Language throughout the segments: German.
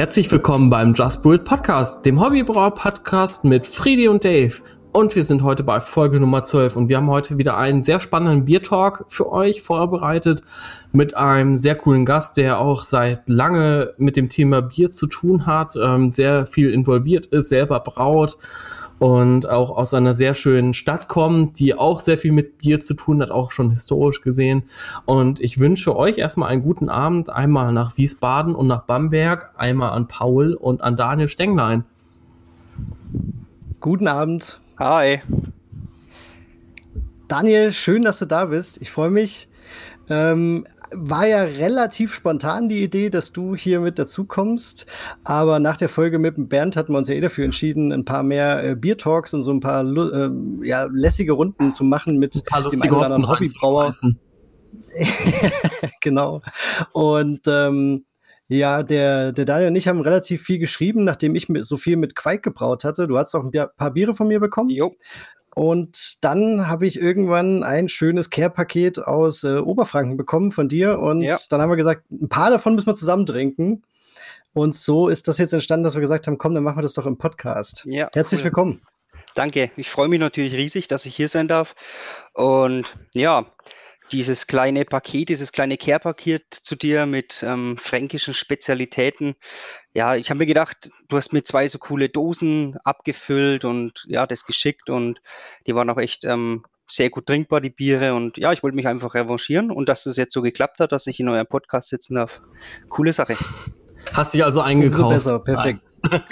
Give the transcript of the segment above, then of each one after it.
Herzlich willkommen beim Just Brew Podcast, dem Hobbybrauer Podcast mit Friedi und Dave. Und wir sind heute bei Folge Nummer 12 und wir haben heute wieder einen sehr spannenden Biertalk für euch vorbereitet mit einem sehr coolen Gast, der auch seit lange mit dem Thema Bier zu tun hat, ähm, sehr viel involviert ist, selber braut und auch aus einer sehr schönen Stadt kommt, die auch sehr viel mit Bier zu tun hat, auch schon historisch gesehen. Und ich wünsche euch erstmal einen guten Abend, einmal nach Wiesbaden und nach Bamberg, einmal an Paul und an Daniel Stenglein. Guten Abend. Hi. Daniel, schön, dass du da bist. Ich freue mich. Ähm, war ja relativ spontan die Idee, dass du hier mit dazukommst. Aber nach der Folge mit Bernd hatten wir uns ja eh dafür entschieden, ein paar mehr äh, Bier-Talks und so ein paar äh, ja, lässige Runden zu machen mit ein paar lustige dem einen oder anderen Hobbybrauer. genau. Und ähm, ja, der, der Daniel und ich haben relativ viel geschrieben, nachdem ich so viel mit Quake gebraut hatte. Du hast auch ein paar Biere von mir bekommen. Jo. Und dann habe ich irgendwann ein schönes Care-Paket aus äh, Oberfranken bekommen von dir. Und ja. dann haben wir gesagt, ein paar davon müssen wir zusammen trinken. Und so ist das jetzt entstanden, dass wir gesagt haben, komm, dann machen wir das doch im Podcast. Ja, Herzlich cool. willkommen. Danke. Ich freue mich natürlich riesig, dass ich hier sein darf. Und ja, dieses kleine Paket, dieses kleine Care-Paket zu dir mit ähm, fränkischen Spezialitäten. Ja, ich habe mir gedacht, du hast mir zwei so coole Dosen abgefüllt und ja, das geschickt und die waren auch echt ähm, sehr gut trinkbar, die Biere. Und ja, ich wollte mich einfach revanchieren und dass es jetzt so geklappt hat, dass ich in eurem Podcast sitzen darf. Coole Sache. Hast dich also eingekauft. Umso besser, perfekt. Ja.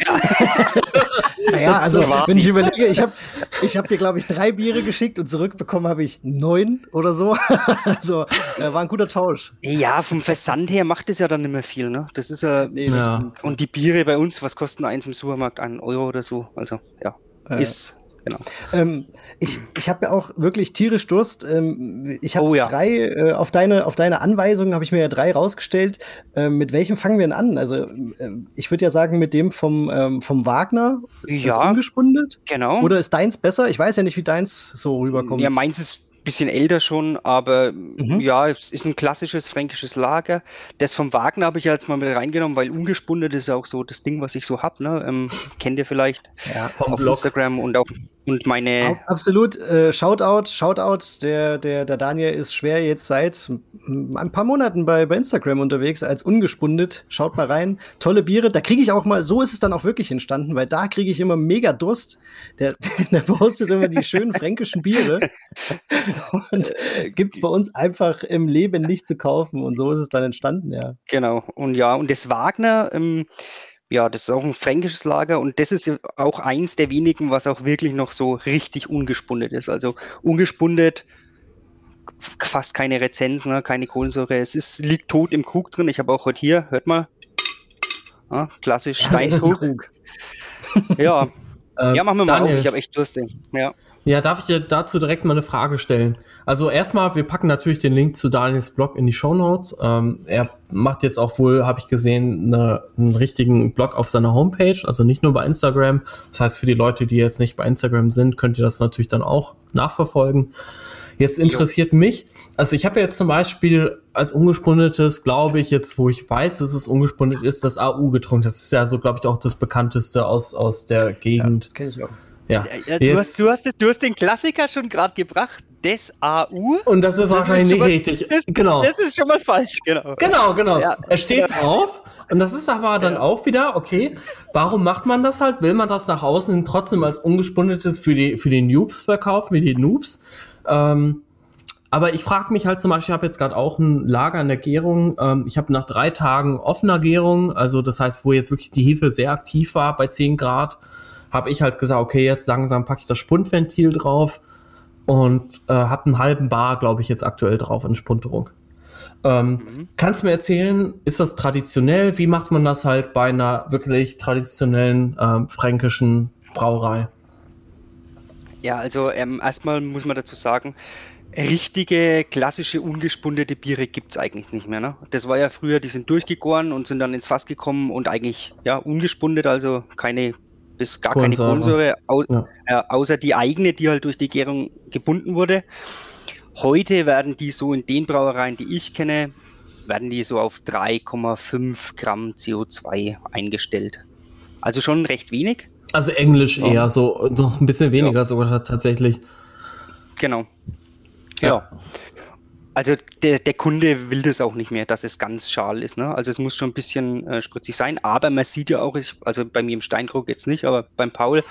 naja, also wenn ich überlege, ich habe ich hab dir, glaube ich, drei Biere geschickt und zurückbekommen habe ich neun oder so. also äh, war ein guter Tausch. Ja, vom Versand her macht es ja dann nicht mehr viel. Ne? Das ist ja, nee, ja. Und die Biere bei uns, was kosten eins im Supermarkt? Ein Euro oder so. Also ja, äh. ist genau. Ähm, ich ich habe ja auch wirklich tierisch Durst. Ähm, ich habe oh, ja. drei, äh, auf, deine, auf deine Anweisungen habe ich mir ja drei rausgestellt. Ähm, mit welchem fangen wir denn an? Also, äh, ich würde ja sagen, mit dem vom, ähm, vom Wagner. Ja. Ungespundet. Genau. Oder ist deins besser? Ich weiß ja nicht, wie deins so rüberkommt. Ja, meins ist bisschen älter schon, aber mhm. ja, es ist ein klassisches fränkisches Lager. Das vom Wagner habe ich jetzt mal mit reingenommen, weil ungespundet ist ja auch so das Ding, was ich so habe. Ne? Ähm, kennt ihr vielleicht ja, auf Blog. Instagram und auch und meine. Absolut, äh, Shoutout, Shoutout. Der, der, der Daniel ist schwer jetzt seit ein paar Monaten bei, bei Instagram unterwegs als ungespundet. Schaut mal rein. Tolle Biere. Da kriege ich auch mal, so ist es dann auch wirklich entstanden, weil da kriege ich immer mega Durst. Der, der postet immer die schönen fränkischen Biere. Und gibt es bei uns einfach im Leben nicht zu kaufen. Und so ist es dann entstanden, ja. Genau. Und ja, und das Wagner, ähm, ja, das ist auch ein fränkisches Lager und das ist auch eins der wenigen, was auch wirklich noch so richtig ungespundet ist. Also ungespundet, fast keine Rezensen, ne, keine Kohlensäure. Es ist, liegt tot im Krug drin. Ich habe auch heute hier, hört mal, ja, klassisch Steinkrug. ja, äh, ja, machen wir Daniel. mal auf. Ich habe echt Durst. Ja. Ja, darf ich dir dazu direkt mal eine Frage stellen? Also erstmal, wir packen natürlich den Link zu Daniels Blog in die Show Notes. Ähm, er macht jetzt auch wohl, habe ich gesehen, eine, einen richtigen Blog auf seiner Homepage, also nicht nur bei Instagram. Das heißt, für die Leute, die jetzt nicht bei Instagram sind, könnt ihr das natürlich dann auch nachverfolgen. Jetzt interessiert jo. mich, also ich habe ja jetzt zum Beispiel als ungespundetes, glaube ich, jetzt, wo ich weiß, dass es ungespundet ist, das AU getrunken. Das ist ja so, glaube ich, auch das bekannteste aus, aus der Gegend. Ja, das kenne ich auch. Ja. ja du, hast, du, hast das, du hast den Klassiker schon gerade gebracht, des AU. Und das ist wahrscheinlich nicht richtig. Das, genau. Das ist schon mal falsch, genau. Genau, genau. Ja. Er steht drauf. Und das ist aber dann ja. auch wieder, okay, warum macht man das halt? Will man das nach außen trotzdem als ungespundetes für die, für die Noobs verkaufen, wie die Noobs? Ähm, aber ich frage mich halt zum Beispiel, ich habe jetzt gerade auch ein Lager in der Gärung. Ähm, ich habe nach drei Tagen offener Gärung, also das heißt, wo jetzt wirklich die Hefe sehr aktiv war bei 10 Grad, habe ich halt gesagt, okay, jetzt langsam packe ich das Spundventil drauf und äh, habe einen halben Bar, glaube ich, jetzt aktuell drauf in Spunterung. Ähm, mhm. Kannst du mir erzählen, ist das traditionell? Wie macht man das halt bei einer wirklich traditionellen ähm, fränkischen Brauerei? Ja, also ähm, erstmal muss man dazu sagen, richtige, klassische, ungespundete Biere gibt es eigentlich nicht mehr. Ne? Das war ja früher, die sind durchgegoren und sind dann ins Fass gekommen und eigentlich ja ungespundet, also keine bis gar keine Kohlensäure, au ja. äh, außer die eigene, die halt durch die Gärung gebunden wurde. Heute werden die so in den Brauereien, die ich kenne, werden die so auf 3,5 Gramm CO2 eingestellt. Also schon recht wenig. Also Englisch ja. eher so, noch ein bisschen weniger ja. sogar tatsächlich. Genau. Ja. Also der, der Kunde will das auch nicht mehr, dass es ganz schal ist. Ne? Also es muss schon ein bisschen äh, spritzig sein. Aber man sieht ja auch, ich, also bei mir im Steinkrug jetzt nicht, aber beim Paul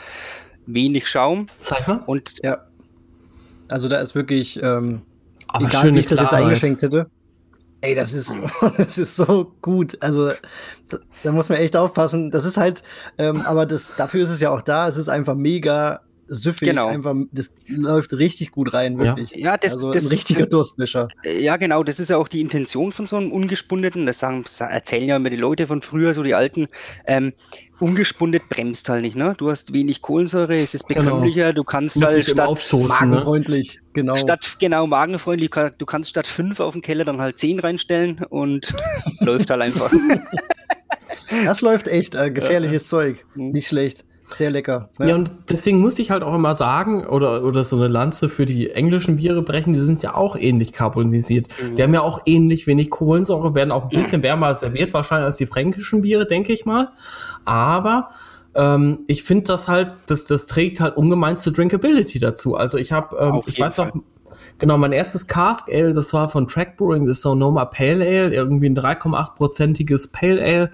wenig Schaum. Zeig mal. Und ja. Also da ist wirklich, ähm, egal wie ich das jetzt eingeschenkt hätte. Ey, das ist, das ist so gut. Also, da, da, muss man echt aufpassen. Das ist halt, ähm, aber das, dafür ist es ja auch da. Es ist einfach mega süffig. Genau. Einfach, das läuft richtig gut rein, wirklich. Ja, ja das, also das ein richtiger Durstlöscher. Ja, genau. Das ist ja auch die Intention von so einem ungespundeten. Das, sagen, erzählen ja immer die Leute von früher, so die alten. Ähm, ungespundet bremst halt nicht, ne? Du hast wenig Kohlensäure, es ist genau. bekömmlicher, genau. du kannst halt statt aufstoßen, ne? magenfreundlich, ne? genau. Statt genau magenfreundlich, du kannst statt fünf auf den Keller dann halt zehn reinstellen und läuft halt einfach. Das läuft echt, äh, gefährliches ja. Zeug, mhm. nicht schlecht. Sehr lecker. Ja. ja. und deswegen muss ich halt auch immer sagen, oder, oder so eine Lanze für die englischen Biere brechen, die sind ja auch ähnlich karbonisiert. Mhm. Die haben ja auch ähnlich wenig Kohlensäure, werden auch ein bisschen wärmer serviert, wahrscheinlich als die fränkischen Biere, denke ich mal. Aber ähm, ich finde das halt, das, das trägt halt ungemein zur Drinkability dazu. Also ich habe, ähm, ich weiß auch, genau, mein erstes Cask Ale, das war von Track Brewing, das Sonoma Pale Ale, irgendwie ein 3,8-prozentiges Pale Ale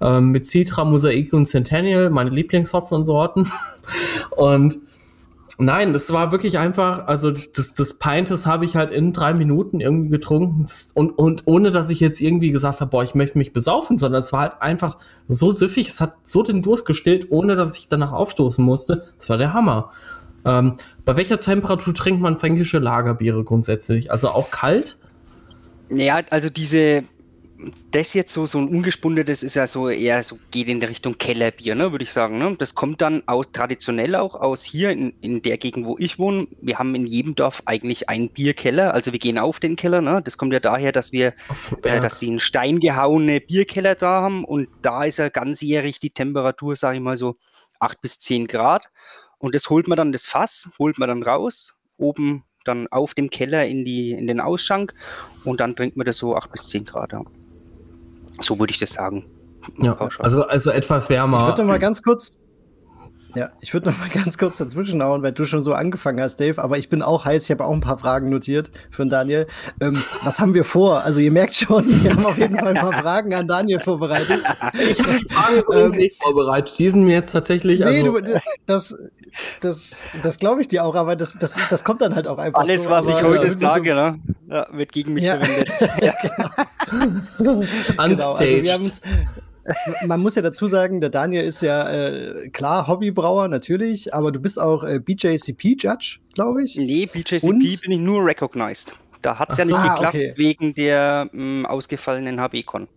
ähm, mit Citra, Mosaik und Centennial, meine Lieblingshopfensorten. und nein, das war wirklich einfach, also das, das Pintes habe ich halt in drei Minuten irgendwie getrunken und, und ohne, dass ich jetzt irgendwie gesagt habe, boah, ich möchte mich besaufen, sondern es war halt einfach so süffig, es hat so den Durst gestillt, ohne dass ich danach aufstoßen musste. Das war der Hammer. Ähm, bei welcher Temperatur trinkt man fränkische Lagerbiere grundsätzlich? Also auch kalt? Ja, also diese das jetzt so, so ein ungespundetes ist ja so eher so, geht in die Richtung Kellerbier, ne, würde ich sagen. Ne? Das kommt dann aus, traditionell auch aus hier in, in der Gegend, wo ich wohne. Wir haben in jedem Dorf eigentlich einen Bierkeller, also wir gehen auf den Keller. Ne? Das kommt ja daher, dass wir, äh, dass sie einen Stein gehauene Bierkeller da haben und da ist ja ganzjährig die Temperatur, sage ich mal so, 8 bis 10 Grad. Und das holt man dann, das Fass, holt man dann raus, oben dann auf dem Keller in, die, in den Ausschank und dann trinkt man das so 8 bis 10 Grad. Ja. So würde ich das sagen. Ja, also, also etwas wärmer. Ich würde mal ganz kurz, ja, ich würde noch mal ganz kurz dazwischen hauen, weil du schon so angefangen hast, Dave. Aber ich bin auch heiß. Ich habe auch ein paar Fragen notiert für Daniel. Ähm, was haben wir vor? Also ihr merkt schon, wir haben auf jeden Fall ein paar Fragen an Daniel vorbereitet. Ich habe die Fragen übrigens ähm, nicht vorbereitet. Die sind mir jetzt tatsächlich. Nee, also du, das, das, das glaube ich dir auch, aber das, das, das kommt dann halt auch einfach. Alles, so, was ich heute sage, so, ne? ja, wird gegen mich ja. verwendet. ja, genau. genau. Also wir haben man muss ja dazu sagen, der Daniel ist ja äh, klar Hobbybrauer natürlich, aber du bist auch äh, BJCP-Judge, glaube ich. Nee, BJCP Und? bin ich nur recognized. Da hat es ja nicht ah, geklappt okay. wegen der mh, ausgefallenen HB-Con.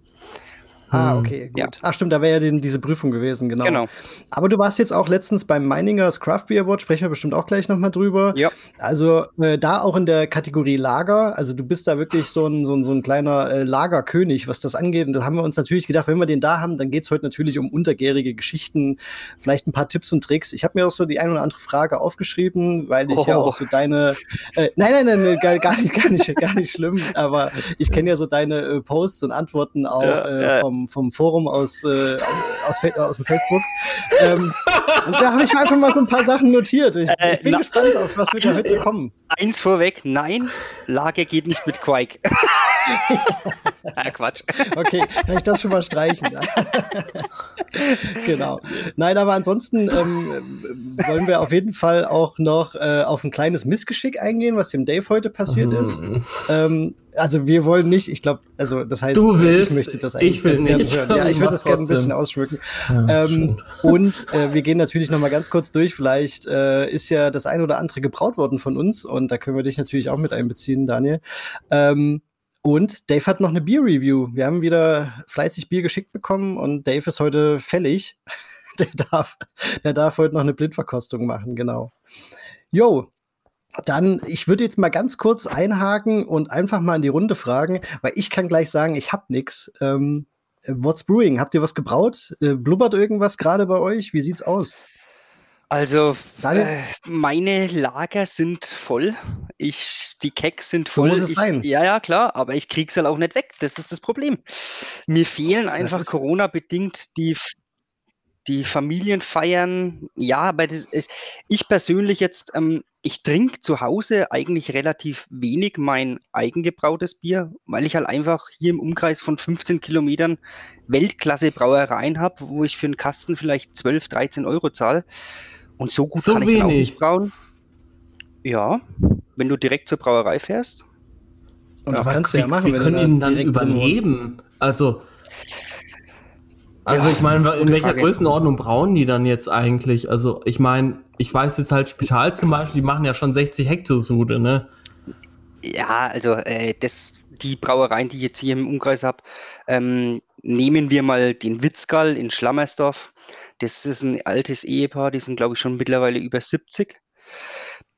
Ah, hm. okay, gut. Ja. Ach, stimmt, da wäre ja diese Prüfung gewesen, genau. genau. Aber du warst jetzt auch letztens beim Meiningers Craft Beer Award, sprechen wir bestimmt auch gleich nochmal drüber. Ja. Also äh, da auch in der Kategorie Lager, also du bist da wirklich so ein, so ein, so ein kleiner äh, Lagerkönig, was das angeht. Und da haben wir uns natürlich gedacht, wenn wir den da haben, dann geht es heute natürlich um untergärige Geschichten, vielleicht ein paar Tipps und Tricks. Ich habe mir auch so die eine oder andere Frage aufgeschrieben, weil ich oh. ja auch so deine äh, Nein, nein, nein, gar, gar, nicht, gar nicht, gar nicht schlimm, aber ich kenne ja so deine äh, Posts und Antworten auch ja, äh, vom vom, Forum aus, äh, aus, aus, dem Facebook. ähm, und da habe ich einfach mal so ein paar Sachen notiert. Ich, äh, ich bin gespannt, auf was wir da heute kommen. Eins vorweg, nein, Lage geht nicht mit Quake. ah, Quatsch. Okay, kann ich das schon mal streichen? genau. Nein, aber ansonsten ähm, wollen wir auf jeden Fall auch noch äh, auf ein kleines Missgeschick eingehen, was dem Dave heute passiert ist. Mhm. Ähm, also wir wollen nicht, ich glaube, also das heißt, du willst, ich möchte das eigentlich ich will nicht. hören. Ja, ich würde das gerne ein bisschen ausschmücken. Ja, ähm, und äh, wir gehen natürlich noch mal ganz kurz durch. Vielleicht äh, ist ja das ein oder andere gebraut worden von uns und da können wir dich natürlich auch mit einbeziehen, Daniel. Ähm, und Dave hat noch eine Bier-Review. Wir haben wieder fleißig Bier geschickt bekommen und Dave ist heute fällig. der darf, der darf heute noch eine Blindverkostung machen, genau. Jo, dann, ich würde jetzt mal ganz kurz einhaken und einfach mal in die Runde fragen, weil ich kann gleich sagen, ich hab nix. Ähm, what's brewing? Habt ihr was gebraut? Äh, blubbert irgendwas gerade bei euch? Wie sieht's aus? Also äh, meine Lager sind voll. Ich, die Keks sind voll. So muss es ich, sein. Ja, ja, klar, aber ich krieg's halt auch nicht weg. Das ist das Problem. Mir fehlen einfach Corona-bedingt die, die Familienfeiern. Ja, aber das ist, ich persönlich jetzt, ähm, ich trinke zu Hause eigentlich relativ wenig mein eigengebrautes Bier, weil ich halt einfach hier im Umkreis von 15 Kilometern Weltklasse-Brauereien habe, wo ich für einen Kasten vielleicht 12, 13 Euro zahle. Und so gut So kann ich dann auch wenig? nicht brauen. Ja, wenn du direkt zur Brauerei fährst. Und das kannst du ja machen, du können ihn dann überleben? Also, also Ja, ich meine, in welcher Frage. Größenordnung brauen die dann jetzt eigentlich? Also, ich meine, ich weiß jetzt halt Spital zum Beispiel, die machen ja schon 60 Hektosude, ne? Ja, also äh, das, die Brauereien, die ich jetzt hier im Umkreis habe, ähm, nehmen wir mal den Witzgall in Schlammersdorf. Das ist ein altes Ehepaar, die sind, glaube ich, schon mittlerweile über 70.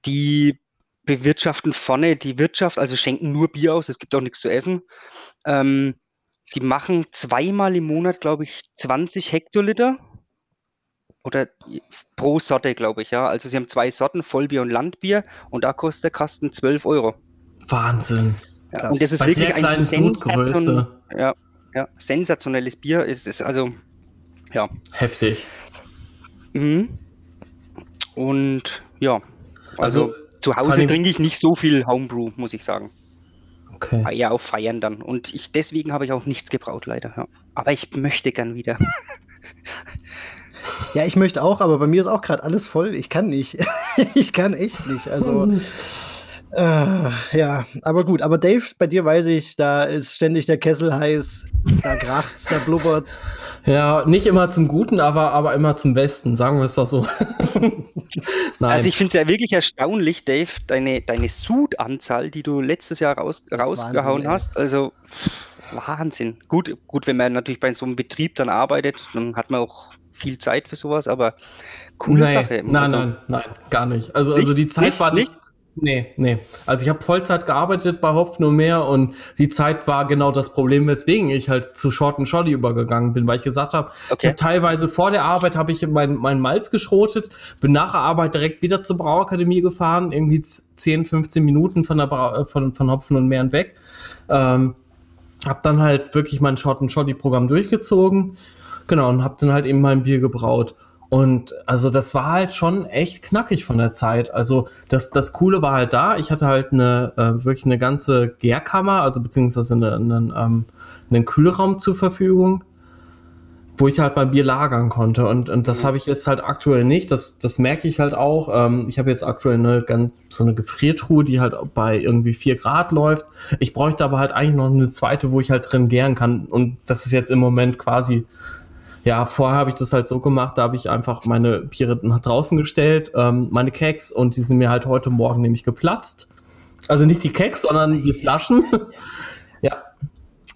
Die bewirtschaften vorne die Wirtschaft, also schenken nur Bier aus, es gibt auch nichts zu essen. Ähm, die machen zweimal im Monat, glaube ich, 20 Hektoliter. Oder pro Sorte, glaube ich, ja. Also sie haben zwei Sorten, Vollbier und Landbier, und da kostet der Kasten 12 Euro. Wahnsinn. Ja, und das ist Bei wirklich der ein kleinen sensation ja, ja, sensationelles Bier. Es ist also, ja. Heftig. Mhm. Und ja, also, Also, zu Hause trinke ich nicht so viel Homebrew, muss ich sagen. Okay. Eher auf Feiern dann. Und ich, deswegen habe ich auch nichts gebraut, leider. Ja. Aber ich möchte gern wieder. Ja, ich möchte auch, aber bei mir ist auch gerade alles voll. Ich kann nicht. ich kann echt nicht. Also, äh, ja, aber gut. Aber Dave, bei dir weiß ich, da ist ständig der Kessel heiß, da kracht's, da blubbert's. Ja, nicht immer zum Guten, aber, aber immer zum Besten, sagen wir es doch so. Nein. Also ich finde es ja wirklich erstaunlich, Dave, deine, deine Sud-Anzahl, die du letztes Jahr raus, rausgehauen Wahnsinn, hast. Also Wahnsinn. Gut, gut, wenn man natürlich bei so einem Betrieb dann arbeitet, dann hat man auch viel Zeit für sowas, aber coole nee, Sache. Nein, Also, nein, nein, gar nicht. Also, also die Zeit Nicht? war nicht. Nee, nee. Also ich habe Vollzeit gearbeitet bei Hopfen und mehr und die Zeit war genau das Problem, weswegen ich halt zu Short and Shoddy übergegangen bin, weil ich gesagt habe, Okay. habe teilweise vor der Arbeit habe ich mein, mein Malz geschrotet, bin nach der Arbeit direkt wieder zur Brauakademie gefahren, irgendwie 10, 15 Minuten von der Brau äh, von, von Hopfen und Mehr weg. Ähm, hab dann halt wirklich mein Short and Shoddy Programm durchgezogen. Genau, und hab dann halt eben mein Bier gebraut. Und also das war halt schon echt knackig von der Zeit. Also das, das Coole war halt da. Ich hatte halt eine äh, wirklich eine ganze Gärkammer, also beziehungsweise eine, einen, ähm, einen Kühlraum zur Verfügung, wo ich halt mein Bier lagern konnte. Und, und das habe ich jetzt halt aktuell nicht. Das, das merke ich halt auch. Ähm, ich habe jetzt aktuell eine ganz so eine Gefriertruhe, die halt bei irgendwie vier Grad läuft. Ich bräuchte aber halt eigentlich noch eine zweite, wo ich halt drin gären kann. Und das ist jetzt im Moment quasi ja, vorher habe ich das halt so gemacht, da habe ich einfach meine Biere nach draußen gestellt, ähm, meine Keks und die sind mir halt heute Morgen nämlich geplatzt. Also nicht die Keks, sondern die Flaschen. ja.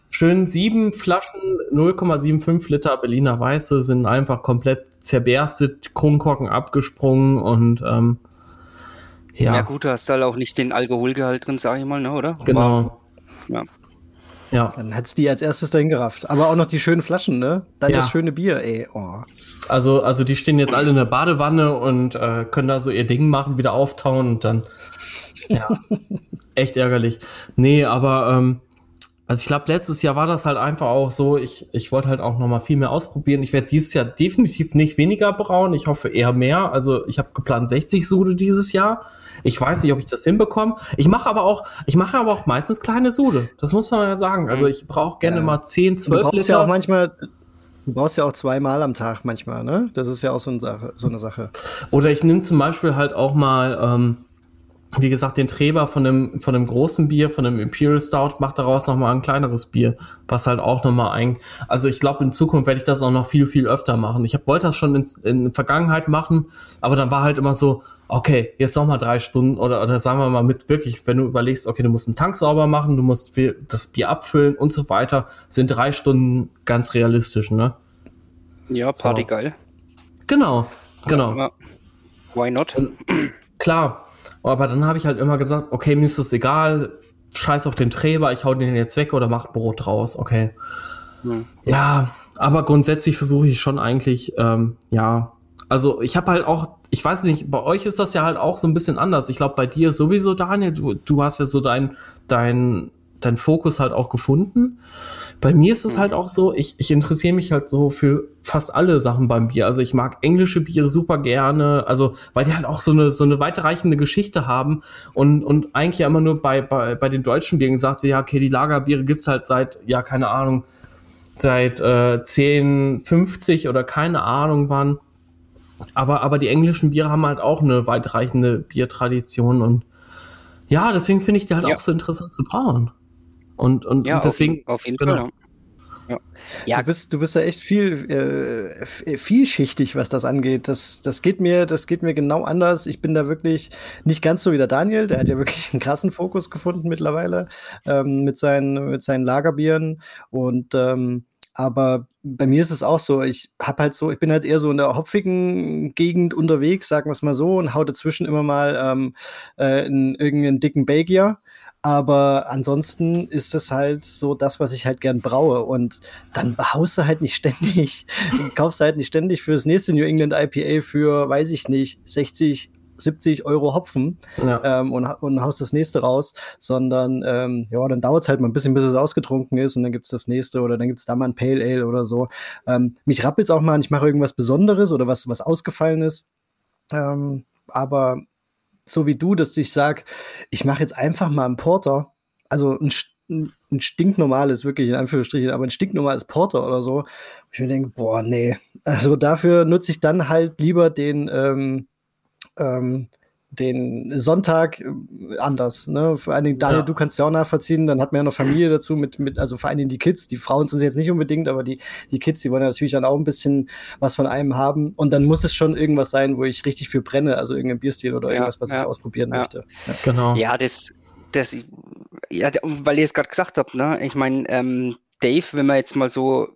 Schön sieben Flaschen, 0,75 Liter Berliner Weiße sind einfach komplett zerberstet, Kronkorken abgesprungen und ähm, ja. ja, gut, du hast halt auch nicht den Alkoholgehalt drin, sage ich mal, ne, oder? genau. Ja. Ja, Dann hat's die als erstes dahin gerafft. Aber auch noch die schönen Flaschen, ne? Dann Ja. das schöne Bier, ey. Oh. also, also die stehen jetzt alle in der Badewanne und äh, können da so ihr Ding machen, wieder auftauen und dann, ja, echt ärgerlich. Nee, aber, ähm, also ich glaube, letztes Jahr war das halt einfach auch so, ich, ich wollte halt auch noch mal viel mehr ausprobieren. Ich werde dieses Jahr definitiv nicht weniger brauen, ich hoffe eher mehr. Also ich habe geplant 60 Sude dieses Jahr. Ich weiß nicht, ob ich das hinbekomme. Ich mache aber auch, ich mache aber auch meistens kleine Sude. Das muss man ja sagen. Also ich brauche gerne Ja. mal 10, Du 12 brauchst Liter. ja auch manchmal, du brauchst ja auch zweimal am Tag manchmal, ne? Das ist ja auch so eine Sache. So eine Sache. Oder ich nehme zum Beispiel halt auch mal, ähm, wie gesagt, den Treber von dem, von dem großen Bier, von dem Imperial Stout, mach daraus nochmal ein kleineres Bier, was halt auch nochmal ein, also ich glaube, in Zukunft werde ich das auch noch viel, viel öfter machen. Ich hab, wollte das schon in, in der Vergangenheit machen, aber dann war halt immer so, okay, jetzt noch mal drei Stunden oder, oder sagen wir mal mit wirklich, wenn du überlegst, okay, du musst einen Tank sauber machen, du musst viel, das Bier abfüllen und so weiter, sind drei Stunden ganz realistisch, ne? Ja, Party So. geil. Genau, genau. Ja. Why not? Klar, aber dann habe ich halt immer gesagt, okay, mir ist das egal, scheiß auf den Treber, ich hau den jetzt weg oder mach Brot draus, okay. Hm. Ja, aber grundsätzlich versuche ich schon eigentlich, ähm, ja, Also ich habe halt auch, ich weiß nicht, bei euch ist das ja halt auch so ein bisschen anders. Ich glaube, bei dir sowieso, Daniel, du, du hast ja so dein, dein, dein Fokus halt auch gefunden. Bei mir ist es halt auch so, ich, ich interessiere mich halt so für fast alle Sachen beim Bier. Also ich mag englische Biere super gerne, also weil die halt auch so eine, so eine weiterreichende Geschichte haben und, und eigentlich immer nur bei, bei, bei den deutschen Bieren gesagt wird, ja, okay, die Lagerbiere gibt's halt seit, ja, keine Ahnung, seit äh, 10, 50 oder keine Ahnung wann. Aber, aber die englischen Biere haben halt auch eine weitreichende Biertradition und ja, deswegen finde ich die halt ja. auch so interessant zu brauen. Und, und, ja, und deswegen. Auf, auf jeden genau. Fall. Ja. ja. Du bist, du bist ja echt viel, äh, vielschichtig, was das angeht. Das, das geht mir, das geht mir genau anders. Ich bin da wirklich nicht ganz so wie der Daniel. Der hat ja wirklich einen krassen Fokus gefunden mittlerweile ähm, mit seinen, mit seinen Lagerbieren und ähm, aber bei mir ist es auch so, ich habe halt so, ich bin halt eher so in der hopfigen Gegend unterwegs, sagen wir es mal so, und hau dazwischen immer mal ähm, äh, in irgendeinen dicken Belgier. Aber ansonsten ist es halt so das, was ich halt gern braue. Und dann haust du halt nicht ständig, kaufst halt nicht ständig für das nächste New England IPA für, weiß ich nicht, 60, 70 Euro Hopfen ja. ähm, und, und haust das nächste raus, sondern ähm, ja, dann dauert es halt mal ein bisschen, bis es ausgetrunken ist und dann gibt es das nächste oder dann gibt es da mal ein Pale Ale oder so. Ähm, mich rappelt es auch mal, ich mache irgendwas Besonderes oder was, was ausgefallen ist. Ähm, aber so wie du, dass ich sage, ich mache jetzt einfach mal einen Porter, also ein, ein stinknormales, wirklich in Anführungsstrichen, aber ein stinknormales Porter oder so. Ich mir denke, boah, nee. Also dafür nutze ich dann halt lieber den, ähm, ähm, den Sonntag äh, anders. Ne? Vor allen Dingen, Daniel, ja. du kannst ja auch nachvollziehen, dann hat man ja noch Familie dazu, mit, mit, also vor allen Dingen die Kids, die Frauen sind es jetzt nicht unbedingt, aber die, die Kids, die wollen natürlich dann auch ein bisschen was von einem haben. Und dann muss es schon irgendwas sein, wo ich richtig für brenne, also irgendein Bierstil oder irgendwas, was ja. ich ausprobieren möchte. Genau. Ja, das, das, ja, weil ihr es gerade gesagt habt, ne? Ich meine, ähm, Dave, wenn man jetzt mal so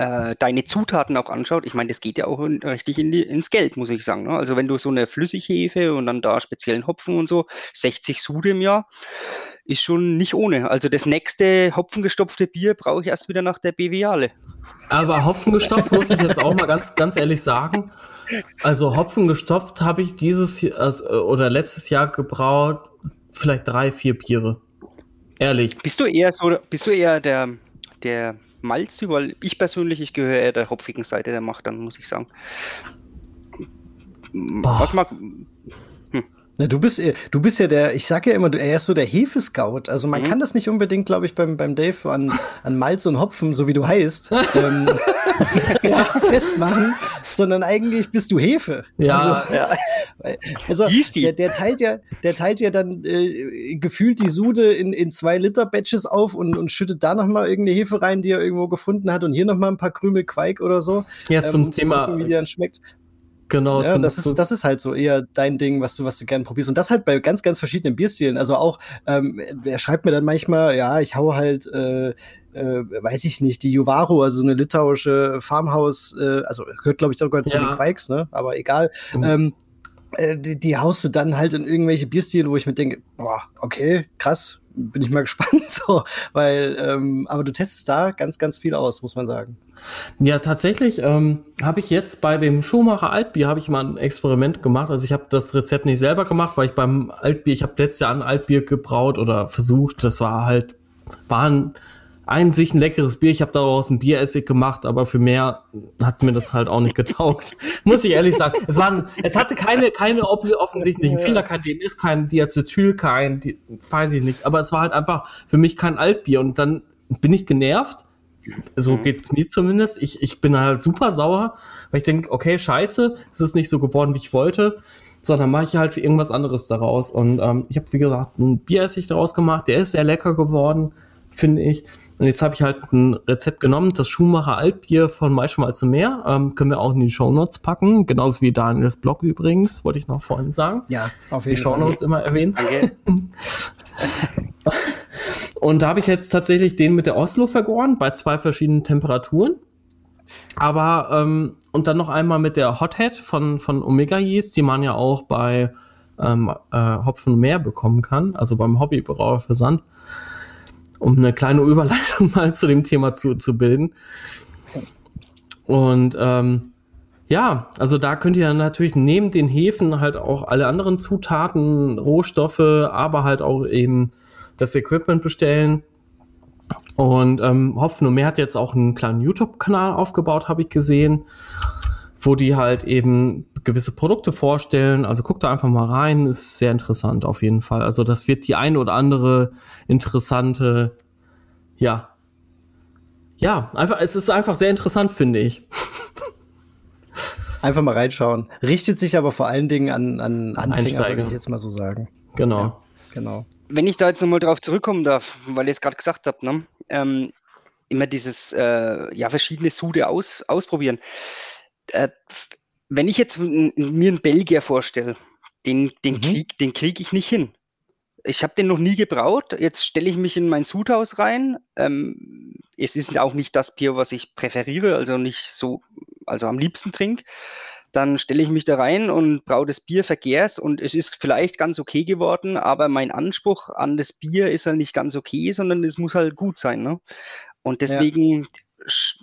äh, deine Zutaten auch anschaut, ich meine, das geht ja auch in, richtig in die, ins Geld, muss ich sagen. Ne? Also wenn du so eine Flüssighefe und dann da speziellen Hopfen und so, 60 Sud im Jahr, ist schon nicht ohne. Also das nächste hopfengestopfte Bier brauche ich erst wieder nach der BWale. Aber hopfengestopft muss ich jetzt auch mal ganz, ganz ehrlich sagen. Also hopfengestopft habe ich dieses also, oder letztes Jahr gebraut, vielleicht drei, vier Biere. Ehrlich. Bist du eher so, bist du eher der, der Malz, weil ich persönlich, ich gehöre eher der hopfigen Seite der Macht, dann muss ich sagen. Boah. Was mag. Na, du bist, du bist ja der, ich sag ja immer, er ist so der Hefescout. Also man mhm. kann das nicht unbedingt, glaube ich, beim, beim Dave an, an Malz und Hopfen, so wie du heißt, ähm, ja, festmachen, sondern eigentlich bist du Hefe. Ja. Also, ja. also der, der, teilt ja, der teilt ja dann äh, gefühlt die Sude in, in zwei Liter Batches auf und, und schüttet da nochmal irgendeine Hefe rein, die er irgendwo gefunden hat und hier nochmal ein paar Krümel Queik oder so. Ja, zum ähm, Thema. Gucken, wie die dann schmeckt. Genau. Ja, das, ist, das ist halt so eher dein Ding, was du, was du gerne probierst. Und das halt bei ganz, ganz verschiedenen Bierstilen. Also auch, ähm, er schreibt mir dann manchmal, ja, ich hau halt, äh, äh, weiß ich nicht, die Juvaro, also eine litauische Farmhaus, äh, also gehört, glaube ich, sogar zu ja. den Quikes, ne? Aber egal. Mhm. Ähm, äh, die, die haust du dann halt in irgendwelche Bierstile, wo ich mir denke, boah, okay, krass, bin ich mal gespannt, so, weil, ähm, aber du testest da ganz, ganz viel aus, muss man sagen. Ja, tatsächlich ähm, habe ich jetzt bei dem Schuhmacher Altbier habe ich mal ein Experiment gemacht. Also ich habe das Rezept nicht selber gemacht, weil ich beim Altbier, ich habe letztes Jahr ein Altbier gebraut oder versucht. Das war halt, war ein, ein sich ein leckeres Bier. Ich habe daraus ein Bieressig gemacht, aber für mehr hat mir das halt auch nicht getaugt. Muss ich ehrlich sagen. Es, waren, es hatte keine, keine offensichtlichen Fehler, kein DMS, kein Diacetyl, kein, die, weiß ich nicht. Aber es war halt einfach für mich kein Altbier. Und dann bin ich genervt so mhm. geht's mir zumindest. Ich, ich bin halt super sauer, weil ich denke, okay, scheiße, es ist nicht so geworden, wie ich wollte. So, dann mache ich halt für irgendwas anderes daraus. Und ähm, ich habe, wie gesagt, ein Bieressig daraus gemacht. Der ist sehr lecker geworden, finde ich. Und jetzt habe ich halt ein Rezept genommen, das Schumacher Altbier von Maischmal zu Meer. Ähm, können wir auch in die Shownotes packen. Genauso wie Daniels Blog übrigens, wollte ich noch vorhin sagen. Ja, auf jeden die Fall. Die Shownotes immer erwähnen. Okay. Und da habe ich jetzt tatsächlich den mit der Oslo vergoren, bei zwei verschiedenen Temperaturen. Aber, ähm, und dann noch einmal mit der Hothead von, von Omega Yeast, die man ja auch bei ähm, äh, Hopfen mehr bekommen kann, also beim Hobbybrauer Versand, um eine kleine Überleitung mal zu dem Thema zu, zu bilden. Und ähm, ja, also da könnt ihr natürlich neben den Hefen halt auch alle anderen Zutaten, Rohstoffe, aber halt auch eben das Equipment bestellen. Und ähm, Hopfen und Meer hat jetzt auch einen kleinen YouTube-Kanal aufgebaut, habe ich gesehen, wo die halt eben gewisse Produkte vorstellen. Also guckt da einfach mal rein, ist sehr interessant auf jeden Fall. Also das wird die ein oder andere interessante, ja, ja, einfach, es ist einfach sehr interessant, finde ich. Einfach mal reinschauen. Richtet sich aber vor allen Dingen an, an Anfänger, würde ich jetzt mal so sagen. Genau. Ja, genau. Wenn ich da jetzt nochmal drauf zurückkommen darf, weil ihr es gerade gesagt habt, ne? Ähm, immer dieses, äh, ja, verschiedene Sude aus, ausprobieren. Äh, wenn ich jetzt mir einen Belgier vorstelle, den, den mhm. kriege den krieg ich nicht hin. Ich habe den noch nie gebraut. Jetzt stelle ich mich in mein Sudhaus rein. Ähm, es ist auch nicht das Bier, was ich präferiere, also nicht so, also am liebsten trinke. Dann stelle ich mich da rein und braue das Bier, vergehrs und es ist vielleicht ganz okay geworden, aber mein Anspruch an das Bier ist halt nicht ganz okay, sondern es muss halt gut sein. Ne? Und deswegen, ja,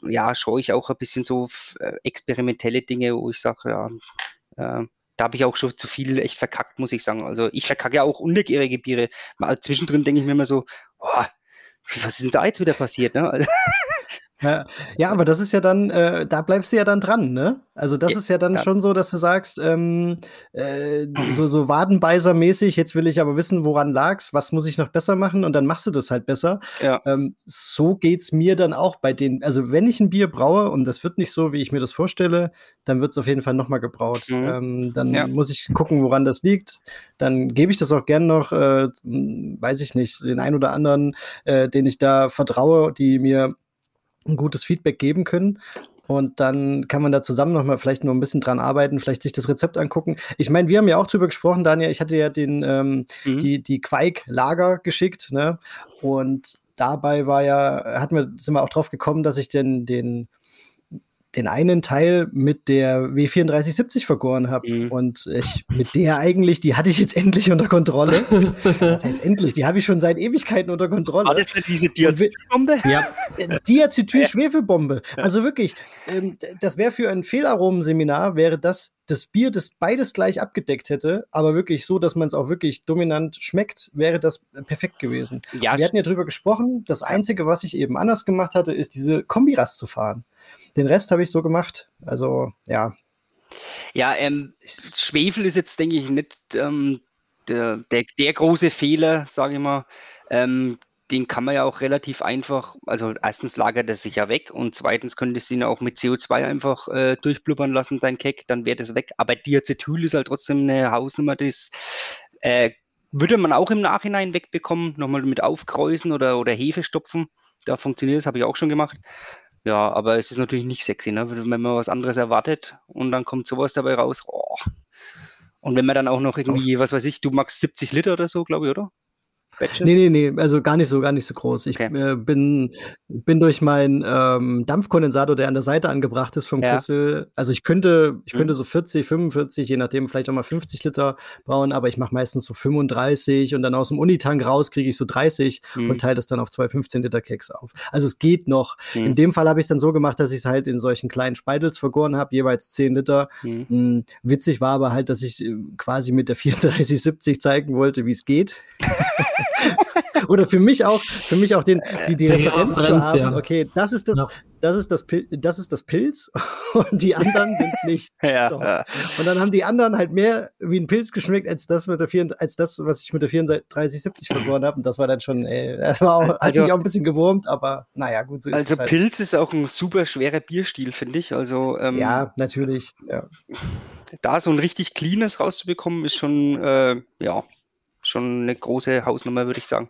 ja schaue ich auch ein bisschen so äh, experimentelle Dinge, wo ich sage, ja, äh, da habe ich auch schon zu viel echt verkackt, muss ich sagen. Also ich verkacke ja auch unnegierige Biere. Mal zwischendrin denke ich mir immer so, oh, was ist denn da jetzt wieder passiert? Ne? Ja, ja, aber das ist ja dann, äh, da bleibst du ja dann dran, ne? Also das ja, ist ja dann ja. schon so, dass du sagst, ähm, äh, so, so Wadenbeißer-mäßig, jetzt will ich aber wissen, woran lag's, was muss ich noch besser machen und dann machst du das halt besser. Ja. Ähm, so geht's mir dann auch bei den, also wenn ich ein Bier braue und das wird nicht so, wie ich mir das vorstelle, dann wird's auf jeden Fall nochmal gebraut. Mhm. Ähm, dann muss ich gucken, woran das liegt. Dann gebe ich das auch gern noch, äh, weiß ich nicht, den ein oder anderen, äh, den ich da vertraue, die mir ein gutes Feedback geben können. Und dann kann man da zusammen noch mal vielleicht noch ein bisschen dran arbeiten, vielleicht sich das Rezept angucken. Ich meine, wir haben ja auch drüber gesprochen, Daniel. Ich hatte ja den, ähm, mhm. die, die Quake-Lager geschickt, ne? Und dabei war ja, hatten wir, sind wir auch drauf gekommen, dass ich den, den den einen Teil mit der W3470 vergoren habe. Mhm. Und ich mit der eigentlich, die hatte ich jetzt endlich unter Kontrolle. das heißt endlich, die habe ich schon seit Ewigkeiten unter Kontrolle. War das nicht diese Diacetylbombe? Ja, Diacetyl-Schwefelbombe. Also wirklich, ähm, das wäre für ein Fehlaromen-Seminar, wäre das das Bier, das beides gleich abgedeckt hätte, aber wirklich so, dass man es auch wirklich dominant schmeckt, wäre das perfekt gewesen. Ja, Wir hatten ja drüber gesprochen. Das Einzige, was ich eben anders gemacht hatte, ist diese Kombirast zu fahren. Den Rest habe ich so gemacht. Also, ja. Ja, ähm, Schwefel ist jetzt, denke ich, nicht ähm, der, der, der, große Fehler, sage ich mal. Ähm, den kann man ja auch relativ einfach, also erstens lagert er sich ja weg und zweitens könntest du ihn auch mit CO2 einfach äh, durchblubbern lassen, dein Keck, dann wäre das weg. Aber Diacetyl ist halt trotzdem eine Hausnummer, das äh, würde man auch im Nachhinein wegbekommen, nochmal mit Aufkreusen oder, oder Hefe stopfen. Da funktioniert das, habe ich auch schon gemacht. Ja, aber es ist natürlich nicht sexy, ne? wenn man was anderes erwartet und dann kommt sowas dabei raus. Oh. Und wenn man dann auch noch irgendwie, was weiß ich, du magst 70 Liter oder so, glaube ich, oder? Batches? Nee, nee, nee, also gar nicht so, gar nicht so groß. Ich okay. äh, bin, bin durch meinen ähm, Dampfkondensator, der an der Seite angebracht ist vom ja. Kessel, also ich könnte, ich mhm. könnte so 40, 45, je nachdem, vielleicht auch mal 50 Liter brauen, aber ich mache meistens so 35 und dann aus dem Unitank raus kriege ich so 30 mhm. und teile das dann auf zwei 15 Liter Keks auf. Also es geht noch. Mhm. In dem Fall habe ich es dann so gemacht, dass ich es halt in solchen kleinen Speidels vergoren habe, jeweils 10 Liter. Mhm. Witzig war aber halt, dass ich äh, quasi mit der 3470 zeigen wollte, wie es geht. Oder für mich auch, für mich auch den, die, die Referenz, zu haben, ja. okay, das ist das, ja. das ist das, das ist das Pilz und die anderen sind es nicht. Ja, so. Und dann haben die anderen halt mehr wie ein Pilz geschmeckt als das mit der 4, als das, was ich mit der 3470 verloren habe. Und das war dann schon, ey, das war auch, also, hat mich auch ein bisschen gewurmt, aber naja, gut, so ist also es. Also Pilz ist auch ein super schwerer Bierstil, finde ich. Also, ähm, ja, natürlich. Ja. Da so ein richtig cleanes rauszubekommen, ist schon, äh, ja, schon eine große Hausnummer, würde ich sagen.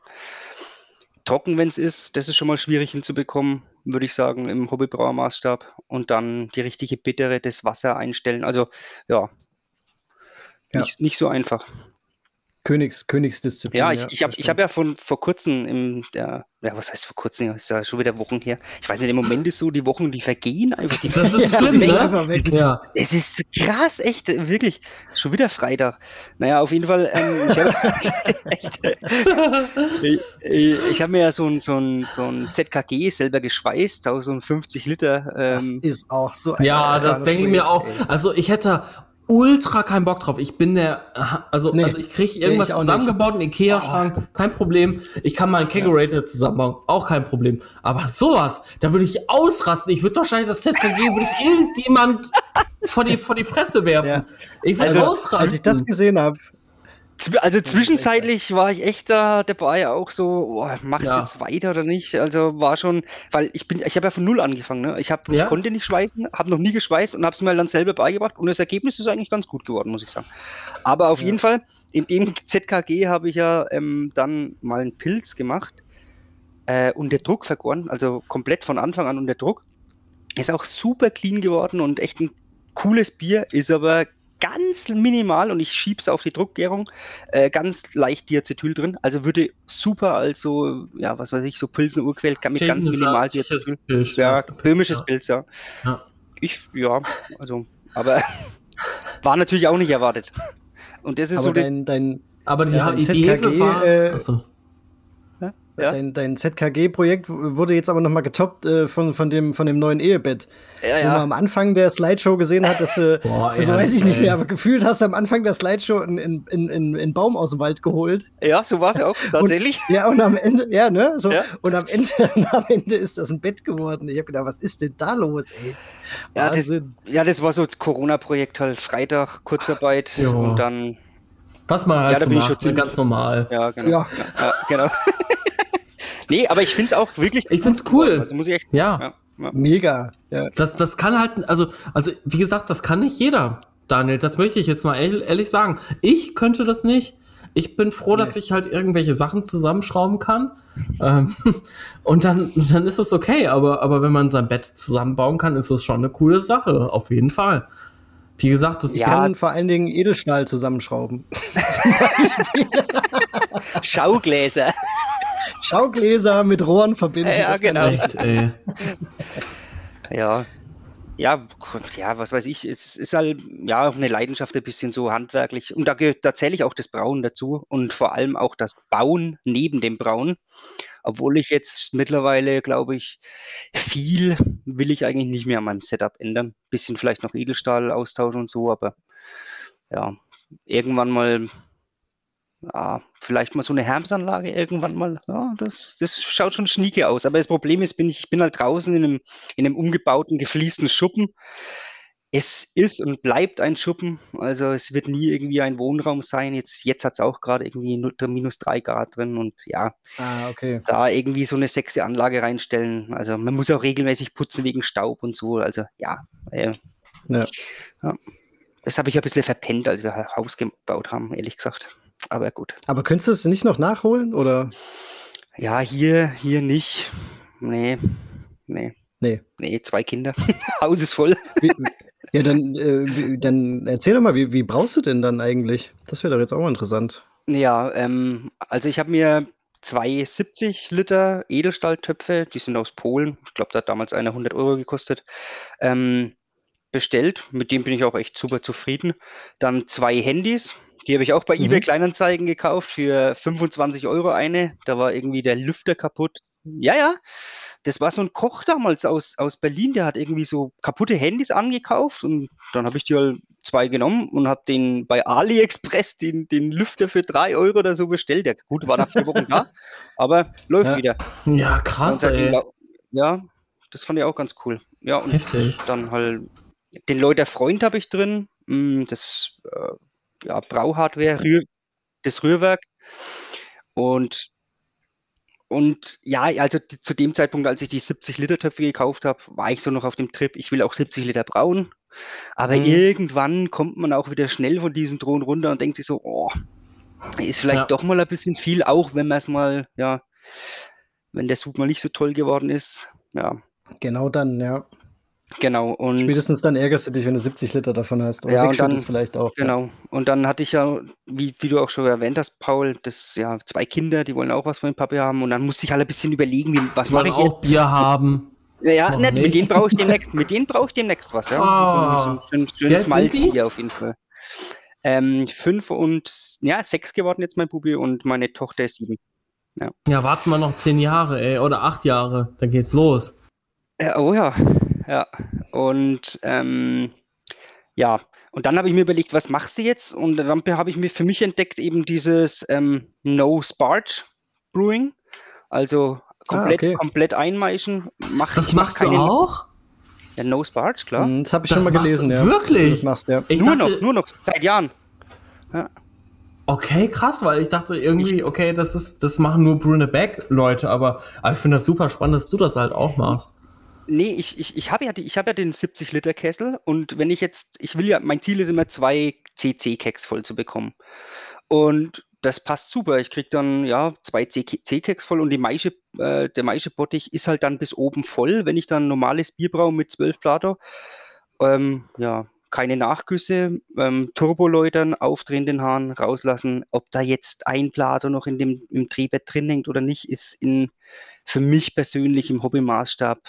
Trocken, wenn es ist, das ist schon mal schwierig hinzubekommen, würde ich sagen, im Hobbybrauermaßstab. Und dann die richtige bittere, das Wasser einstellen. Also ja, ja. Nicht, nicht so einfach. Königs, Königsdisziplin. Ja, ich, ich habe hab ja von vor kurzem im, der, ja, was heißt vor kurzem? Ist ja schon wieder Wochen her. Ich weiß nicht, im Moment ist so, die Wochen, die vergehen einfach. Die das ist ja, schlimm, ne? Einfach weg. Ja. Es ist krass, echt, wirklich. Schon wieder Freitag. Naja, auf jeden Fall, ähm, ich habe ich, ich hab mir ja so ein, so, ein, so ein ZKG selber geschweißt, 1050 Liter. Ähm, das ist auch so ein Ja, das denke ich mir auch. Also ich hätte ultra keinen Bock drauf. Ich bin der, also, nee, also ich kriege irgendwas nee, zusammengebaut, einen Ikea-Schrank, oh. kein Problem. Ich kann mal einen Kegerator ja. zusammenbauen, auch kein Problem. Aber sowas, da würde ich ausrasten. Ich würde wahrscheinlich das ZKG, würde ich irgendjemand vor die, vor die Fresse werfen. Ja. Ich würde also, ausrasten. Als ich das gesehen habe, also zwischenzeitlich war ich echt da dabei, auch so, oh, machst ja. jetzt weiter oder nicht? Also war schon, weil ich bin, ich habe ja von null angefangen. Ne? Ich, hab, ja. ich konnte nicht schweißen, habe noch nie geschweißt und habe es mir dann selber beigebracht und das Ergebnis ist eigentlich ganz gut geworden, muss ich sagen. Aber auf ja. jeden Fall, in dem ZKG habe ich ja ähm, dann mal einen Pilz gemacht, äh, unter Druck vergoren, also komplett von Anfang an unter Druck. Ist auch super clean geworden und echt ein cooles Bier, ist aber ganz minimal und ich schiebe es auf die Druckgärung, äh, ganz leicht Diacetyl drin. Also würde super als so, ja, was weiß ich, so Pilsen Urquell mit ganz minimal Diacetyl. Pilz, ja, böhmisches ja. Pilz, ja. ja. Ich, ja, also, aber war natürlich auch nicht erwartet. Und das ist aber so dein, dein, aber die ja, Idee ZKG, war, äh, achso. Ja? Dein, dein ZKG-Projekt wurde jetzt aber nochmal getoppt äh, von, von, dem, von dem neuen Ehebett. Ja, ja. Wo man am Anfang der Slideshow gesehen hat, dass du, äh, Boah, also weiß ich nicht mehr, aber gefühlt hast du am Anfang der Slideshow einen, einen, einen, einen Baum aus dem Wald geholt. Ja, so war es ja auch, tatsächlich. Und, ja, und am Ende, ja, ne? So, ja. Und am Ende, am Ende ist das ein Bett geworden. Ich habe gedacht, was ist denn da los, ey? Ja, das, ja, das war so Corona-Projekt halt, Freitag, Kurzarbeit jo. und dann. Was man halt ja, so ne, ganz normal. Ja, genau. Ja. ja genau. Nee, aber ich finde es auch wirklich. Ich finde es cool. Also muss ich echt, ja. ja, ja. Mega. Ja. Das, das kann halt, also, also, wie gesagt, das kann nicht jeder, Daniel. Das möchte ich jetzt mal ehrlich sagen. Ich könnte das nicht. Ich bin froh, nee. dass ich halt irgendwelche Sachen zusammenschrauben kann. ähm, und dann, dann ist es okay. Aber, aber wenn man sein Bett zusammenbauen kann, ist das schon eine coole Sache. Auf jeden Fall. Wie gesagt, das ja. kann vor allen Dingen Edelstahl zusammenschrauben. Schaugläser. Schaugläser mit Rohren verbinden. Ja, genau. Echt, ey. ja. Ja, ja, was weiß ich, es ist halt ja eine Leidenschaft ein bisschen so handwerklich und da, da zähle ich auch das Brauen dazu und vor allem auch das Bauen neben dem Brauen. Obwohl ich jetzt mittlerweile, glaube ich, viel will ich eigentlich nicht mehr an meinem Setup ändern. Bisschen vielleicht noch Edelstahl austauschen und so, aber ja, irgendwann mal ja, vielleicht mal so eine Hermsanlage irgendwann mal. Ja, das, das schaut schon schnieke aus. Aber das Problem ist, bin ich, ich bin halt draußen in einem, in einem umgebauten, gefliesten Schuppen. Es ist und bleibt ein Schuppen. Also es wird nie irgendwie ein Wohnraum sein. Jetzt, jetzt hat es auch gerade irgendwie minus drei Grad drin und ja, ah, okay. da irgendwie so eine sexy Anlage reinstellen. Also man muss auch regelmäßig putzen wegen Staub und so. Also ja, äh, ja. ja. Das habe ich ein bisschen verpennt, als wir Haus gebaut haben, ehrlich gesagt. Aber gut. Aber könntest du es nicht noch nachholen, oder? Ja, hier, hier nicht. Nee, nee. Nee. Nee, zwei Kinder. Haus ist voll. Wie, ja, dann, äh, dann erzähl doch mal, wie, wie brauchst du denn dann eigentlich? Das wäre doch jetzt auch mal interessant. Ja, ähm, also ich habe mir zwei 70 Liter Edelstahltöpfe, die sind aus Polen. Ich glaube, da hat damals einer 100 Euro gekostet. Ähm, bestellt. Mit dem bin ich auch echt super zufrieden. Dann zwei Handys, die habe ich auch bei mhm. eBay Kleinanzeigen gekauft für 25 Euro eine. Da war irgendwie der Lüfter kaputt. Ja, ja. Das war so ein Koch damals aus, aus Berlin, der hat irgendwie so kaputte Handys angekauft und dann habe ich die halt zwei genommen und habe den bei AliExpress den, den Lüfter für drei Euro oder so bestellt. Der gut war nach vier Wochen da, aber läuft ja. wieder. Ja, krass, ey. Ja, das fand ich auch ganz cool. Ja, und Heftig. dann halt den Leute Freund habe ich drin. Mm, das äh, ja, Brauhardware, Rühr, das Rührwerk. Und, und ja, also die, zu dem Zeitpunkt, als ich die 70 Liter Töpfe gekauft habe, war ich so noch auf dem Trip, ich will auch 70 Liter brauen. Aber mhm. irgendwann kommt man auch wieder schnell von diesem Thron runter und denkt sich so, oh, ist vielleicht ja. doch mal ein bisschen viel, auch wenn man es mal, ja, wenn der Sud mal nicht so toll geworden ist. Ja. Genau dann, ja. Genau. Und Spätestens dann ärgerst du dich, wenn du 70 Liter davon hast. Oder ja, und dann vielleicht auch. Genau. Und dann hatte ich ja, wie, wie du auch schon erwähnt hast, Paul, das ja zwei Kinder, die wollen auch was von dem Papi haben. Und dann musste ich halt ein bisschen überlegen, wie, was mache ich auch jetzt? Bier haben. Ja, nicht, nicht, mit denen brauche ich demnächst, mit denen brauche ich demnächst was, ja. Ah. So, so ein schönes Malzbier auf jeden Fall. Ähm, fünf und ja, sechs geworden jetzt mein Bubi und meine Tochter ist sieben. Ja, ja warten wir noch zehn Jahre, ey, oder acht Jahre, dann geht's los. Ja, oh ja, ja. Und ähm, ja, und dann habe ich mir überlegt, was machst du jetzt? Und dann habe ich mir für mich entdeckt eben dieses ähm, No Sparge Brewing. Also komplett, ah, okay. komplett einmeischen. Mach, das machst mach du auch? Ja, No Sparge, klar. Hm, das habe ich das schon mal gelesen, ja. Wirklich? das machst, ja. nur dachte, noch, nur noch, seit Jahren. Ja. Okay, krass, weil ich dachte irgendwie, okay, das ist, das machen nur Brune Back Leute, aber, aber ich finde das super spannend, dass du das halt auch machst. Nee, ich, ich, ich habe ja, hab ja den 70-Liter-Kessel und wenn ich jetzt, ich will ja, mein Ziel ist immer zwei CC-Keks voll zu bekommen. Und das passt super. Ich kriege dann ja zwei C-Keks voll und die Maische, äh, der Maischebottich ist halt dann bis oben voll, wenn ich dann normales Bier brauche mit 12 Plato. Ähm, ja, keine Nachgüsse, ähm, Turboläutern, aufdrehen den Hahn, rauslassen. Ob da jetzt ein Plato noch in dem, im Drehbett drin hängt oder nicht, ist in, für mich persönlich im Hobbymaßstab,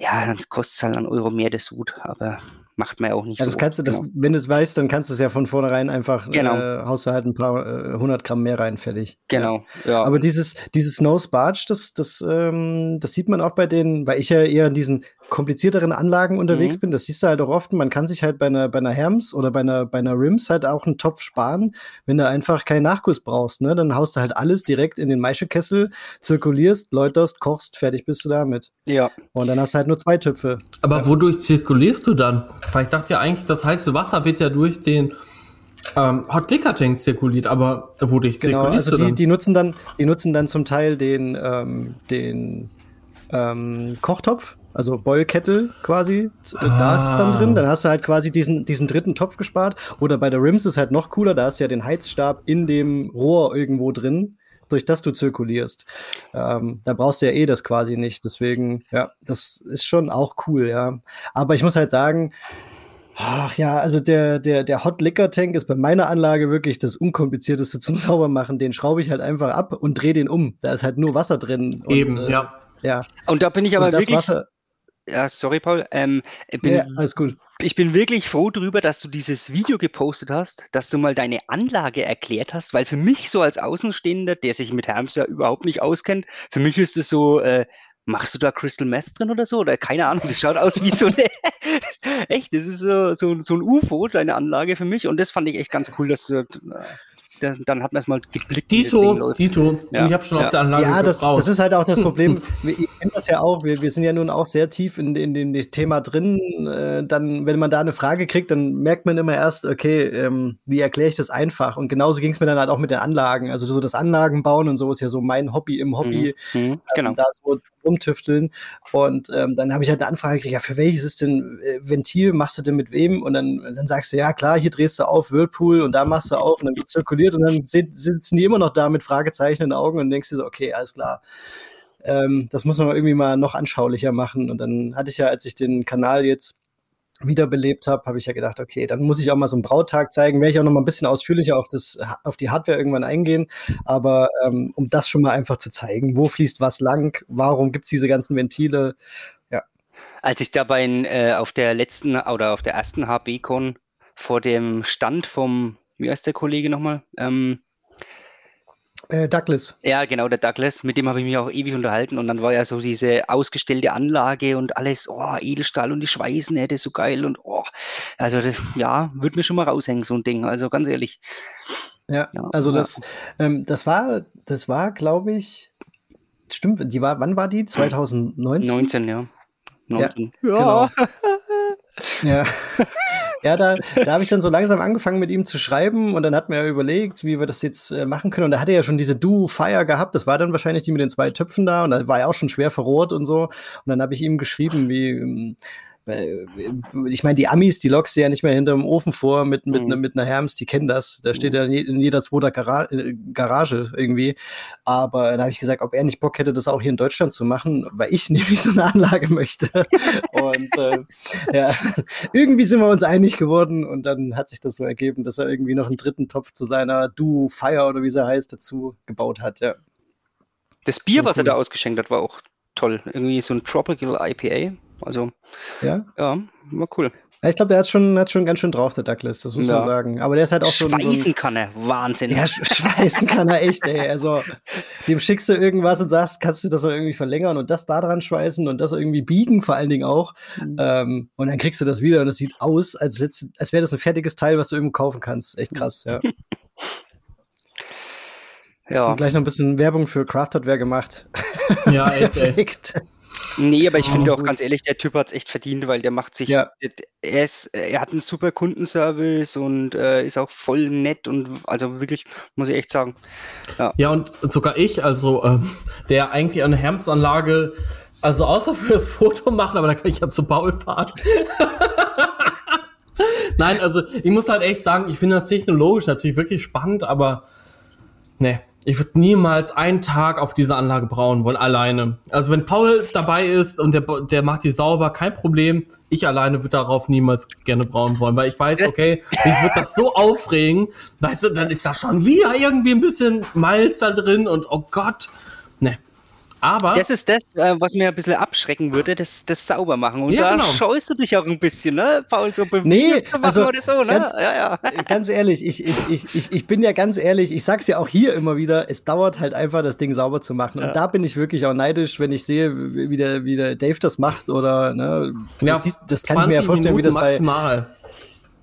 ja, dann kostet es halt einen Euro mehr das Hut, aber macht man ja auch nicht ja, das so. Kannst du, das, genau. Wenn du es weißt, dann kannst du es ja von vornherein einfach, genau. äh, haust du halt ein paar äh, hundert Gramm mehr rein, fertig. Genau, ja. Aber dieses, dieses Snow Sparge, das, das, ähm, das sieht man auch bei denen, weil ich ja eher in diesen komplizierteren Anlagen unterwegs mhm. bin, das siehst du halt auch oft, man kann sich halt bei einer, bei einer Herms oder bei einer, bei einer Rims halt auch einen Topf sparen, wenn du einfach keinen Nachguss brauchst, ne? Dann haust du halt alles direkt in den Maischekessel, zirkulierst, läuterst, kochst, fertig bist du damit. Ja. Und dann hast du halt nur zwei Töpfe. Aber ja. wodurch zirkulierst du dann? Weil ich dachte ja eigentlich, das heiße Wasser wird ja durch den ähm, Hot Liquor Tank zirkuliert, aber wodurch genau, zirkulierst also die, du dann? Die nutzen dann, die nutzen dann zum Teil den, ähm, den ähm, Kochtopf, also Boilkettel quasi, ah. da ist es dann drin. Dann hast du halt quasi diesen, diesen dritten Topf gespart. Oder bei der Rims ist halt noch cooler, da hast du ja den Heizstab in dem Rohr irgendwo drin, durch das du zirkulierst. Ähm, da brauchst du ja eh das quasi nicht. Deswegen, ja, das ist schon auch cool, ja. Aber ich muss halt sagen, Ach ja, also der, der, der Hot Liquor Tank ist bei meiner Anlage wirklich das unkomplizierteste zum Saubermachen. Den schraube ich halt einfach ab und drehe den um. Da ist halt nur Wasser drin. Eben, und, äh, ja. Ja. Und da bin ich aber wirklich. Wasser, ja, sorry, Paul. Ähm, bin, ja, alles gut. Ich bin wirklich froh darüber, dass du dieses Video gepostet hast, dass du mal deine Anlage erklärt hast, weil für mich so als Außenstehender, der sich mit Herms ja überhaupt nicht auskennt, für mich ist es so, äh, machst du da Crystal Meth drin oder so? Oder keine Ahnung, das schaut aus wie so eine. echt, das ist so, so, so ein UFO, deine Anlage für mich. Und das fand ich echt ganz cool, dass du. Dann hat man es mal geblickt. Dito, Dito. Ja. Ich habe schon ja. auf der Anlage Ja, das, das, ist halt auch das Problem. wir kennen das ja auch. Wir, wir sind ja nun auch sehr tief in, in, in dem Thema drin. Äh, dann, wenn man da eine Frage kriegt, dann merkt man immer erst, okay, ähm, wie erkläre ich das einfach? Und genauso ging es mir dann halt auch mit den Anlagen. Also so das Anlagenbauen und so ist ja so mein Hobby im Hobby. Mhm. Mhm. Genau. Ähm, da so rumtüfteln. Und ähm, dann habe ich halt eine Anfrage gekriegt, ja, für welches ist denn äh, Ventil, machst du denn mit wem? Und dann, dann sagst du, ja klar, hier drehst du auf, Whirlpool und da machst du auf und dann wird zirkuliert und dann sitzen die immer noch da mit Fragezeichen in den Augen und denkst dir so, okay, alles klar. Ähm, das muss man irgendwie mal noch anschaulicher machen. Und dann hatte ich ja, als ich den Kanal jetzt wiederbelebt habe, habe ich ja gedacht, okay, dann muss ich auch mal so einen Brautag zeigen, werde ich auch noch mal ein bisschen ausführlicher auf, das, auf die Hardware irgendwann eingehen, aber ähm, um das schon mal einfach zu zeigen, wo fließt was lang, warum gibt es diese ganzen Ventile, ja. Als ich dabei äh, auf der letzten oder auf der ersten HB-Con vor dem Stand vom, wie heißt der Kollege nochmal, ähm, äh, Douglas. Ja, genau, der Douglas. Mit dem habe ich mich auch ewig unterhalten. Und dann war ja so diese ausgestellte Anlage und alles, oh, Edelstahl und die Schweißnähte, so geil. Und oh, also das, ja, würde mir schon mal raushängen, so ein Ding. Also ganz ehrlich. Ja, ja also das, ähm, das war, das war, glaube ich, stimmt, die war, wann war die? 2019? 19, ja. 19. Ja, ja. Genau. ja. ja, da, da habe ich dann so langsam angefangen mit ihm zu schreiben und dann hat mir er überlegt, wie wir das jetzt äh, machen können. Und da hatte er ja schon diese Do-Fire gehabt. Das war dann wahrscheinlich die mit den zwei Töpfen da und da war er auch schon schwer verrohrt und so. Und dann habe ich ihm geschrieben, wie, ähm, äh, ich meine, die Amis, die lockst du ja nicht mehr hinterm Ofen vor mit, mit, mhm. Ne, mit einer Herms, die kennen das. Da steht mhm. ja in jeder zweiter Gara äh, Garage irgendwie. Aber dann habe ich gesagt, ob er nicht Bock hätte, das auch hier in Deutschland zu machen, weil ich nämlich so eine Anlage möchte. und äh, ja, irgendwie sind wir uns einig geworden und dann hat sich das so ergeben, dass er irgendwie noch einen dritten Topf zu seiner Duo Fire oder wie sie heißt, dazu gebaut hat, ja. Das Bier, was er da ausgeschenkt hat, war auch toll. Irgendwie so ein Tropical IPA. Also, ja, ja war cool. Ja, ich glaube, der hat schon, hat schon ganz schön drauf, der Douglas, das muss ja. man sagen. Aber der ist halt auch so. Schweißen so kann er, Wahnsinn. Ja, schweißen kann er echt, ey. Also, dem schickst du irgendwas und sagst, kannst du das noch irgendwie verlängern und das da dran schweißen und das irgendwie biegen, vor allen Dingen auch. Mhm. Ähm, und dann kriegst du das wieder und es sieht aus, als, als wäre das ein fertiges Teil, was du irgendwo kaufen kannst. Echt krass, ja. ja. Und gleich noch ein bisschen Werbung für Craft Hardware gemacht. Ja, echt, Perfekt. Nee, aber ich oh, finde auch ganz ehrlich, der Typ hat es echt verdient, weil der macht sich, ja. er, ist, er hat einen super Kundenservice und äh, ist auch voll nett und also wirklich, muss ich echt sagen. Ja, ja und sogar ich, also ähm, der eigentlich eine Hermsanlage, also außer für das Foto machen, aber da kann ich ja zu Paul fahren. Nein, also ich muss halt echt sagen, ich finde das technologisch natürlich wirklich spannend, aber ne, ich würde niemals einen Tag auf diese Anlage brauen wollen, alleine. Also wenn Paul dabei ist und der, der macht die sauber, kein Problem. Ich alleine würde darauf niemals gerne brauen wollen, weil ich weiß, okay, ich würde das so aufregen. Weißt du, dann ist da schon wieder irgendwie ein bisschen Malz da drin und oh Gott. Ne, aber. Das ist das, äh, was mir ein bisschen abschrecken würde, das, das sauber machen. Und ja, da genau. scheust du dich auch ein bisschen, ne, Paul, so nee, also, oder so, ne? Ganz, ja, ja. ganz ehrlich, ich, ich, ich, ich bin ja ganz ehrlich, ich sag's ja auch hier immer wieder, es dauert halt einfach, das Ding sauber zu machen. Ja. Und da bin ich wirklich auch neidisch, wenn ich sehe, wie der, wie der Dave das macht oder, ne, ja, das, das kann ich mir ja vorstellen, Minuten wie das maximal. bei.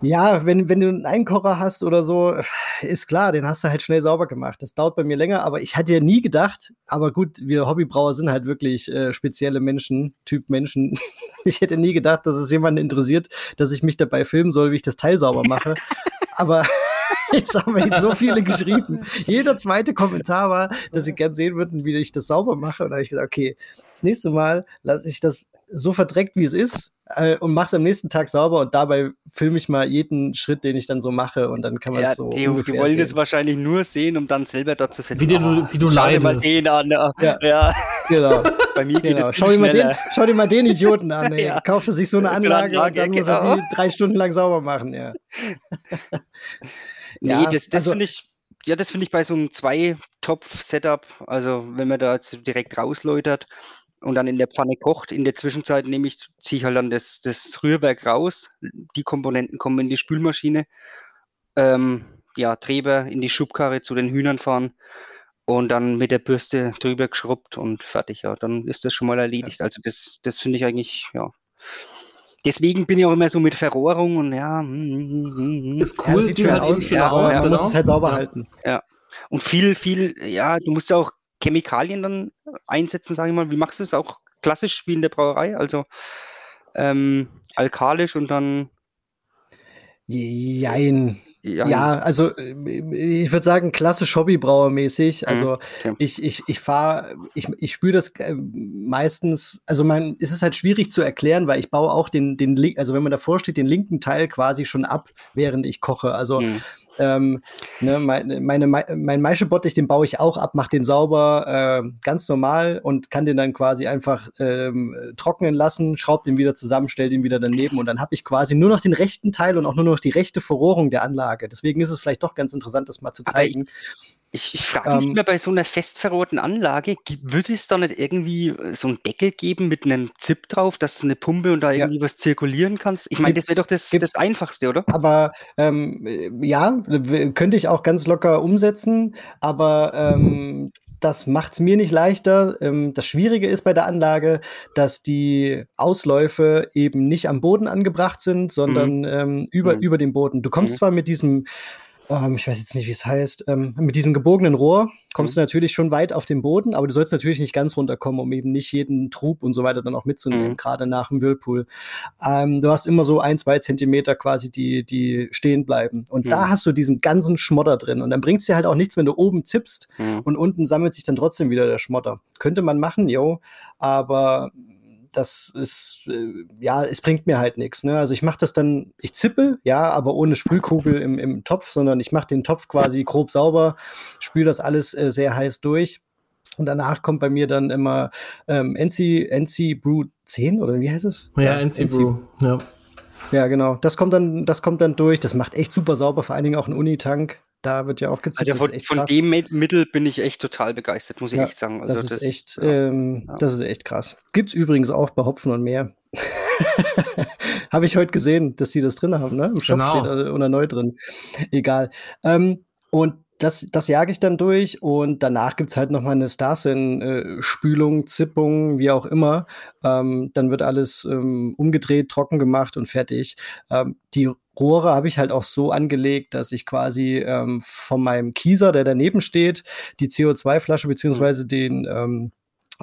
Ja, wenn, wenn du einen Einkocher hast oder so, ist klar, den hast du halt schnell sauber gemacht. Das dauert bei mir länger, aber ich hatte ja nie gedacht, aber gut, wir Hobbybrauer sind halt wirklich äh, spezielle Menschen, Typ Menschen. Ich hätte nie gedacht, dass es jemanden interessiert, dass ich mich dabei filmen soll, wie ich das Teil sauber mache. aber Jetzt haben wir jetzt so viele geschrieben. Jeder zweite Kommentar war, dass sie gern sehen würden, wie ich das sauber mache. Und da habe ich gesagt, okay, das nächste Mal lasse ich das so verdreckt, wie es ist, äh, und mach's am nächsten Tag sauber und dabei filme ich mal jeden Schritt, den ich dann so mache und dann kann man es ja, so. Die, die wollen es wahrscheinlich nur sehen, um dann selber dort zu setzen. Wie, du, oh, wie du leidest. Mal den an. Ja, ja. genau. Bei mir geht genau. es schau dir, mal den, schau dir mal den Idioten an. Ey. ja. Kauft er sich so eine Anlage, Anlage und dann ja, muss er die genau. drei Stunden lang sauber machen. Ja. nee, das, das also, finde ich ja, das finde ich bei so einem Zwei-Topf-Setup, also wenn man da jetzt direkt rausläutert, und dann in der Pfanne kocht. In der Zwischenzeit nehme ich, ziehe ich halt dann das, das Rührwerk raus. Die Komponenten kommen in die Spülmaschine. Ähm, ja, Treber in die Schubkarre zu den Hühnern fahren und dann mit der Bürste drüber geschrubbt und fertig. Ja, dann ist das schon mal erledigt. Also das, das finde ich eigentlich, ja. Deswegen bin ich auch immer so mit Verrohrung und ja. Mm, mm, ist cool, ja, sieht schön halt aus, schön ja, aus, ja, genau. muss es halt sauber ja. halten. Ja. Und viel, viel, ja, du musst ja auch Chemikalien dann einsetzen, sage ich mal. Wie machst du es auch klassisch wie in der Brauerei? Also ähm, alkalisch und dann. Jein. Ja, ja also ich würde sagen, klassisch Hobbybrauermäßig. Mhm, also okay. ich, ich, ich fahre, ich, ich spüre das äh, meistens, also man, es ist halt schwierig zu erklären, weil ich baue auch den, den Link, also wenn man davor steht, den linken Teil quasi schon ab, während ich koche. Also mhm. Ähm, ne, meine, meine, mein Maischebottich, den baue ich auch ab, mache den sauber, äh, ganz normal und kann den dann quasi einfach ähm, trocknen lassen, schraube den wieder zusammen, stelle den wieder daneben und dann habe ich quasi nur noch den rechten Teil und auch nur noch die rechte Verrohrung der Anlage. Deswegen ist es vielleicht doch ganz interessant, das mal zu zeigen. Ich, ich frage mich ähm, immer bei so einer fest verrohrten Anlage, würde es da nicht irgendwie äh, so einen Deckel geben mit einem Zip drauf, dass du eine Pumpe und da ja. irgendwie was zirkulieren kannst? Ich meine, das wäre doch das, das Einfachste, oder? Aber ähm, ja, könnte ich auch ganz locker umsetzen, aber ähm, das macht es mir nicht leichter. Ähm, das Schwierige ist bei der Anlage, dass die Ausläufe eben nicht am Boden angebracht sind, sondern mhm. über, mhm. über dem Boden. Du kommst mhm. zwar mit diesem ähm, ich weiß jetzt nicht, wie es heißt, ähm, mit diesem gebogenen Rohr kommst mhm. du natürlich schon weit auf den Boden, aber du sollst natürlich nicht ganz runterkommen, um eben nicht jeden Trub und so weiter dann auch mitzunehmen, mhm. gerade nach dem Whirlpool. Ähm, du hast immer so ein, zwei Zentimeter quasi, die, die stehen bleiben. Und mhm. da hast du diesen ganzen Schmotter drin. Und dann bringt es dir halt auch nichts, wenn du oben zippst mhm. und unten sammelt sich dann trotzdem wieder der Schmotter. Könnte man machen, jo, aber das ist, äh, ja, es bringt mir halt nichts. Ne? Also ich mache das dann, ich zippe, ja, aber ohne Sprühkugel im, im Topf, sondern ich mache den Topf quasi grob sauber, spüle das alles äh, sehr heiß durch. Und danach kommt bei mir dann immer ähm, NC, NC Brew 10 oder wie heißt es? Ja, ja NC, NC Brew, ja. Ja, genau. Das kommt dann, das kommt dann durch. Das macht echt super sauber, vor allen Dingen auch ein Unitank. Da wird ja auch gezeigt. Also von, von dem Mittel bin ich echt total begeistert, muss ich ja, echt sagen. Also das, ist das, echt, ja, ähm, ja. das ist echt krass. Gibt's übrigens auch bei Hopfen und Meer. habe ich heute gesehen, dass sie das drin haben, ne? Im Shop genau. steht oder neu drin. Egal. Ähm, und das, das jage ich dann durch und danach gibt es halt noch mal eine Starsin-Spülung, äh, Zippung, wie auch immer. Ähm, dann wird alles ähm, umgedreht, trocken gemacht und fertig. Ähm, die Rohre habe ich halt auch so angelegt, dass ich quasi ähm, von meinem Kieser, der daneben steht, die CO2-Flasche beziehungsweise den ähm,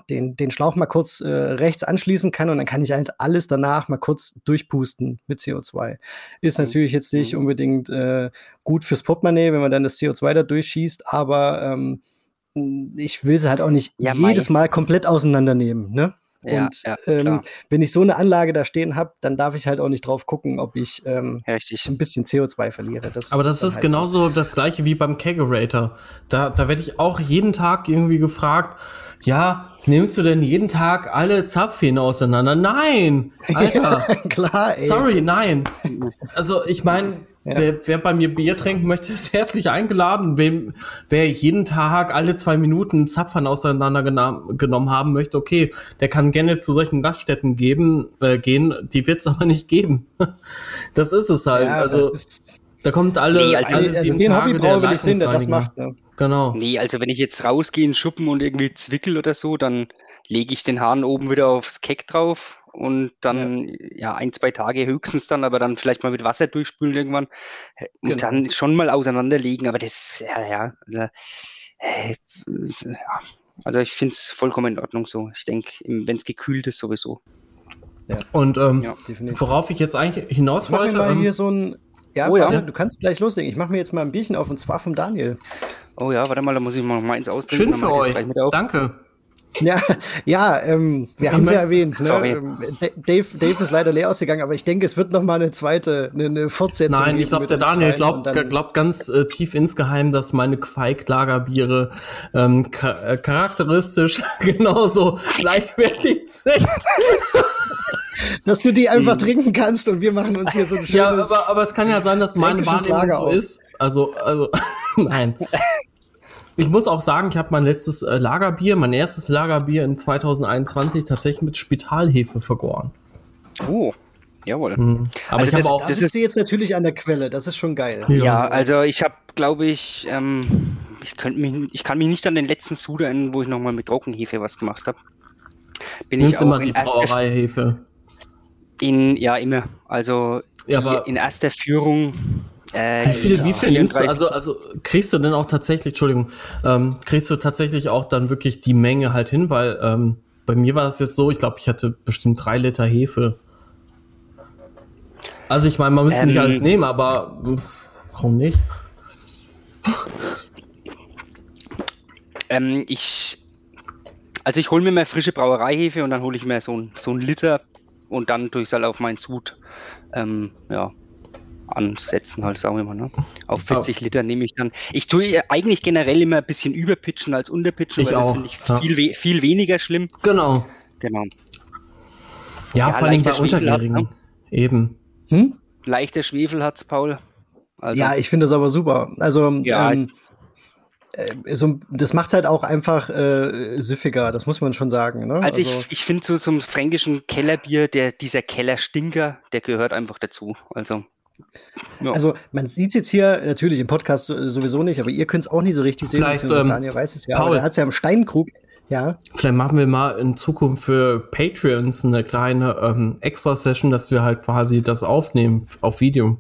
den, den Schlauch mal kurz äh, rechts anschließen kann und dann kann ich halt alles danach mal kurz durchpusten mit CO2. Ist mhm. natürlich jetzt nicht mhm. unbedingt äh, gut fürs Portemonnaie, wenn man dann das CO2 da durchschießt, aber ähm, ich will sie halt auch nicht ja, jedes Mal komplett auseinandernehmen. Ne? Ja, und ja, ähm, wenn ich so eine Anlage da stehen habe, dann darf ich halt auch nicht drauf gucken, ob ich ähm, ein bisschen CO2 verliere. Das Aber das ist, ist halt genauso so. das gleiche wie beim Kegerator. Da, da werde ich auch jeden Tag irgendwie gefragt, ja, nimmst du denn jeden Tag alle Zapfhähne auseinander? Nein, Alter. Klar, ey. Sorry, nein. Also ich meine, ja. wer, wer bei mir Bier trinken möchte, ist herzlich eingeladen. Wem, wer jeden Tag alle zwei Minuten Zapfhahn auseinander genommen haben möchte, okay, der kann gerne zu solchen Gaststätten geben, äh, gehen. Die wird es aber nicht geben. das ist es halt. Ja, also da kommt alle, nee, also, alle also sieben den Tage Hobbybrauer will ich sehen, der das macht. Ne? Genau. Nee, also wenn ich jetzt rausgehe in Schuppen und irgendwie zwickel oder so, dann lege ich den Hahn oben wieder aufs Keck drauf und dann ja. ja. ein, zwei Tage höchstens dann, aber dann vielleicht mal mit Wasser durchspülen irgendwann und genau. dann schon mal auseinanderlegen, aber das, ja, ja, also, äh, also ich finde es vollkommen in Ordnung so. Ich denke, wenn es gekühlt ist, sowieso. Ja. Und ähm, ja, worauf ich jetzt eigentlich hinaus wollte. Mal ähm, hier so ein ja, oh, ja. du kannst gleich loslegen. Ich mache mir jetzt mal ein Bierchen auf und zwar vom Daniel. Oh ja, warte mal, da muss ich mal eins austrinken. Schön für euch. Danke. Ja, ja ähm, wir haben es ja erwähnt. Ne? Ähm, Dave, Dave ist leider leer ausgegangen, aber ich denke, es wird noch mal eine zweite, eine, eine Fortsetzung. Nein, ich glaube, der Daniel glaubt, glaubt ganz äh, tief insgeheim, dass meine Quake-Lagerbiere ähm, äh, charakteristisch genauso gleichwertig sind. dass du die einfach trinken kannst und wir machen uns hier so ein schönes. Ja, aber, aber es kann ja sein, dass meine Wahrnehmung so ist. Also, also, nein. Ich muss auch sagen, ich habe mein letztes äh, Lagerbier, mein erstes Lagerbier in 2021 tatsächlich mit Spitalhefe vergoren. Oh, jawohl. Mhm. Aber also ich habe auch. Das ist jetzt natürlich an der Quelle. Das ist schon geil. Ja, ja also ich habe, glaube ich, ähm, ich könnte mich, ich kann mich nicht an den letzten Sud erinnern, wo ich nochmal mit Trockenhefe was gemacht habe. Bin Nimmst ich auch immer die Brauereihefe. In, ja, immer. Also ja, aber in erster Führung. Äh, wie viel, wie viel nimmst du? Also, also kriegst du denn auch tatsächlich, Entschuldigung, ähm, kriegst du tatsächlich auch dann wirklich die Menge halt hin, weil ähm, bei mir war das jetzt so, ich glaube, ich hatte bestimmt drei Liter Hefe. Also ich meine, man müsste ähm, nicht alles nehmen, aber warum nicht? Ähm, ich, also ich hole mir mal frische Brauereihefe und dann hole ich mir so ein, so ein Liter und dann tue ich es halt auf meinen Sud ähm, ja, ansetzen, halt sagen wir mal. Ne? Auf 40 Liter nehme ich dann. Ich tue eigentlich generell immer ein bisschen überpitchen als unterpitchen, ich weil auch. das finde ich ja. viel, viel weniger schlimm. Genau. Genau. Ja, ja vor allem bei Unterjährigen. Ne? Eben. Hm? Leichter Schwefel hat es, Paul. Also, ja, ich finde das aber super. Also, ja, ähm, äh, so, das macht halt auch einfach äh, süffiger, das muss man schon sagen. Ne? Also, also, ich, ich finde so zum fränkischen Kellerbier, der, dieser Kellerstinker, der gehört einfach dazu. Also. Ja. Also man sieht es jetzt hier natürlich im Podcast sowieso nicht, aber ihr könnt es auch nicht so richtig sehen. Vielleicht, ähm, Daniel weiß es ja, Paul, aber hat es ja im Steinkrug. Ja. Vielleicht machen wir mal in Zukunft für Patreons eine kleine ähm, Extra-Session, dass wir halt quasi das aufnehmen auf Video.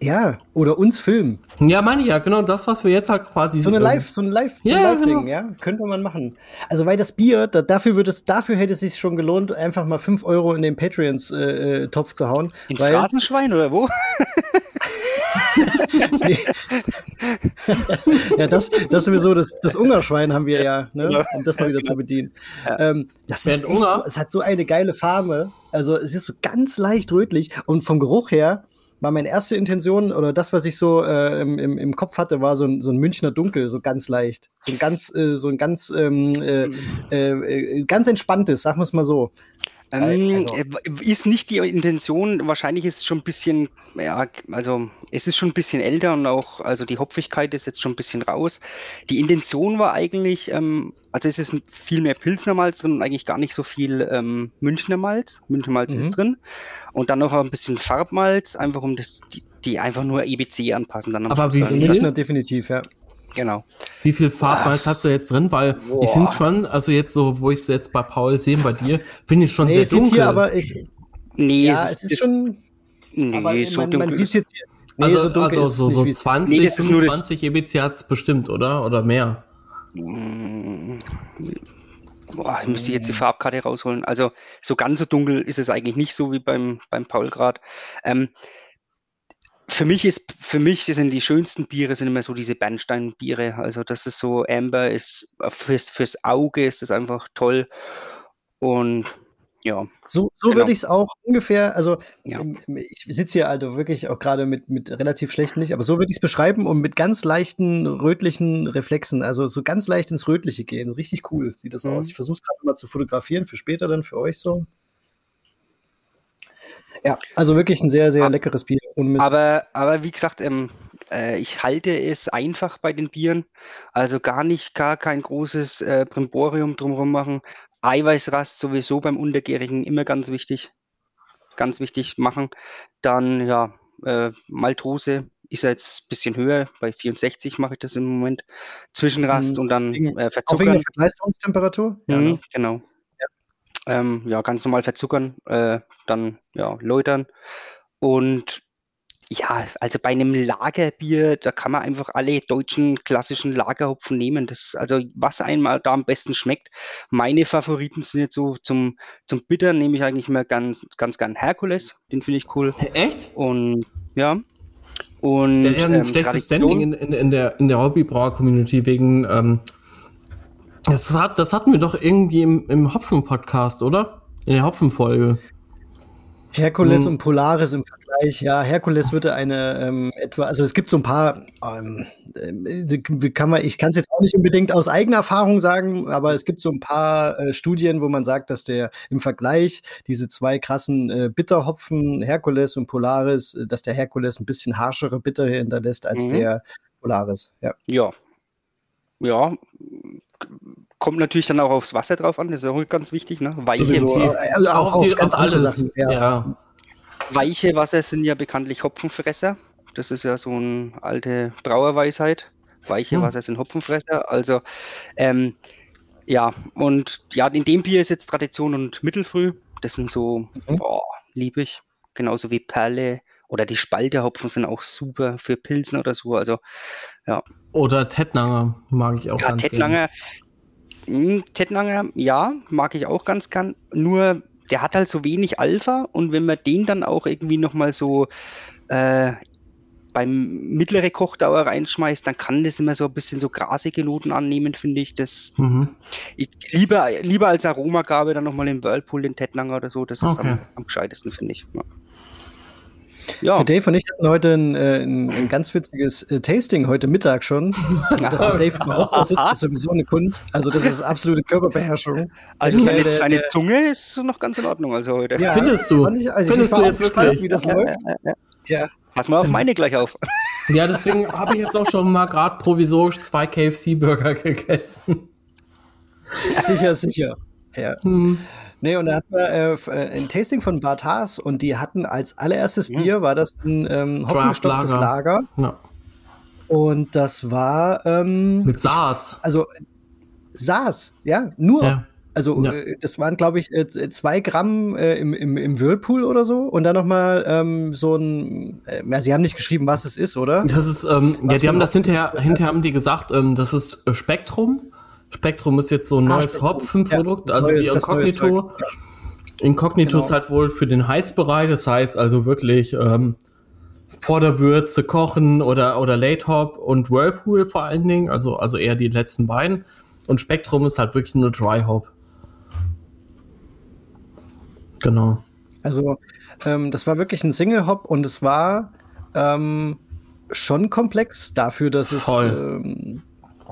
Ja, oder uns filmen. Ja, meine ich ja, genau das, was wir jetzt halt quasi. So eine Live, so ein Live, ja, Live Ding, genau. ja, könnte man machen. Also weil das Bier, da, dafür wird es, dafür hätte es sich schon gelohnt, einfach mal 5 Euro in den Patreons äh, äh, Topf zu hauen. Ins Straßenschwein oder wo? ja, das, das sowieso, das, das Ungerschwein haben wir ja, ne? um das mal wieder zu bedienen. Ähm, das ist so, es hat so eine geile Farbe. Also es ist so ganz leicht rötlich und vom Geruch her war meine erste Intention oder das, was ich so äh, im, im, Kopf hatte, war so ein, so ein Münchner Dunkel, so ganz leicht. So ein ganz, äh, so ein ganz, ähm, äh, äh, ganz entspanntes, sagen wir es mal so. Ähm, also. Äh, ist nicht die Intention, wahrscheinlich ist es schon ein bisschen, ja, also es ist schon ein bisschen älter und auch, also die Hopfigkeit ist jetzt schon ein bisschen raus. Die Intention war eigentlich, ähm, also es ist viel mehr Pilsner Malz drin und eigentlich gar nicht so viel ähm, Münchner Malz. Münchner Malz mhm. ist drin. Und dann noch ein bisschen Farbmalz, einfach um das, die, die einfach nur EBC anpassen. Dann Aber wie Münchner definitiv, ja. Genau. Wie viel Farbmalz hast du jetzt drin? Weil Boah. ich finde es schon, also jetzt so, wo ich es jetzt bei Paul sehe, bei dir, finde ich schon nee, sehr dunkel. Hier, aber ich, nee, ja, es, ist, ist schon. Nee, aber so man, man sieht jetzt hier. Nee, also, so, also so, so 20, nee, 25 EBC hat es bestimmt, oder? Oder mehr? Mm, boah, ich müsste jetzt die Farbkarte rausholen. Also so ganz so dunkel ist es eigentlich nicht so wie beim, beim Paul gerade. Ähm, für mich ist, für mich sind die schönsten Biere sind immer so diese Bernsteinbiere. Also das ist so, Amber ist fürs, fürs Auge ist das einfach toll. Und ja. So, so genau. würde ich es auch ungefähr, also ja. Ähm, ich sitze hier also wirklich auch gerade mit, mit relativ schlechten Licht, aber so würde ich es beschreiben und mit ganz leichten rötlichen Reflexen, also so ganz leicht ins Rötliche gehen. Richtig cool sieht das mhm. aus. Ich versuche es gerade mal zu fotografieren für später dann für euch so. Ja, also wirklich ein sehr, sehr aber, leckeres Bier. Aber, aber wie gesagt, ähm, äh, ich halte es einfach bei den Bieren. Also gar nicht, gar kein großes äh, Brimborium drumherum machen. Eiweißrast sowieso beim Untergärigen immer ganz wichtig. Ganz wichtig machen. Dann, ja, äh, Maltose ist jetzt ein bisschen höher. Bei 64 mache ich das im Moment. Zwischenrast mhm. und dann äh, verzuckern. Auch wegen der Verkleisterungstemperatur? Ja, mhm, genau. Ähm, ja, ganz normal verzuckern, äh, dann ja, läutern. Und ja, also bei einem Lagerbier, da kann man einfach alle deutschen klassischen Lagerhopfen nehmen. Das, also was einmal da am besten schmeckt. Meine Favoriten sind jetzt so zum, zum Bittern nehme ich eigentlich immer ganz, ganz gern Herkules. Den finde ich cool. Echt? Und ja. Und, der hat ein ähm, schlechtes Standing in, in, in, der, in der Hobbybrauer-Community wegen ähm, das, hat, das hatten wir doch irgendwie im, im Hopfen-Podcast, oder? In der Hopfen-Folge. Herkules hm. und Polaris im Vergleich, ja, Herkules würde eine ähm, etwa, also es gibt so ein paar, ähm, äh, kann man, ich kann es jetzt auch nicht unbedingt aus eigener Erfahrung sagen, aber es gibt so ein paar äh, Studien, wo man sagt, dass der im Vergleich diese zwei krassen äh, Bitterhopfen, Herkules und Polaris, äh, dass der Herkules ein bisschen harschere Bitter hinterlässt als mhm. der Polaris. Ja. ja. Ja, kommt natürlich dann auch aufs Wasser drauf an, das ist auch ganz wichtig, ne? Weiche, Sowieso, also auch auf, die, ganz auf alles. Sachen, ja. ja. Weiche Wasser sind ja bekanntlich Hopfenfresser. Das ist ja so eine alte Brauerweisheit. Weiche hm. Wasser sind Hopfenfresser. Also ähm, ja, und ja, in dem Bier ist jetzt Tradition und Mittelfrüh. Das sind so, mhm. boah, lieb ich. Genauso wie Perle oder die Spalterhopfen sind auch super für Pilzen oder so. Also ja. Oder Tettnanger mag ich auch ja, ganz Tettnanger, hm, Tettnanger, ja, mag ich auch ganz gern. Nur der hat halt so wenig Alpha und wenn man den dann auch irgendwie nochmal so äh, beim mittlere Kochdauer reinschmeißt, dann kann das immer so ein bisschen so grasige Noten annehmen, finde ich. Das mhm. ich, lieber, lieber als Aromagabe dann nochmal im Whirlpool den Tettnanger oder so, das ist okay. am, am gescheitesten, finde ich. Ja. Ja. Der Dave und ich hatten heute ein, äh, ein, ein ganz witziges äh, Tasting heute Mittag schon. Also, dass der Dave überhaupt da sitzt, ist sowieso eine Kunst. Also, das ist absolute Körperbeherrschung. Also, seine, der, seine Zunge ist noch ganz in Ordnung. Also heute. Ja, Findest du? Ich, also Findest du jetzt wirklich? Wie das ja, läuft? Ja, ja. Pass mal auf meine gleich auf. Ja, deswegen habe ich jetzt auch schon mal gerade provisorisch zwei KFC-Burger gegessen. Sicher, sicher. Ja. Hm. Nee, und da hatten wir äh, äh, ein Tasting von Bart Haas und die hatten als allererstes Bier, war das ein ähm, hopfengestofftes Lager. Ja. Und das war ähm, mit Saas. Also Saas, ja, nur. Ja. Also ja. äh, das waren, glaube ich, äh, zwei Gramm äh, im, im, im Whirlpool oder so. Und dann nochmal ähm, so ein, äh, ja, sie haben nicht geschrieben, was es ist, oder? Das ist, ähm, ja, die haben das hinterher, hinterher haben die gesagt, ähm, das ist Spektrum. Spektrum ist jetzt so ein neues Hopfenprodukt, ja, also wie Incognito. Incognito genau. ist halt wohl für den Heißbereich, das heißt also wirklich ähm, vor der Würze kochen oder, oder Late Hop und Whirlpool vor allen Dingen, also, also eher die letzten beiden. Und Spektrum ist halt wirklich nur Dry Hop. Genau. Also, ähm, das war wirklich ein Single Hop und es war ähm, schon komplex dafür, dass Voll. es ähm,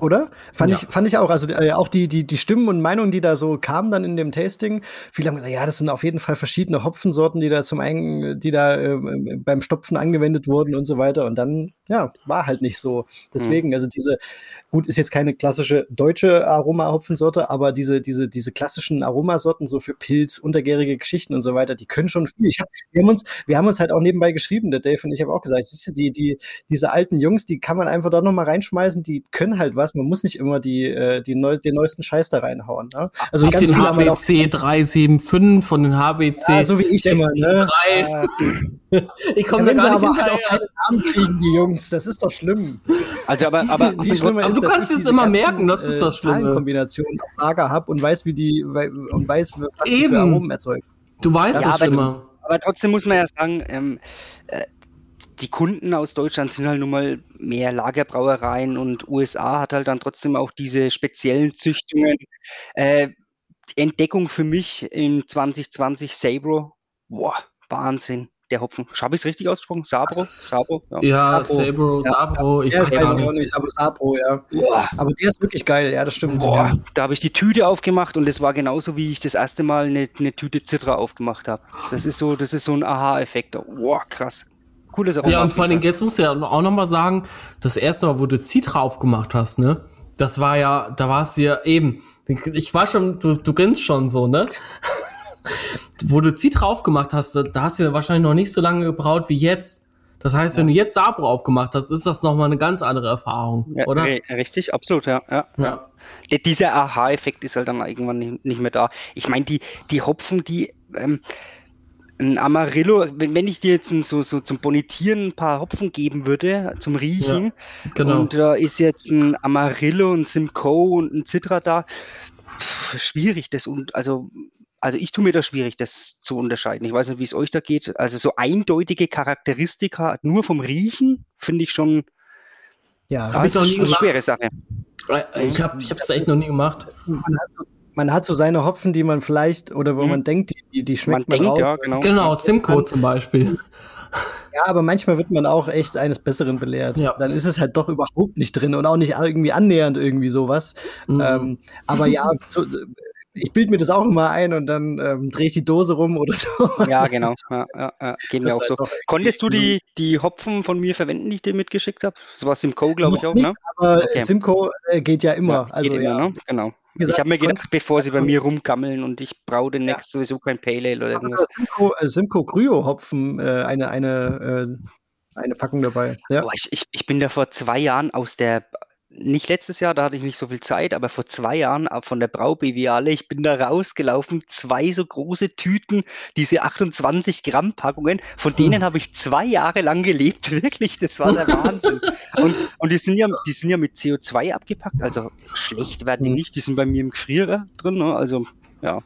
oder? Fand, Ja. ich, fand ich auch. Also äh, auch die, die, die Stimmen und Meinungen, die da so kamen dann in dem Tasting. Viele haben gesagt, ja, das sind auf jeden Fall verschiedene Hopfensorten, die da zum einen, die da äh, beim Stopfen angewendet wurden und so weiter. Und dann, ja, war halt nicht so. Deswegen, also diese, gut, ist jetzt keine klassische deutsche Aroma-Hopfensorte, aber diese, diese, diese klassischen Aromasorten, so für Pilz, untergärige Geschichten und so weiter, die können schon viel. Hab, wir, haben uns, wir haben uns halt auch nebenbei geschrieben, der Dave und ich habe auch gesagt, siehst du, die, die, diese alten Jungs, die kann man einfach da nochmal reinschmeißen, die können halt was. Man muss nicht immer die, äh, die neu, den neuesten Scheiß da reinhauen. Ne? Also Also ganz den HBC 375 von den HBC. ja, so wie ich immer, ne? Ja, ich komme sie gar nicht aber halt auch keine Namen kriegen, die Jungs, das ist doch schlimm. Also aber, aber Wie schlimmer aber ist, du kannst es immer merken, das ist das Schlimme. Zahlenkombinationen auf Lager habe und weiß, wie die und weiß, was die Eben. für Aromen erzeugen. Du weißt Ja, es aber du- immer. Aber trotzdem muss man ja sagen, ähm, äh, die Kunden aus Deutschland sind halt nun mal mehr Lagerbrauereien und USA hat halt dann trotzdem auch diese speziellen Züchtungen. Äh, Entdeckung für mich in 2020 Sabro. Boah, Wahnsinn. Der Hopfen. Habe ich es richtig ausgesprochen? Sabro? Sabro? Ja, Sabro. Sabro, Ja. Sabro, ich Ja, weiß ich auch nicht. aber Sabro, ja. Boah, Aber der ist wirklich geil, ja, das stimmt. boah. Ja. Da habe ich die Tüte aufgemacht und es war genauso, wie ich das erste Mal eine, eine Tüte Citra aufgemacht habe. Das ist so, das ist so ein Aha-Effekt. Boah, krass. Cooles Aroma. Ja, und vor allem, jetzt musst du ja auch nochmal sagen, das erste Mal, wo du Citra aufgemacht hast, ne? Das war ja, da warst du ja eben, ich war schon, du, du grinst schon so, ne? wo du Citra aufgemacht hast, da, da hast du ja wahrscheinlich noch nicht so lange gebraut wie jetzt. Das heißt, wenn du jetzt Sabro aufgemacht hast, ist das nochmal eine ganz andere Erfahrung, Ja, oder? ri- Richtig, absolut, ja. ja, ja. Ja. Der- Dieser Aha-Effekt ist halt dann irgendwann nicht, nicht mehr da. Ich meine, die, die Hopfen, die ähm, ein Amarillo, wenn, wenn ich dir jetzt ein, so, so zum Bonitieren ein paar Hopfen geben würde, zum Riechen, Genau. und da ist jetzt ein Amarillo, ein Simcoe und ein Citra da, pff, schwierig, das und also. Also ich tue mir da schwierig, das zu unterscheiden. Ich weiß nicht, wie es euch da geht. Also so eindeutige Charakteristika nur vom Riechen finde ich schon Ja, ich das noch ist nie eine gemacht. schwere Sache. ich habe ich hab's echt noch nie gemacht. man hat, so, man hat so seine Hopfen, die man vielleicht, oder wo Mhm. man denkt, die, die, schmeckt Man man, denkt, ja, genau. Genau, Simcoe zum Beispiel. Ja, aber manchmal wird man auch echt eines Besseren belehrt. Ja. Dann ist es halt doch überhaupt nicht drin und auch nicht irgendwie annähernd irgendwie sowas. Mhm. Ähm, aber ja, so, ich bilde mir das auch immer ein und dann ähm, drehe ich die Dose rum oder so. Ja, genau. Ja, ja, ja. Geht mir Das auch ist so. Konntest du die, die Hopfen von mir verwenden, die ich dir mitgeschickt habe? Das war Simcoe, glaube ich, auch, nicht, ne? Aber Okay. Simcoe äh, geht ja immer. Ja, also geht ja. immer, ne? Genau. Gesagt, ich habe mir gedacht, bevor sie bei mir rumgammeln und ich braue demnächst sowieso kein Pale Ale oder irgendwas. Simcoe, äh, Simcoe Kryo-Hopfen äh, eine, eine, äh, eine Packung dabei. Ja. Boah, ich, ich, ich bin da vor zwei Jahren aus der, nicht letztes Jahr, da hatte ich nicht so viel Zeit, aber vor zwei Jahren äh, von der Braubeviale, ich bin da rausgelaufen, zwei so große Tüten, diese 28 Gramm Packungen, von Hm. denen habe ich zwei Jahre lang gelebt, wirklich, das war der Wahnsinn. Und, und die, sind ja, die sind ja mit CO2 abgepackt, also schlecht werden die Hm. nicht, die sind bei mir im Gefrierer drin, ne? also ja.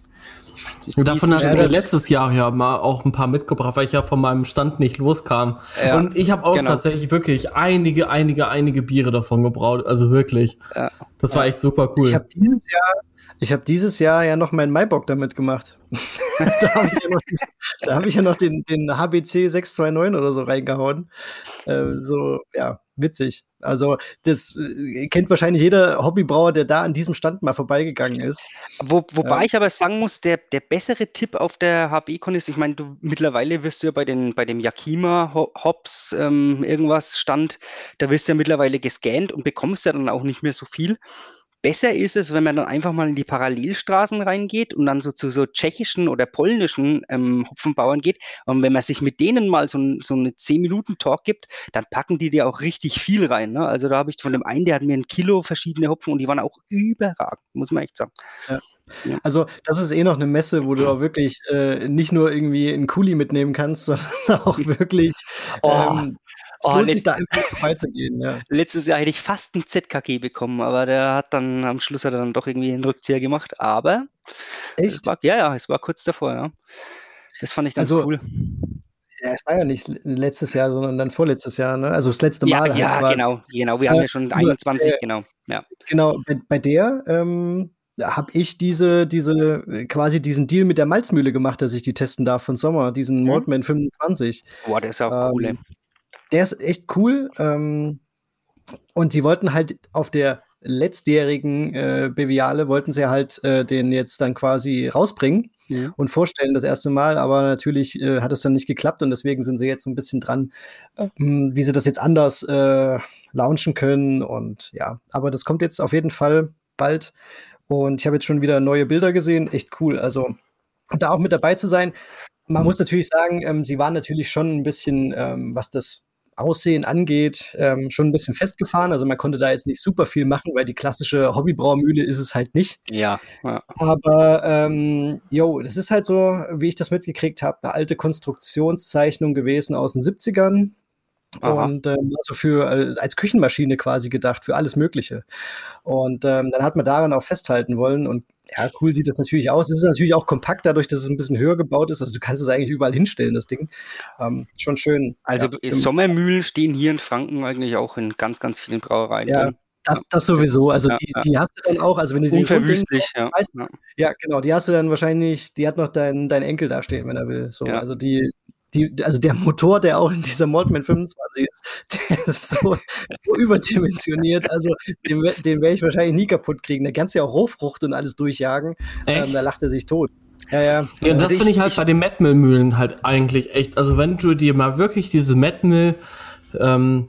Und davon hast du Ja, mir letztes Jahr ja mal auch ein paar mitgebracht, weil ich ja von meinem Stand nicht loskam. Ja, und ich habe auch genau. tatsächlich wirklich einige, einige, einige Biere davon gebraut. Also wirklich. Ja. Das war echt super cool. Ich habe dieses Jahr, ich habe dieses Jahr ja noch meinen Maibock damit gemacht. da habe ich ja noch, da hab ich ja noch den, den HBC 629 oder so reingehauen. Äh, so, ja, witzig. Also, das äh, kennt wahrscheinlich jeder Hobbybrauer, der da an diesem Stand mal vorbeigegangen ist. Wo, wobei Ja. ich aber sagen muss, der, der bessere Tipp auf der HB-Con ist, ich meine, du mittlerweile wirst du ja bei, den, bei dem Yakima Ho- Hops ähm, irgendwas Stand, da wirst du ja mittlerweile gescannt und bekommst ja dann auch nicht mehr so viel. Besser ist es, wenn man dann einfach mal in die Parallelstraßen reingeht und dann so zu so tschechischen oder polnischen ähm, Hopfenbauern geht. Und wenn man sich mit denen mal so, so eine 10-Minuten-Talk gibt, dann packen die dir auch richtig viel rein. Ne? Also da habe ich von dem einen, der hat mir ein Kilo verschiedene Hopfen und die waren auch überragend, muss man echt sagen. Also, das ist eh noch eine Messe, wo du auch wirklich äh, nicht nur irgendwie einen Kuli mitnehmen kannst, sondern auch wirklich. Oh. Ähm, es Oh, lohnt let- sich da einfach vorbeizugehen, ja. Letztes Jahr hätte ich fast einen ZKG bekommen, aber der hat dann am Schluss hat er dann doch irgendwie einen Rückzieher gemacht. Aber es Echt? war, ja, ja, es war kurz davor, ja. Das fand ich ganz Also, cool. Ja, es war ja nicht letztes Jahr, sondern dann vorletztes Jahr, ne? Also das letzte Mal. Ja, halt ja genau, genau. Wir haben ja schon 21, äh, genau. Ja. Genau, bei, bei der ähm, habe ich diese, diese, quasi diesen Deal mit der Malzmühle gemacht, dass ich die testen darf von Sommer, diesen Mhm. Maltman 25. Boah, der ist auch cool. Ähm, ey. Der ist echt cool. Ähm, und sie wollten halt auf der letztjährigen äh, Beviale wollten sie halt äh, den jetzt dann quasi rausbringen Mhm. und vorstellen das erste Mal, aber natürlich äh, hat es dann nicht geklappt und deswegen sind sie jetzt so ein bisschen dran, ähm, wie sie das jetzt anders äh, launchen können und ja, aber das kommt jetzt auf jeden Fall bald und ich habe jetzt schon wieder neue Bilder gesehen, echt cool, also da auch mit dabei zu sein. Man muss natürlich sagen, ähm, sie waren natürlich schon ein bisschen, ähm, was das Aussehen angeht, ähm, schon ein bisschen festgefahren. Also man konnte da jetzt nicht super viel machen, weil die klassische Hobbybrauermühle ist es halt nicht. Ja, ja. Aber ähm, jo, das ist halt so, wie ich das mitgekriegt habe, eine alte Konstruktionszeichnung gewesen aus den 70ern. Aha. Und ähm, also für äh, als Küchenmaschine quasi gedacht, für alles Mögliche. Und ähm, dann hat man daran auch festhalten wollen. Und ja, cool sieht das natürlich aus. Es ist natürlich auch kompakt, dadurch, dass es ein bisschen höher gebaut ist. Also du kannst es eigentlich überall hinstellen, das Ding. Ähm, schon schön. Also ja, Sommermühlen stehen hier in Franken eigentlich auch in ganz, ganz vielen Brauereien Ja, drin. das, das sowieso. Also Ja, die, die hast du dann auch, also wenn du die Unverwüstlich, ja. weißt ja. Ja, genau, die hast du dann wahrscheinlich, die hat noch dein, dein Enkel da stehen, wenn er will. So, Ja. also die, die, also der Motor, der auch in dieser Maltman 25 ist, der ist so, so überdimensioniert. Also den, den werde ich wahrscheinlich nie kaputt kriegen. Da kannst du ja auch Rohfrucht und alles durchjagen. Ähm, da lacht er sich tot. Ja, ja. Ja, das Also finde ich- halt ich- bei den Mettmill-Mühlen halt eigentlich echt. Also wenn du dir mal wirklich diese Mettmill ähm,